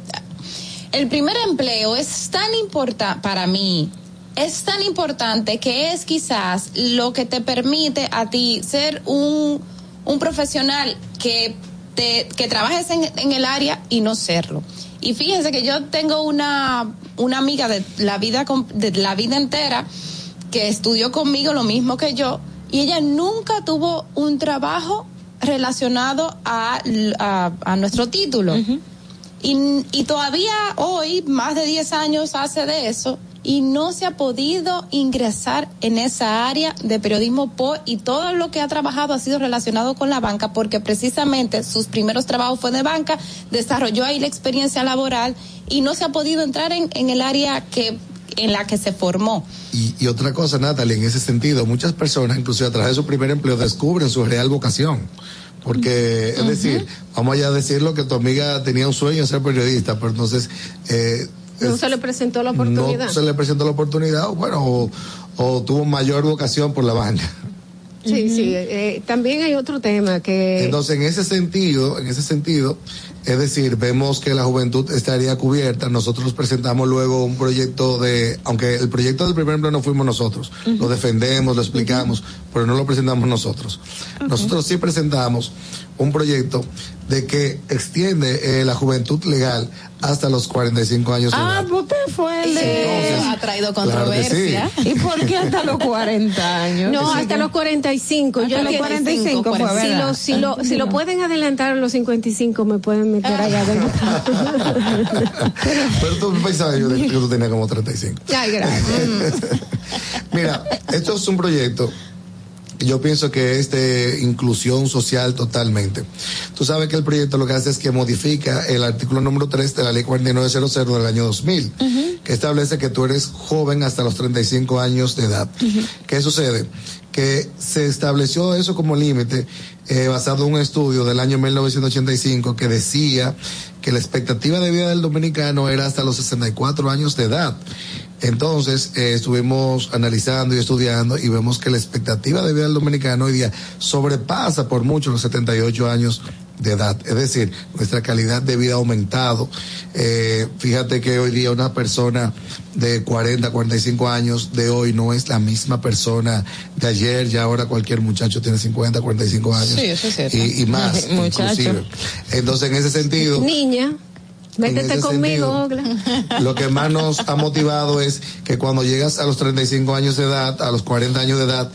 el primer empleo es tan importante para mí. Es tan importante que es quizás lo que te permite a ti ser un, un profesional que, te, que trabajes en, en el área y no serlo. Y fíjense que yo tengo una, una amiga de la vida de la vida entera que estudió conmigo lo mismo que yo y ella nunca tuvo un trabajo relacionado a, a, a nuestro título. y, y todavía hoy, más de 10 años hace de eso, y no se ha podido ingresar en esa área de periodismo por, y todo lo que ha trabajado ha sido relacionado con la banca, porque precisamente sus primeros trabajos fue de banca, desarrolló ahí la experiencia laboral y no se ha podido entrar en, en el área que en la que se formó. Y, y otra cosa, Natalie, en ese sentido, muchas personas, inclusive a través de su primer empleo, descubren su real vocación. Porque, es decir, vamos allá a decirlo que tu amiga tenía un sueño de ser periodista, pero entonces eh, No se le presentó la oportunidad. no se le presentó la oportunidad, o bueno, o, o tuvo mayor vocación por la banca. Sí, sí. eh, también hay otro tema que. Entonces, en ese sentido, en ese sentido, es decir, vemos que la juventud estaría cubierta. Nosotros presentamos luego un proyecto de, aunque el proyecto del primer empleo no fuimos nosotros, lo defendemos, lo explicamos, pero no lo presentamos nosotros. Nosotros sí presentamos un proyecto de que extiende eh, la juventud legal hasta los 45 años Ah, edad. pues usted fue el de... Entonces, ha traído claro controversia. sí. ¿Y por qué hasta los 40 años? No, Sí, hasta que- los 45. Hasta Yo los entiendo. 45 fue, si ¿verdad? lo, si, lo, si lo pueden adelantar a los 55, me pueden meter allá adentro. Pero tú pensabas yo de- que tú tenías como 35. Ay, gracias. Mira, esto es un proyecto yo pienso que es de inclusión social totalmente. Tú sabes que el proyecto lo que hace es que modifica el artículo número 3 de la ley 4900 del año 2000, que establece que tú eres joven hasta los 35 años de edad. ¿Qué sucede? Que se estableció eso como límite eh, basado en un estudio del año 1985 que decía que la expectativa de vida del dominicano era hasta los 64 años de edad. Entonces, eh, estuvimos analizando y estudiando y vemos que la expectativa de vida del dominicano hoy día sobrepasa por mucho los 78 años de edad. Es decir, nuestra calidad de vida ha aumentado. Eh, fíjate que hoy día una persona de 40, 45 años de hoy no es la misma persona de ayer. Ya ahora cualquier muchacho tiene 50, 45 años. Sí, eso es cierto. Y, y más, Muchacho. inclusive. Entonces, en ese sentido... Niña, métete conmigo, sentido, lo que más nos ha motivado es que cuando llegas a los 35 años de edad, a los 40 años de edad,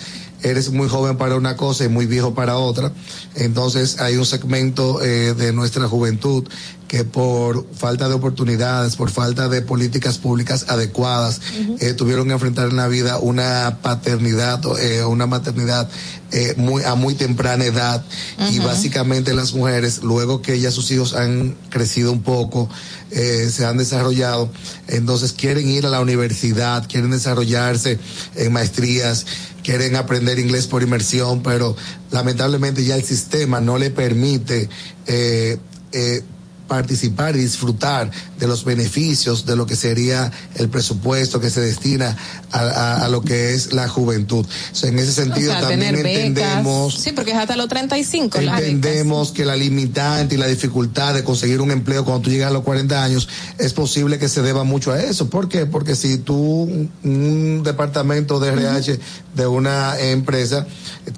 eres muy joven para una cosa y muy viejo para otra. Entonces hay un segmento eh, de nuestra juventud que por falta de oportunidades, por falta de políticas públicas adecuadas, eh, tuvieron que enfrentar en la vida una paternidad, eh, una maternidad eh, muy, a muy temprana edad. Y básicamente las mujeres, luego que ya sus hijos han crecido un poco, se han desarrollado, entonces quieren ir a la universidad, quieren desarrollarse en maestrías, quieren aprender inglés por inmersión, pero lamentablemente ya el sistema no le permite eh, eh, participar y disfrutar de los beneficios de lo que sería el presupuesto que se destina a, a- a lo que es la juventud. O sea, en ese sentido O sea, también becas. entendemos Sí, porque es hasta los 35. las becas. Entendemos que la limitante y la dificultad de conseguir un empleo cuando tú llegas a los 40 años es posible que se deba mucho a eso. ¿Por qué? Porque si tú, un- departamento de RH de una empresa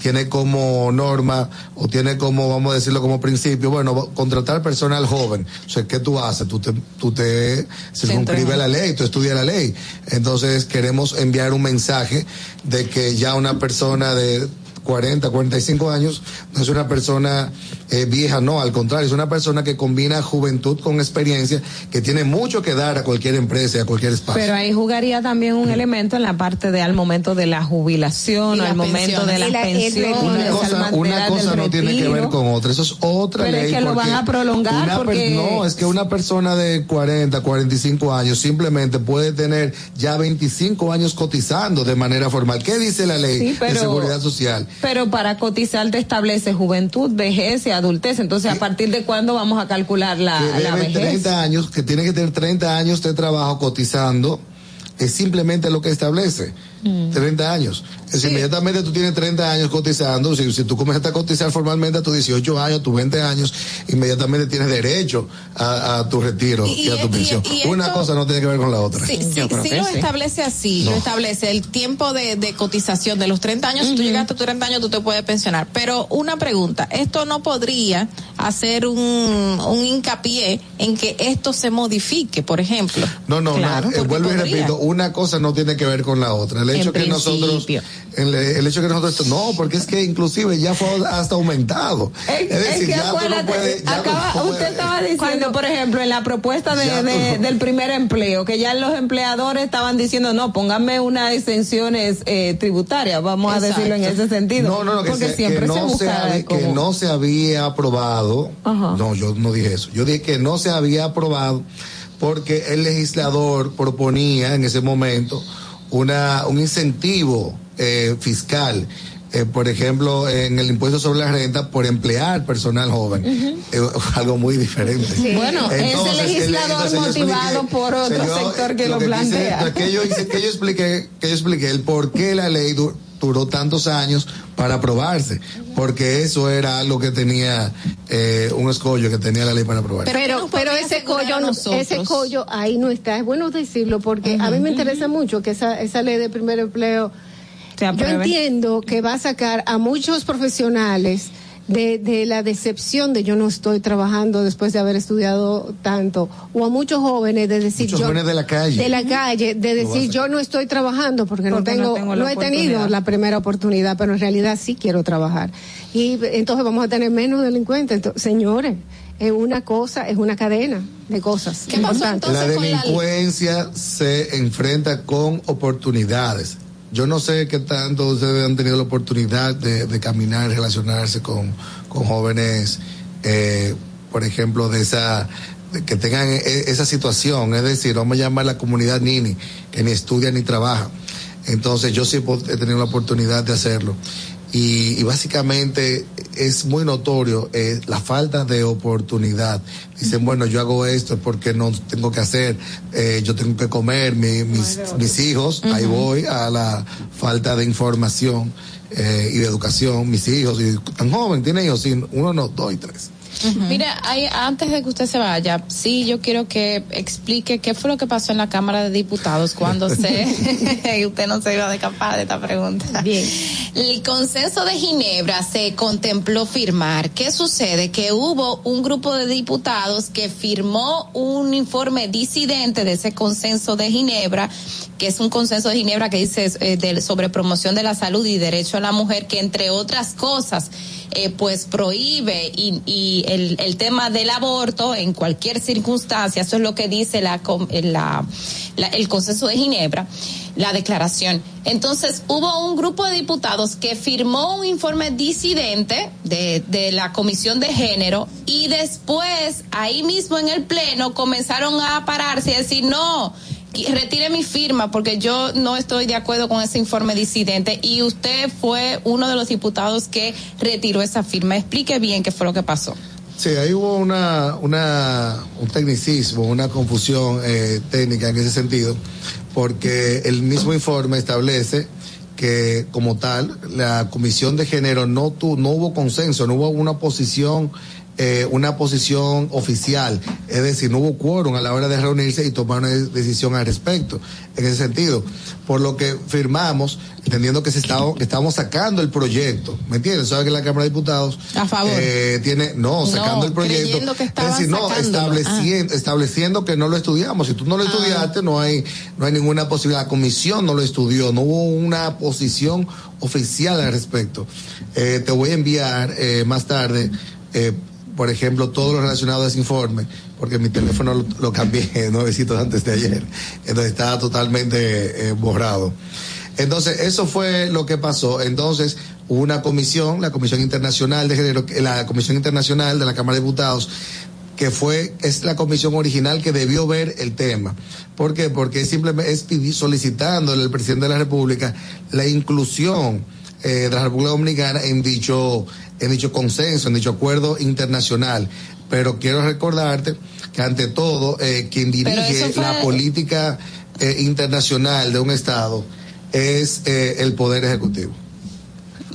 tiene como norma o tiene como, vamos a decirlo como principio, bueno, contratar personal joven. O sea, ¿qué tú haces? Tú te, tú te circunscribes a la ley, tú estudias la ley. Entonces queremos enviar un mensaje de que ya una persona de 40, 45 años, no es una persona eh, vieja, no, al contrario, es una persona que combina juventud con experiencia, que tiene mucho que dar a cualquier empresa y a cualquier espacio. Pero ahí jugaría también un elemento en la parte de al momento de la jubilación, Y al momento de las la- pensiones, una cosa, una no tiene que ver con otra, eso es otra Pero es ley. que lo van a prolongar porque- No, es que una persona de 40, 45 años simplemente puede tener ya 25 años cotizando de manera formal. ¿Qué dice la ley Sí, pero- de seguridad social? Pero para cotizar te establece juventud, vejez y adultez. Entonces, ¿a partir de cuándo vamos a calcular la, que la vejez? 30 años, que tiene que tener 30 años de trabajo cotizando, es simplemente lo que establece. Mm. 30 años. Es decir, inmediatamente tú tienes 30 años cotizando, si, si tú comienzas a cotizar formalmente a tus 18 años, a tus 20 años, inmediatamente tienes derecho a, a tu retiro y, Y- a tu y- pensión. y Una esto- cosa no tiene que ver con la otra. Sí, sí, sí lo establece así, No. lo establece el tiempo de, de cotización de los 30 años, si tú llegaste a tus 30 años tú te puedes pensionar. Pero una pregunta, ¿esto no podría hacer un, un hincapié en que esto se modifique, por ejemplo? No, no, Claro, no. eh, vuelvo y podría. repito, una cosa no tiene que ver con la otra. El En hecho que nosotros, el, el hecho que nosotros, no, porque es que inclusive ya fue hasta aumentado. Es, decir, que ya tú no acuérdate, puedes, ya acaba- no puedes- usted estaba diciendo, por ejemplo, en la propuesta de, del primer empleo, que ya los empleadores estaban diciendo, no, póngame unas exenciones eh, tributarias, vamos a decirlo en ese sentido. No, no, no, que, porque se- siempre que se no se, busca había, que como- no se había aprobado. Ajá. No, yo no dije eso. Yo dije que no se había aprobado porque el legislador proponía en ese momento una un incentivo eh, fiscal. eh, por ejemplo, en el impuesto sobre la renta por emplear personal joven. Eh, algo muy diferente. Bueno, ese Entonces, el- legislador entonces motivado expliqué- por otro sector que lo plantea. lo que yo que yo expliqué, que yo expliqué el por qué la ley duró tantos años para aprobarse, porque eso era algo que tenía eh, un escollo que tenía la ley para aprobarse. Pero, pero ese collo, no- ese collo ahí no está. Es bueno decirlo porque a mí me interesa mucho que esa, esa ley de primer empleo. Yo apruebe. entiendo que va a sacar a muchos profesionales de, de la decepción de yo no estoy trabajando después de haber estudiado tanto, o a muchos jóvenes de decir Muchos yo jóvenes de la calle. de la calle, de decir yo no estoy trabajando porque, no Porque no tengo, tengo no, la he tenido la primera oportunidad, pero en realidad sí quiero trabajar. Y entonces vamos a tener menos delincuentes. Entonces, señores, es una cosa, es una cadena de cosas. ¿Qué pasó importantes. La Entonces, con la- delincuencia se enfrenta con oportunidades. Yo no sé qué tanto ustedes han tenido la oportunidad de, caminar, relacionarse con, con jóvenes, eh, por ejemplo, de esa que tengan e- esa situación, es decir, vamos a llamar la comunidad Nini, que ni estudia ni trabaja. Entonces yo sí he tenido la oportunidad de hacerlo. Y, y básicamente es muy notorio eh, la falta de oportunidad. Dicen, bueno, yo hago esto es porque no tengo que hacer, eh, yo tengo que comer, mi- mis, mis hijos, ahí voy a la falta de información eh, y de educación, mis hijos, y tan joven, tiene hijos, sí, uno no, dos y tres. Mira, hay- antes de que usted se vaya, sí, yo quiero que explique qué fue lo que pasó en la Cámara de Diputados cuando se... usted no se iba a escapar de esta pregunta. Bien. El consenso de Ginebra se contempló firmar. ¿Qué sucede? Que hubo un grupo de diputados que firmó un informe disidente de ese consenso de Ginebra, que es un consenso de Ginebra que dice eh, sobre promoción de la salud y derecho a la mujer, que entre otras cosas, eh, pues prohíbe y, y el, el tema del aborto en cualquier circunstancia, eso es lo que dice la, eh, la- la- el consenso de Ginebra, la declaración. Entonces hubo un grupo de diputados que firmó un informe disidente de, de la Comisión de Género y después ahí mismo en el Pleno comenzaron a pararse y decir no. Retire mi firma porque yo no estoy de acuerdo con ese informe disidente y usted fue uno de los diputados que retiró esa firma. Explique bien qué fue lo que pasó. Sí, ahí hubo una, una, un tecnicismo, una confusión eh, técnica en ese sentido, porque el mismo informe establece que como tal la comisión de género no tu, no hubo consenso, no hubo una posición eh, una posición oficial, es decir, no hubo quórum a la hora de reunirse y tomar una decisión al respecto, en ese sentido. Por lo que firmamos, entendiendo que se estaba, que estábamos sacando el proyecto, ¿me entiendes? Sabe que la Cámara de Diputados A favor. eh, tiene, no, sacando No, el proyecto. que es decir, no, sacándolo. Ah. estableciendo, estableciendo que no lo estudiamos. Si tú no lo estudiaste, no hay, no hay ninguna posibilidad. La comisión no lo estudió, no hubo una posición oficial al respecto. Eh, te voy a enviar eh, más tarde, eh, por ejemplo, todo lo relacionado a ese informe, porque mi teléfono lo, cambié nuevecitos antes de ayer, entonces estaba totalmente eh, borrado. Entonces, eso fue lo que pasó. Entonces, una comisión, la Comisión Internacional de Género, la Comisión Internacional de la Cámara de Diputados, que fue, es la comisión original que debió ver el tema. ¿Por qué? Porque simplemente es solicitándole al presidente de la República la inclusión eh, de la República Dominicana en dicho, en dicho consenso, en dicho acuerdo internacional. Pero quiero recordarte que ante todo, eh, quien dirige fue- la política eh, internacional de un Estado es eh, el Poder Ejecutivo.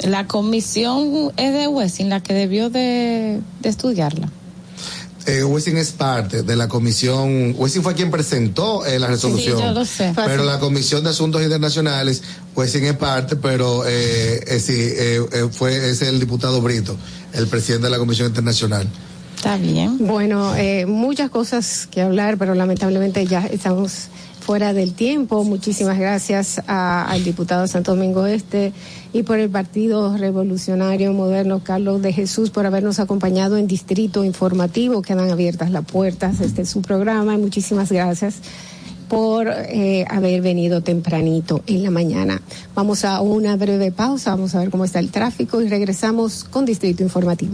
La comisión es de Wessing la que debió de, de estudiarla. Eh, Wessing es parte de la comisión, Wessing fue quien presentó eh, la resolución. Sí, yo lo sé. Pero la Comisión de Asuntos Internacionales, Wessing es parte, pero eh, eh, sí, eh, eh, fue, es el diputado Brito, el presidente de la Comisión Internacional. Está bien. Bueno, eh, muchas cosas que hablar, pero lamentablemente ya estamos fuera del tiempo. Muchísimas gracias a- al diputado Santo Domingo Este y por el Partido Revolucionario Moderno Carlos de Jesús por habernos acompañado en Distrito Informativo. Quedan abiertas las puertas. Este es su programa. Muchísimas gracias por eh, haber venido tempranito en la mañana. Vamos a una breve pausa, vamos a ver cómo está el tráfico y regresamos con Distrito Informativo.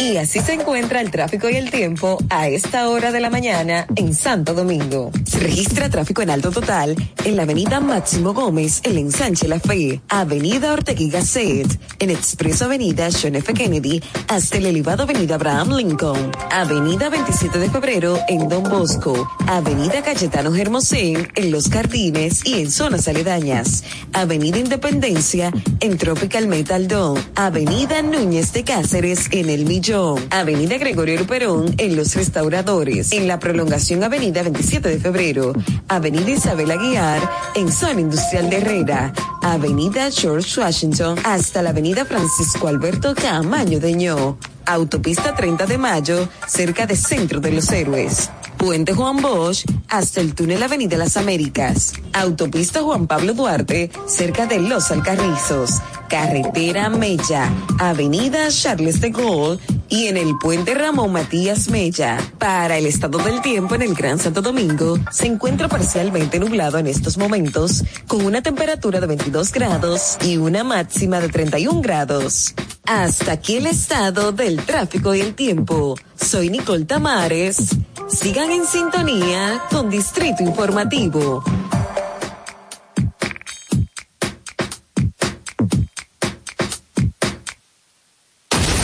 Y así se encuentra el tráfico y el tiempo a esta hora de la mañana en Santo Domingo. Se registra tráfico en alto total en la avenida Máximo Gómez, el ensanche La Fe, avenida Ortega Gasset, en Expreso Avenida John F. Kennedy, hasta el elevado avenida Abraham Lincoln, avenida 27 de febrero en Don Bosco, avenida Cayetano Hermosén en Los Jardines y en zonas aledañas, avenida Independencia en Tropical Metal Dome, avenida Núñez de Cáceres en El Millón Avenida Gregorio Luperón en Los Restauradores, en la prolongación Avenida 27 de Febrero, Avenida Isabel Aguiar en Zona Industrial de Herrera, Avenida George Washington hasta la Avenida Francisco Alberto Camaño de Ño, Autopista 30 de Mayo cerca de Centro de los Héroes. Puente Juan Bosch hasta el túnel Avenida Las Américas. Autopista Juan Pablo Duarte cerca de Los Alcarrizos. Carretera Mella, Avenida Charles de Gaulle y en el puente Ramón Matías Mella. Para el estado del tiempo en el Gran Santo Domingo, se encuentra parcialmente nublado en estos momentos, con una temperatura de 22 grados y una máxima de 31 grados. Hasta aquí el estado del tráfico y el tiempo. Soy Nicole Tamares. Sigan en sintonía con Distrito Informativo.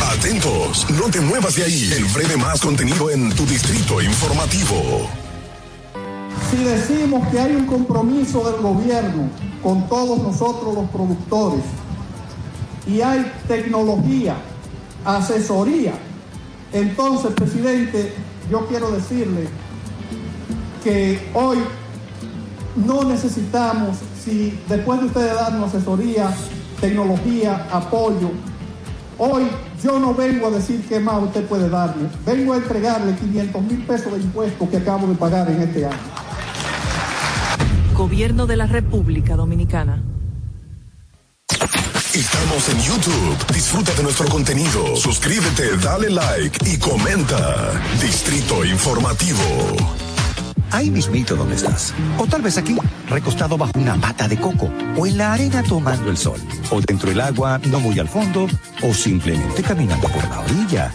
Atentos, no te muevas de ahí. El breve más contenido en tu distrito informativo. Si decimos que hay un compromiso del gobierno con todos nosotros los productores y hay tecnología, asesoría, entonces, presidente, yo quiero decirle que hoy no necesitamos, si después de ustedes darnos asesoría, tecnología, apoyo, hoy yo no vengo a decir qué más usted puede darle, vengo a entregarle 500 mil pesos de impuestos que acabo de pagar en este año. Gobierno de la República Dominicana. Estamos en YouTube. Disfruta de nuestro contenido. Suscríbete, dale like y comenta. Distrito Informativo. Ahí mismito donde estás. O tal vez aquí, recostado bajo una pata de coco. O en la arena tomando el sol. O dentro del agua, no muy al fondo. O simplemente caminando por la orilla.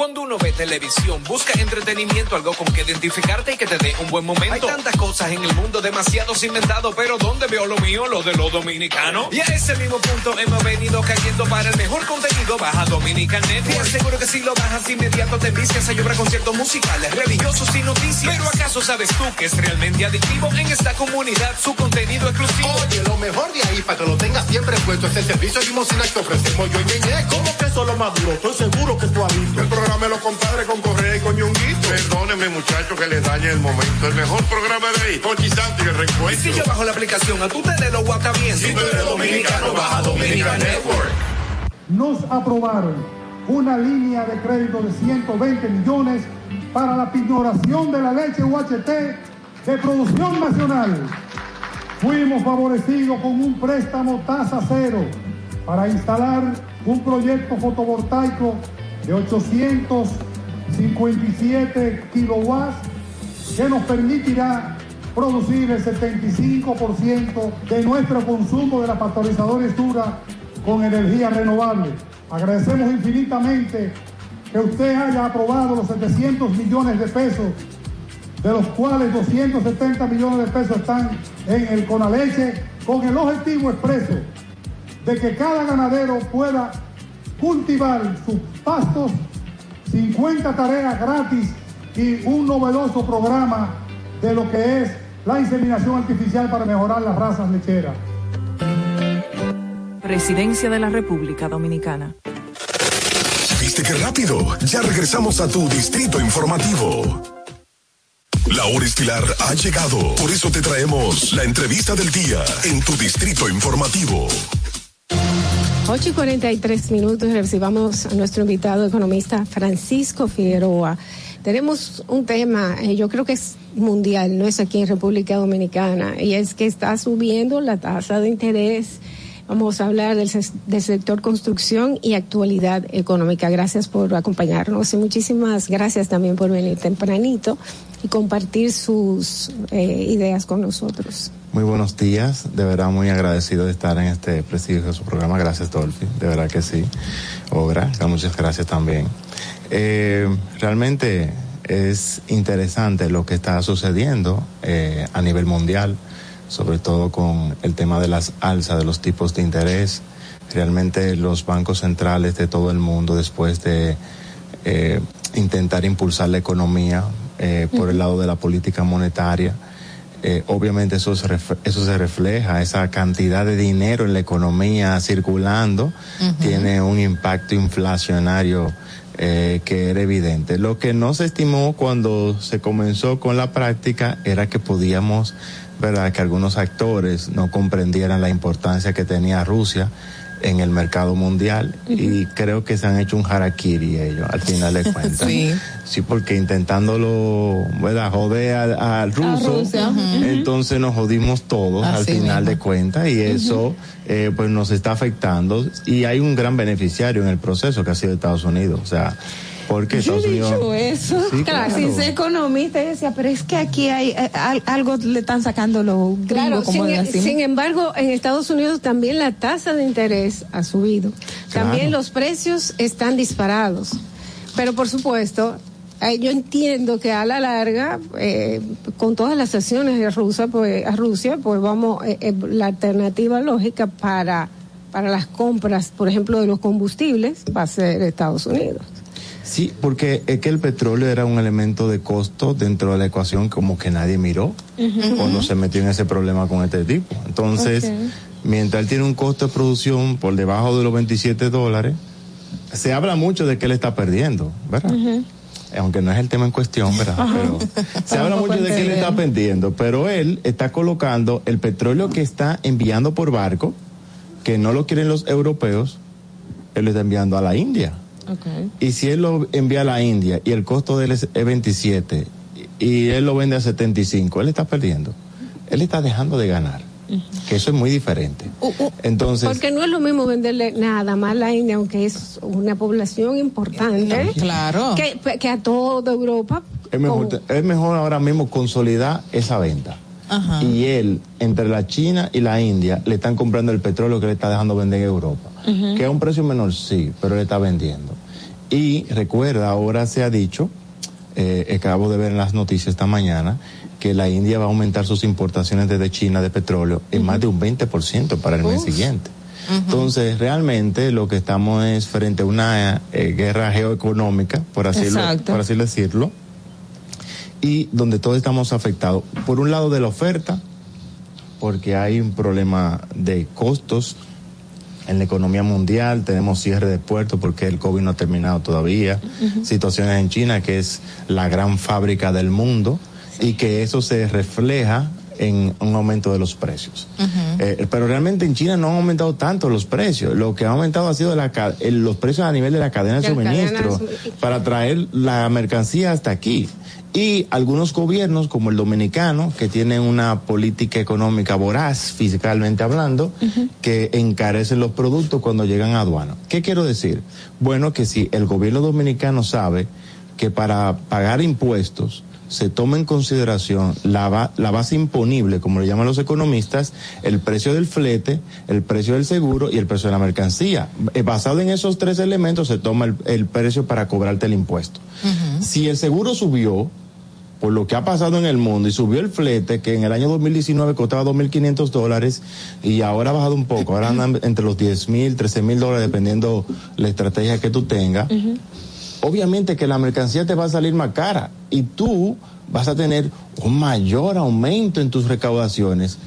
Cuando uno ve televisión, busca entretenimiento, algo con que identificarte y que te dé un buen momento. Hay tantas cosas en el mundo, demasiados inventados, pero ¿dónde veo lo mío? Lo de los dominicanos. Y a ese mismo punto hemos venido cayendo para el mejor contenido. Baja Dominican Net. Te aseguro que si lo bajas inmediato te vicias a llorar conciertos musicales, religiosos y noticias. Pero ¿acaso sabes tú que es realmente adictivo en esta comunidad su contenido exclusivo? Oye, lo mejor de ahí para que lo tengas siempre puesto es el servicio de limosina que ofrecemos yo y Ñeñe. ¿Cómo que eso lo maduro? Estoy seguro que tú has visto. El programa de los compadres con Correa y con Ñonguito. Perdónenme, muchachos, que les dañe el momento. El mejor programa de ahí, Conchi Santi, el Y reencuentro. si yo bajo la aplicación, a tu tele lo guata bien. Si tú eres dominicano, baja Dominican Network. Nos aprobaron una línea de crédito de 120 millones para la pignoración de la leche UHT de producción nacional. Fuimos favorecidos con un préstamo tasa cero para instalar un proyecto fotovoltaico de 857 kilowatts que nos permitirá producir el 75% de nuestro consumo de la pasteurizadora Estura con energía renovable. Agradecemos infinitamente que usted haya aprobado los 700 millones de pesos, de los cuales 270 millones de pesos están en el Conaleche, con el objetivo expreso de que cada ganadero pueda cultivar sus pastos, 50 tareas gratis y un novedoso programa de lo que es la inseminación artificial para mejorar las razas lecheras. Presidencia de la República Dominicana. ¿Viste qué rápido? Ya regresamos a tu Distrito Informativo. La hora estilar ha llegado. Por eso te traemos la entrevista del día en tu Distrito Informativo. 8 y 43 minutos recibamos a nuestro invitado economista Francisco Figueroa. Tenemos un tema, eh, yo creo que es mundial, no es aquí en República Dominicana, y es que está subiendo la tasa de interés. Vamos a hablar del, del sector construcción y actualidad económica. Gracias por acompañarnos y muchísimas gracias también por venir tempranito y compartir sus eh, ideas con nosotros. Muy buenos días, de verdad muy agradecido de estar en este prestigioso programa. Gracias, Dolphy, de verdad que sí. Obra, muchas gracias también. Eh, realmente es interesante lo que está sucediendo eh, a nivel mundial sobre todo con el tema de las alzas de los tipos de interés. Realmente los bancos centrales de todo el mundo, después de eh, intentar impulsar la economía eh, por el lado de la política monetaria, eh, obviamente eso se, eso se refleja, esa cantidad de dinero en la economía circulando tiene un impacto inflacionario eh, que era evidente. Lo que no se estimó cuando se comenzó con la práctica era que podíamos, verdad, que algunos actores no comprendieran la importancia que tenía Rusia en el mercado mundial y creo que se han hecho un harakiri ellos al final de cuentas. sí. sí, porque intentándolo, ¿verdad? Joder al, ruso, entonces nos jodimos todos al final de cuentas y eso eh, pues nos está afectando y hay un gran beneficiario en el proceso que ha sido Estados Unidos, o sea, porque Yo he dicho eso. claro, sin ser economista, decía, pero es que aquí hay eh, algo le están sacando los gringos, como sin, sin, embargo, en Estados Unidos también la tasa de interés ha subido. También los precios están disparados. Pero por supuesto, eh, yo entiendo que a la larga, eh, con todas las acciones de Rusia, pues, a Rusia, pues vamos, la alternativa lógica para, para las compras, por ejemplo, de los combustibles, va a ser Estados Unidos. Sí, porque es que el petróleo era un elemento de costo dentro de la ecuación como que nadie miró cuando se metió en ese problema con este tipo. Entonces, mientras él tiene un costo de producción por debajo de los 27 dólares, se habla mucho de que él está perdiendo, ¿verdad? Aunque no es el tema en cuestión, ¿verdad? Pero se habla mucho de que él está perdiendo, pero él está colocando el petróleo que está enviando por barco, que no lo quieren los europeos, él lo está enviando a la India. Y si él lo envía a la India y el costo de él es 27 y él lo vende a 75, él está perdiendo. Él está dejando de ganar. Que eso es muy diferente. Uh, uh, Entonces. Porque no es lo mismo venderle nada más a la India, aunque es una población importante. Claro. Que, a toda Europa. Es mejor, es mejor ahora mismo consolidar esa venta. Y él, entre la China y la India, le están comprando el petróleo que le está dejando vender en Europa. Que a un precio menor, sí, pero le está vendiendo. Y recuerda, ahora se ha dicho, eh, acabo de ver en las noticias esta mañana, que la India va a aumentar sus importaciones desde China de petróleo en más de un 20% para el mes siguiente. Entonces, realmente lo que estamos es frente a una eh, guerra geoeconómica, por así, por así decirlo, y donde todos estamos afectados. Por un lado de la oferta, porque hay un problema de costos en la economía mundial, tenemos cierre de puertos porque el COVID no ha terminado todavía, situaciones en China que es la gran fábrica del mundo y que eso se refleja en un aumento de los precios. Eh, pero realmente en China no han aumentado tanto los precios. Lo que ha aumentado ha sido la, los precios a nivel de la cadena de suministro. para traer la mercancía hasta aquí y algunos gobiernos como el dominicano que tienen una política económica voraz fiscalmente hablando que encarecen los productos cuando llegan a aduana. ¿Qué quiero decir? Bueno, que si el gobierno dominicano sabe que para pagar impuestos se toma en consideración la, la base imponible, como le llaman los economistas, el precio del flete, el precio del seguro y el precio de la mercancía. Eh, basado en esos tres elementos se toma el, precio para cobrarte el impuesto. Si el seguro subió, por lo que ha pasado en el mundo y subió el flete, que en el año 2019 costaba 2.500 dólares y ahora ha bajado un poco, ahora andan entre los 10.000, 13.000 dólares dependiendo la estrategia que tú tengas. Obviamente que la mercancía te va a salir más cara y tú vas a tener un mayor aumento en tus recaudaciones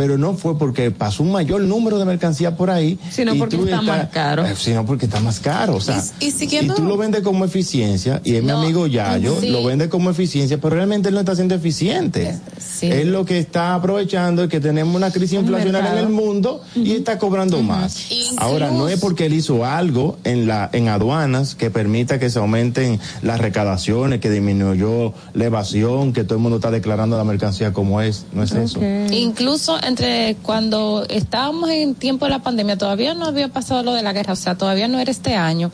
pero no fue porque pasó un mayor número de mercancía por ahí. Sino porque está más caro. Eh, sino porque está más caro. O sea, y, tú lo vendes como eficiencia, y es mi amigo Yayo, lo vende como eficiencia, pero realmente él no está siendo eficiente. Es lo que está aprovechando es que tenemos una crisis inflacionaria en el mundo y está cobrando más. Ahora, no es porque él hizo algo en, la, en aduanas que permita que se aumenten las recaudaciones, que disminuyó la evasión, que todo el mundo está declarando la mercancía como es. No es eso. Incluso entre cuando estábamos en tiempo de la pandemia, todavía no había pasado lo de la guerra, o sea, todavía no era este año.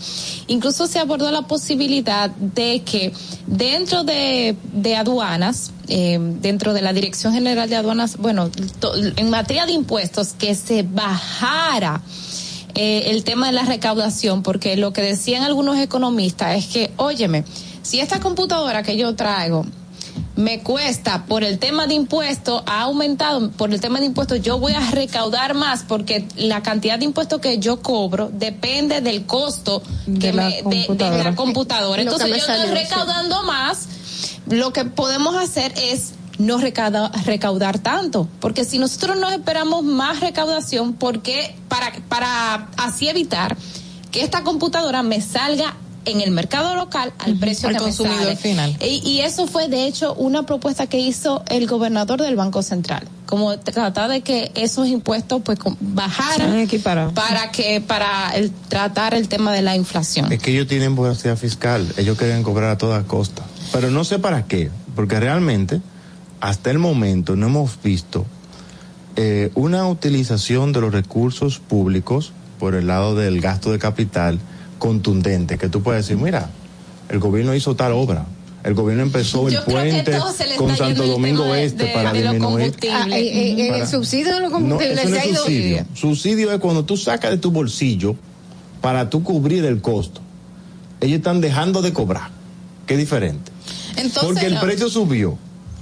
Incluso se abordó la posibilidad de que dentro de, aduanas, eh, dentro de la Dirección General de Aduanas, bueno, en materia de impuestos, que se bajara eh, el tema de la recaudación, porque lo que decían algunos economistas es que, óyeme, si esta computadora que yo traigo me cuesta por el tema de impuestos, ha aumentado por el tema de impuestos, yo voy a recaudar más porque la cantidad de impuestos que yo cobro depende del costo De que la me- de- de, la computadora. Entonces yo salió, estoy sí. recaudando más. Lo que podemos hacer es no recauda- recaudar tanto, porque si nosotros no esperamos más recaudación, porque para para así evitar que esta computadora me salga en el mercado local al precio al que me consumidor sale. final. Y, y eso fue de hecho una propuesta que hizo el gobernador del Banco Central, como tratar de que esos impuestos pues bajaran para que para el, tratar el tema de la inflación. Es que ellos tienen voracidad fiscal, ellos quieren cobrar a toda costa. Pero no sé para qué, porque realmente hasta el momento no hemos visto eh, una utilización de los recursos públicos por el lado del gasto de capital contundente, que tú puedes decir, mira, el gobierno hizo tal obra. El gobierno empezó el Yo que puente con Santo Domingo Este de- para de disminuir. Ah, eh, eh, Para- el subsidio de los No, combustibles eso no es subsidio. Subsidio es cuando tú sacas de tu bolsillo para tú cubrir el costo. Ellos están dejando de cobrar. Qué diferente. Entonces, Porque el no. precio subió.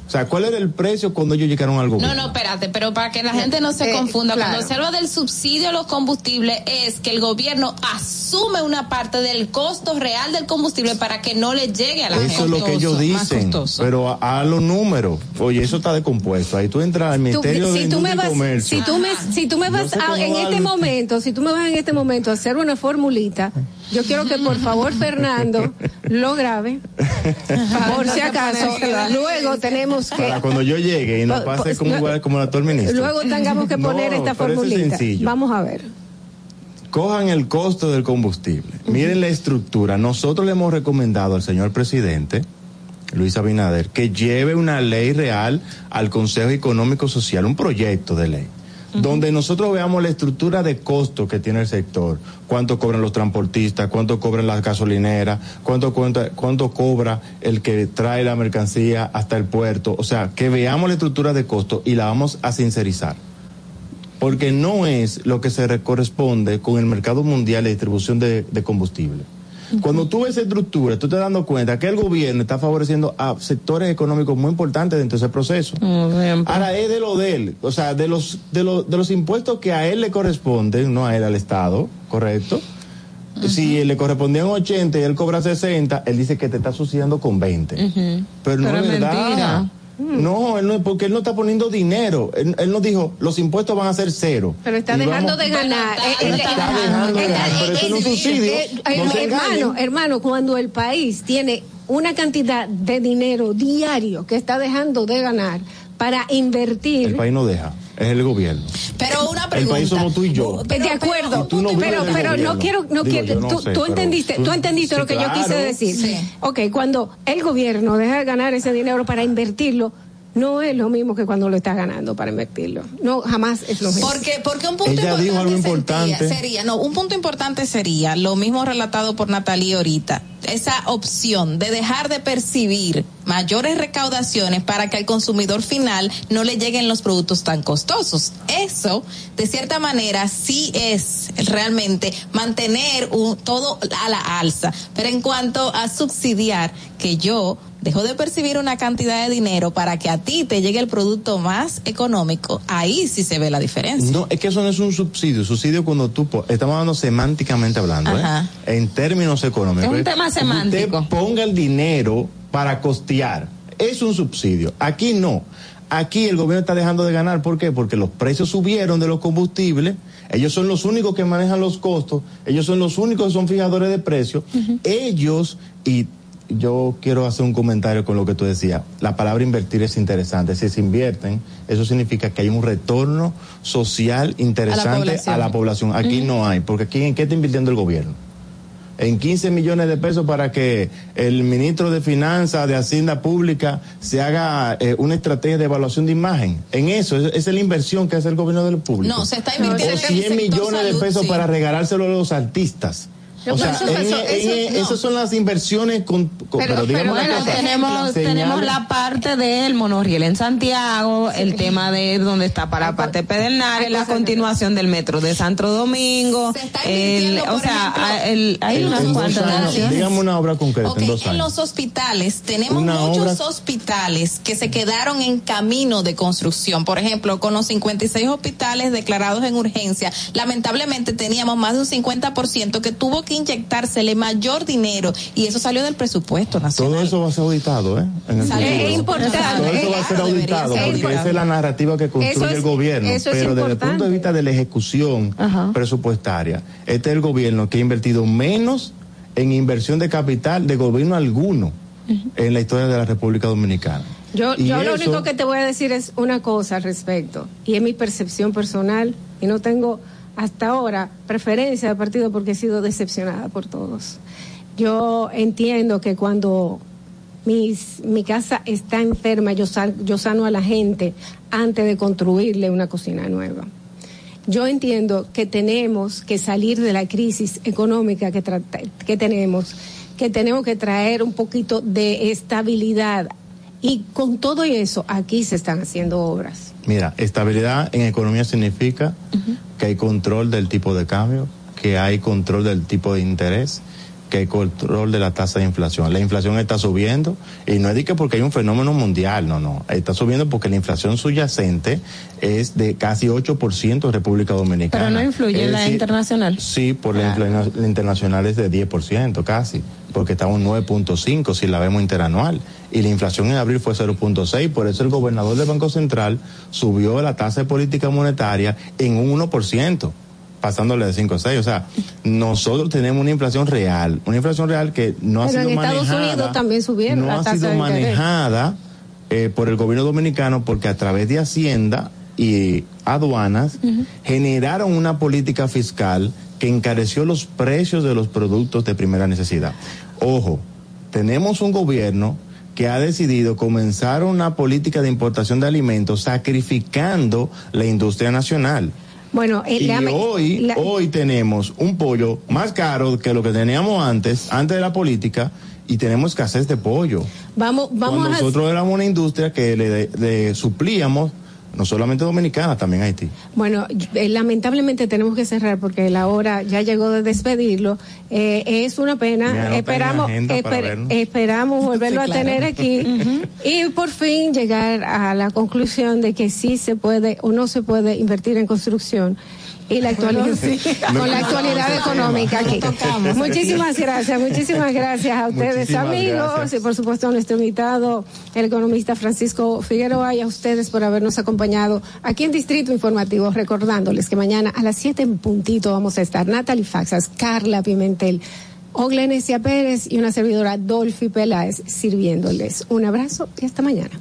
O sea, ¿cuál era el precio cuando ellos llegaron al No, gobierno? no, espérate, pero para que la gente no se Eh, confunda, claro. cuando se habla del subsidio a los combustibles es que el gobierno asume una parte del costo real del combustible para que no le llegue a la gente. Eso es lo que ellos dicen, pero a, a los números, oye, eso está descompuesto. Ahí tú entras al Tú- Ministerio de si tú me y vas, Comercio. si tú me, si tú me vas sé a- en va este momento, si tú me vas en este momento a hacer una formulita, yo quiero que por favor Fernando lo grabe, por si acaso. Luego tenemos que, Para cuando yo llegue y no Pa- pase pa- como, igual como el actual ministro. luego tengamos que No, poner esta es formulita. Vamos a ver. cojan el costo del combustible. Miren la estructura. Nosotros le hemos recomendado al señor presidente, Luis Abinader, que lleve una ley real al Consejo Económico Social, un proyecto de ley. Donde nosotros veamos la estructura de costo que tiene el sector, cuánto cobran los transportistas, cuánto cobran las gasolineras, cuánto, cuánto, cuánto cobra el que trae la mercancía hasta el puerto. O sea, que veamos la estructura de costo y la vamos a sincerizar. Porque no es lo que se re- corresponde con el mercado mundial de distribución de, de combustible. Cuando tú ves esa estructura, tú te dando cuenta que el gobierno está favoreciendo a sectores económicos muy importantes dentro de ese proceso. Ahora es de lo de él, o sea, de los, de, los, de los impuestos que a él le corresponden, no a él, al Estado, ¿correcto? Si le correspondían 80 y él cobra 60, él dice que te está subsidiando con 20. Pero, no Pero es es verdad. mentira. No, él no, porque él no está poniendo dinero. Él, él nos dijo, los impuestos van a ser cero. Pero está dejando vamos- de ganar. Eh, Él eh, está eh, dejando de eh, ganar, pero eso no es un subsidio. eh, No eh, hermano, hermano, cuando el país tiene una cantidad de dinero diario que está dejando de ganar para invertir. El país no deja, es el gobierno. Pero una El pregunta. país somos tú y yo. Eh, de acuerdo, no pero, pero no quiero, no Digo, quiero, no tú, sé, tú pero entendiste, tú- tú entendiste sí, lo que yo quise decir. Sí. Ok, cuando el gobierno deja de ganar ese dinero para invertirlo, no es lo mismo que cuando lo está ganando para invertirlo. No, jamás es lo mismo. Porque, porque un punto Ella dijo algo importante importante. sería, sería, no, un punto importante sería lo mismo relatado por Natalie ahorita, esa opción de dejar de percibir mayores recaudaciones para que al consumidor final no le lleguen los productos tan costosos. Eso, de cierta manera, sí es realmente mantener un, todo a la alza. Pero en cuanto a subsidiar, que yo dejo de percibir una cantidad de dinero para que a ti te llegue el producto más económico, ahí sí se ve la diferencia. No, es que eso no es un subsidio. Subsidio cuando tú, estamos hablando semánticamente hablando, Ajá. ¿eh? en términos económicos. Es un tema Que semántico. Usted ponga el dinero para costear. Es un subsidio. Aquí no. Aquí el gobierno está dejando de ganar. ¿Por qué? Porque los precios subieron de los combustibles. Ellos son los únicos que manejan los costos. Ellos son los únicos que son fijadores de precios. Ellos, y yo quiero hacer un comentario con lo que tú decías. La palabra invertir es interesante. Si se invierten, eso significa que hay un retorno social interesante a la población. población. Aquí no hay, porque aquí en qué está invirtiendo el gobierno. En 15 millones de pesos para que el ministro de Finanzas, de Hacienda Pública, se haga eh, una estrategia de evaluación de imagen. En eso, es- esa es la inversión que hace el gobierno del público. No, se está invirtiendo O en el 100 sector millones de pesos sí. para regalárselo a los artistas. O sea, esas son las inversiones con, pero, digamos bueno, tenemos, tenemos la parte del monorriel en Santiago, el tema de donde está para la parte de Pedernales, la continuación del metro de Santo Domingo, el, o sea, hay unas cuantas. Digamos una obra concreta en dos años. En los hospitales, tenemos muchos hospitales que se quedaron en camino de construcción. Por ejemplo, con los 56 hospitales declarados en urgencia, lamentablemente teníamos más de un 50% que tuvo que inyectársele mayor dinero y eso salió del presupuesto nacional. Todo eso va a ser auditado, ¿eh? es importante. Todo eso va a ser auditado porque esa es la narrativa que construye el gobierno. Pero desde el punto de vista de la ejecución presupuestaria, este es el gobierno que ha invertido menos en inversión de capital de gobierno alguno en la historia de la República Dominicana. Yo, yo lo único que te voy a decir es una cosa al respecto, y es mi percepción personal, y no tengo hasta ahora preferencia de partido porque he sido decepcionada por todos. Yo entiendo que cuando mis, mi casa está enferma, yo, yo sano a la gente antes de construirle una cocina nueva. Yo entiendo que tenemos que salir de la crisis económica que, que tenemos, que tenemos que traer un poquito de estabilidad. Y con todo eso, aquí se están haciendo obras. Mira, estabilidad en economía significa que hay control del tipo de cambio, que hay control del tipo de interés, que hay control de la tasa de inflación. La inflación está subiendo y no es de que porque hay un fenómeno mundial, no, no. Está subiendo porque la inflación subyacente es de casi 8% en República Dominicana. Pero no influye en la internacional. Sí, por la, la, internacional es de 10% casi, porque estamos en 9.5 si la vemos interanual. Y la inflación en abril fue 0.6, por eso el gobernador del Banco Central subió la tasa de política monetaria en un 1% pasándole de 5 a 6. O sea, nosotros tenemos una inflación real, una inflación real que no ha sido manejada. Estados Unidos también subieron no ha sido manejada eh, por el gobierno dominicano porque a través de Hacienda y aduanas generaron una política fiscal que encareció los precios de los productos de primera necesidad. Ojo, tenemos un gobierno que ha decidido comenzar una política de importación de alimentos sacrificando la industria nacional. Bueno, y hoy, hoy tenemos un pollo más caro que lo que teníamos antes, antes de la política, y tenemos escasez de pollo. Vamos, vamos nosotros éramos una industria que le suplíamos no solamente Dominicana, también Haití. Bueno, eh, lamentablemente tenemos que cerrar porque la hora ya llegó de despedirlo. Eh, es una pena. esperamos, esperamos volverlo a tener aquí y por fin llegar a la conclusión de que sí se puede o no se puede invertir en construcción y la actualidad con la actualidad económica aquí. Muchísimas gracias, muchísimas gracias a ustedes amigos y por supuesto a nuestro invitado, el economista Francisco Figueroa y a ustedes por habernos acompañado aquí en Distrito Informativo, recordándoles que mañana a las 7 en puntito vamos a estar Natalie Faxas, Carla Pimentel, Oglenesia Pérez y una servidora Dolphy Peláez sirviéndoles. Un abrazo y hasta mañana.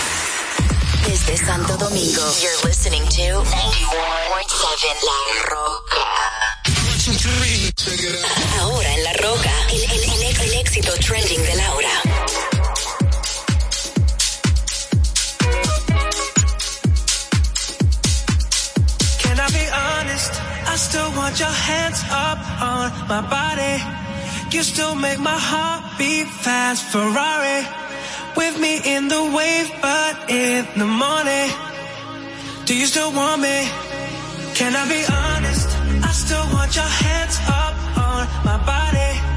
Desde Santo Domingo, you're listening to 91.7 La Roca. Ahora en La Roca, el, el, el, el éxito trending de Laura. Can I be honest? I still want your hands up on my body. You still make my heart beat fast, Ferrari. With me in the wave, but in the morning. Do you still want me? Can I be honest? I still want your hands up on my body.